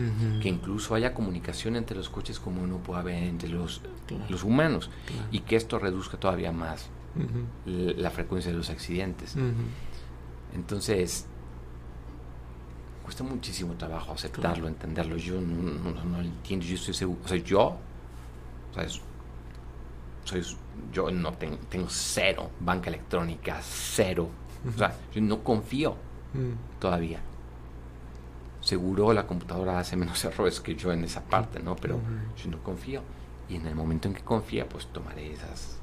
que incluso haya comunicación entre los coches como uno puede haber entre los, los humanos. Y que esto reduzca todavía más la frecuencia de los accidentes. Entonces, cuesta muchísimo trabajo aceptarlo, entenderlo. Yo no, entiendo, yo estoy seguro, o sea, yo, soy, yo no tengo, tengo cero banca electrónica, cero. O sea, yo no confío todavía seguro la computadora hace menos [laughs] errores que yo en esa parte, ¿no? Pero yo no confío. Y en el momento en que confía, pues tomaré esas.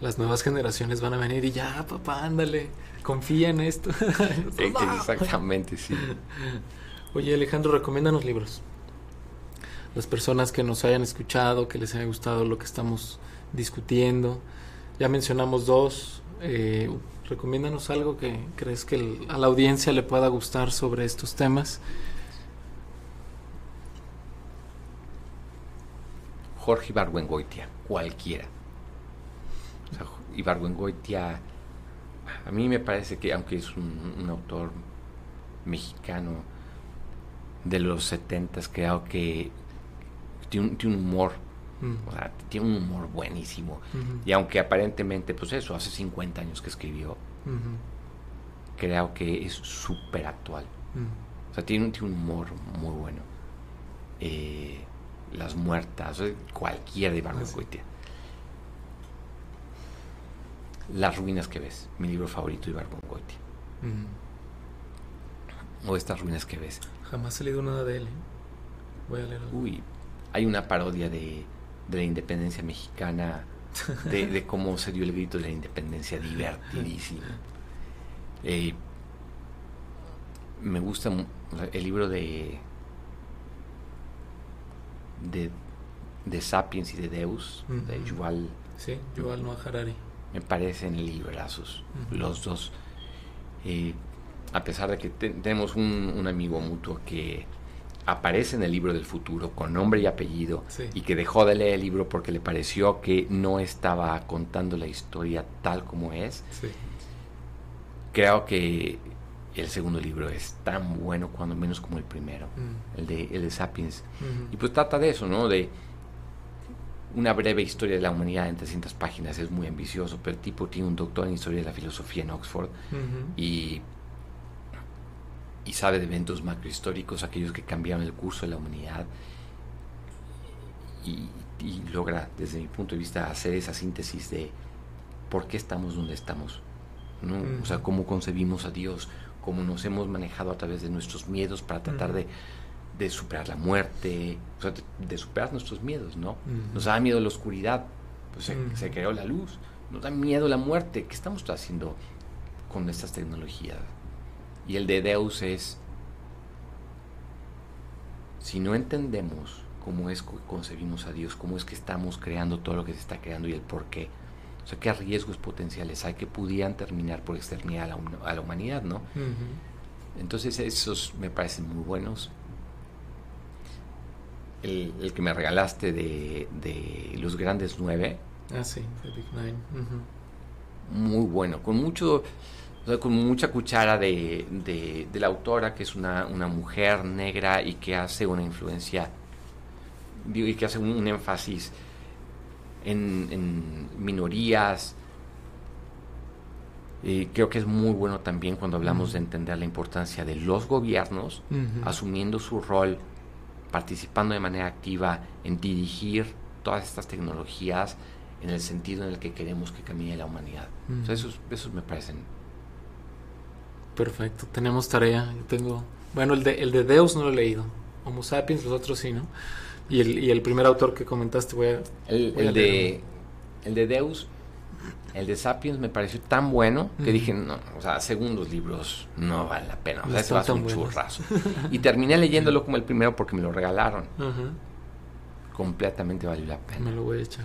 Las nuevas generaciones van a venir y ya, papá, ándale, confía en esto. [laughs] Exactamente, sí. [laughs] Oye, Alejandro, recomiéndanos libros. Las personas que nos hayan escuchado, que les haya gustado lo que estamos discutiendo. Ya mencionamos dos. Eh, recomiéndanos algo que crees que a la audiencia le pueda gustar sobre estos temas. Jorge Ibargüengoitia, cualquiera. O Ibargüengoitia, a mí me parece que, aunque es un, autor mexicano de los setentas, creo que tiene un, humor, mm. o sea, tiene un humor buenísimo. Y aunque aparentemente, pues eso, hace 50 años que escribió, creo que es súper actual. Mm. O sea, tiene, un humor muy bueno. Eh, las Muertas, cualquiera de Ibargüengoitia. Las ruinas que ves, mi libro favorito de Ibargüengoitia. O estas ruinas que ves. Jamás he leído nada de él. ¿eh? Voy a leerlo. Uy, hay una parodia de, la independencia mexicana, [laughs] de, cómo se dio el grito de la independencia, divertidísimo. Eh, me gusta el libro de de, de Sapiens y de Deus, de Yuval. Sí, Yuval Noah Harari. Me parecen librazos, los dos. Eh, a pesar de que tenemos un, amigo mutuo que, aparece en el libro del futuro con nombre y apellido Sí. y que dejó de leer el libro porque le pareció que no estaba contando la historia tal como es, Sí. creo que el segundo libro es tan bueno cuando menos como el primero, Mm. el de, el de Sapiens. Y pues trata de eso, ¿no? De una breve historia de la humanidad en 300 páginas, es muy ambicioso, pero el tipo tiene un doctor en historia de la filosofía en Oxford y, y sabe de eventos macrohistóricos, aquellos que cambiaron el curso de la humanidad, y, y logra, desde mi punto de vista, hacer esa síntesis de por qué estamos donde estamos, ¿no? O sea, cómo concebimos a Dios, cómo nos hemos manejado a través de nuestros miedos para tratar de, de superar la muerte, o sea, de, de superar nuestros miedos, ¿no? Nos da miedo la oscuridad, pues se, se creó la luz, nos da miedo la muerte, ¿qué estamos haciendo con estas tecnologías? Y el de Deus es, si no entendemos cómo es que concebimos a Dios, cómo es que estamos creando todo lo que se está creando y el por qué, o sea, qué riesgos potenciales hay que pudieran terminar por exterminar a la, a la humanidad, ¿no? Entonces esos me parecen muy buenos. El, el que me regalaste de, de Los Grandes Nueve, Ah, sí, The Big Nine. Muy bueno, con mucho, o sea, con mucha cuchara de, de, de la autora, que es una, una mujer negra y que hace una influencia, digo, y que hace un, un énfasis en, en minorías. Y creo que es muy bueno también cuando hablamos de entender la importancia de los gobiernos asumiendo su rol, participando de manera activa en dirigir todas estas tecnologías en el sentido en el que queremos que camine la humanidad. O sea, Ujú. esos, esos me parecen... Perfecto, tenemos tarea. Yo tengo. Bueno, el de, el de Deus no lo he leído. Homo sapiens, los otros sí, ¿no? Y el, y el primer autor que comentaste, voy a. El, Voy a el de, el de Deus, el de Sapiens me pareció tan bueno que dije, no, o sea, segundos libros no vale la pena. O No sea, va a ser un buenos. churrazo. [laughs] Y terminé leyéndolo como el primero porque me lo regalaron. Completamente valió la me pena. lo voy a echar.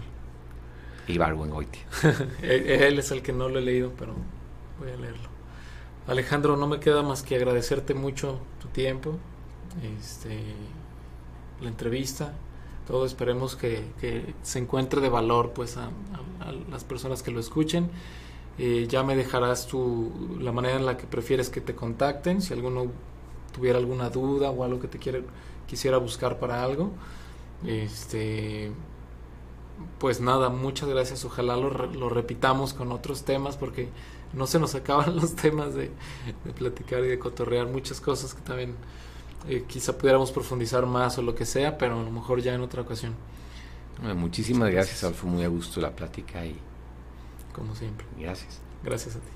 Y Barwengoitia. [laughs] Él es el que no lo he leído, pero voy a leerlo. Alejandro, no me queda más que agradecerte mucho tu tiempo, este, la entrevista, todo. Esperemos que, que se encuentre de valor, pues, a, las personas que lo escuchen. Eh, ya me dejarás tu, la manera en la que prefieres que te contacten, si alguno tuviera alguna duda o algo que te quiera, quisiera buscar para algo. Este, pues nada, muchas gracias. Ojalá lo, lo repitamos con otros temas porque no se nos acaban los temas de, platicar y de cotorrear muchas cosas que también eh, quizá pudiéramos profundizar más o lo que sea, pero a lo mejor ya en otra ocasión. Eh, muchísimas gracias, gracias Alfo, muy a gusto la plática y... Como siempre. Gracias. Gracias a ti.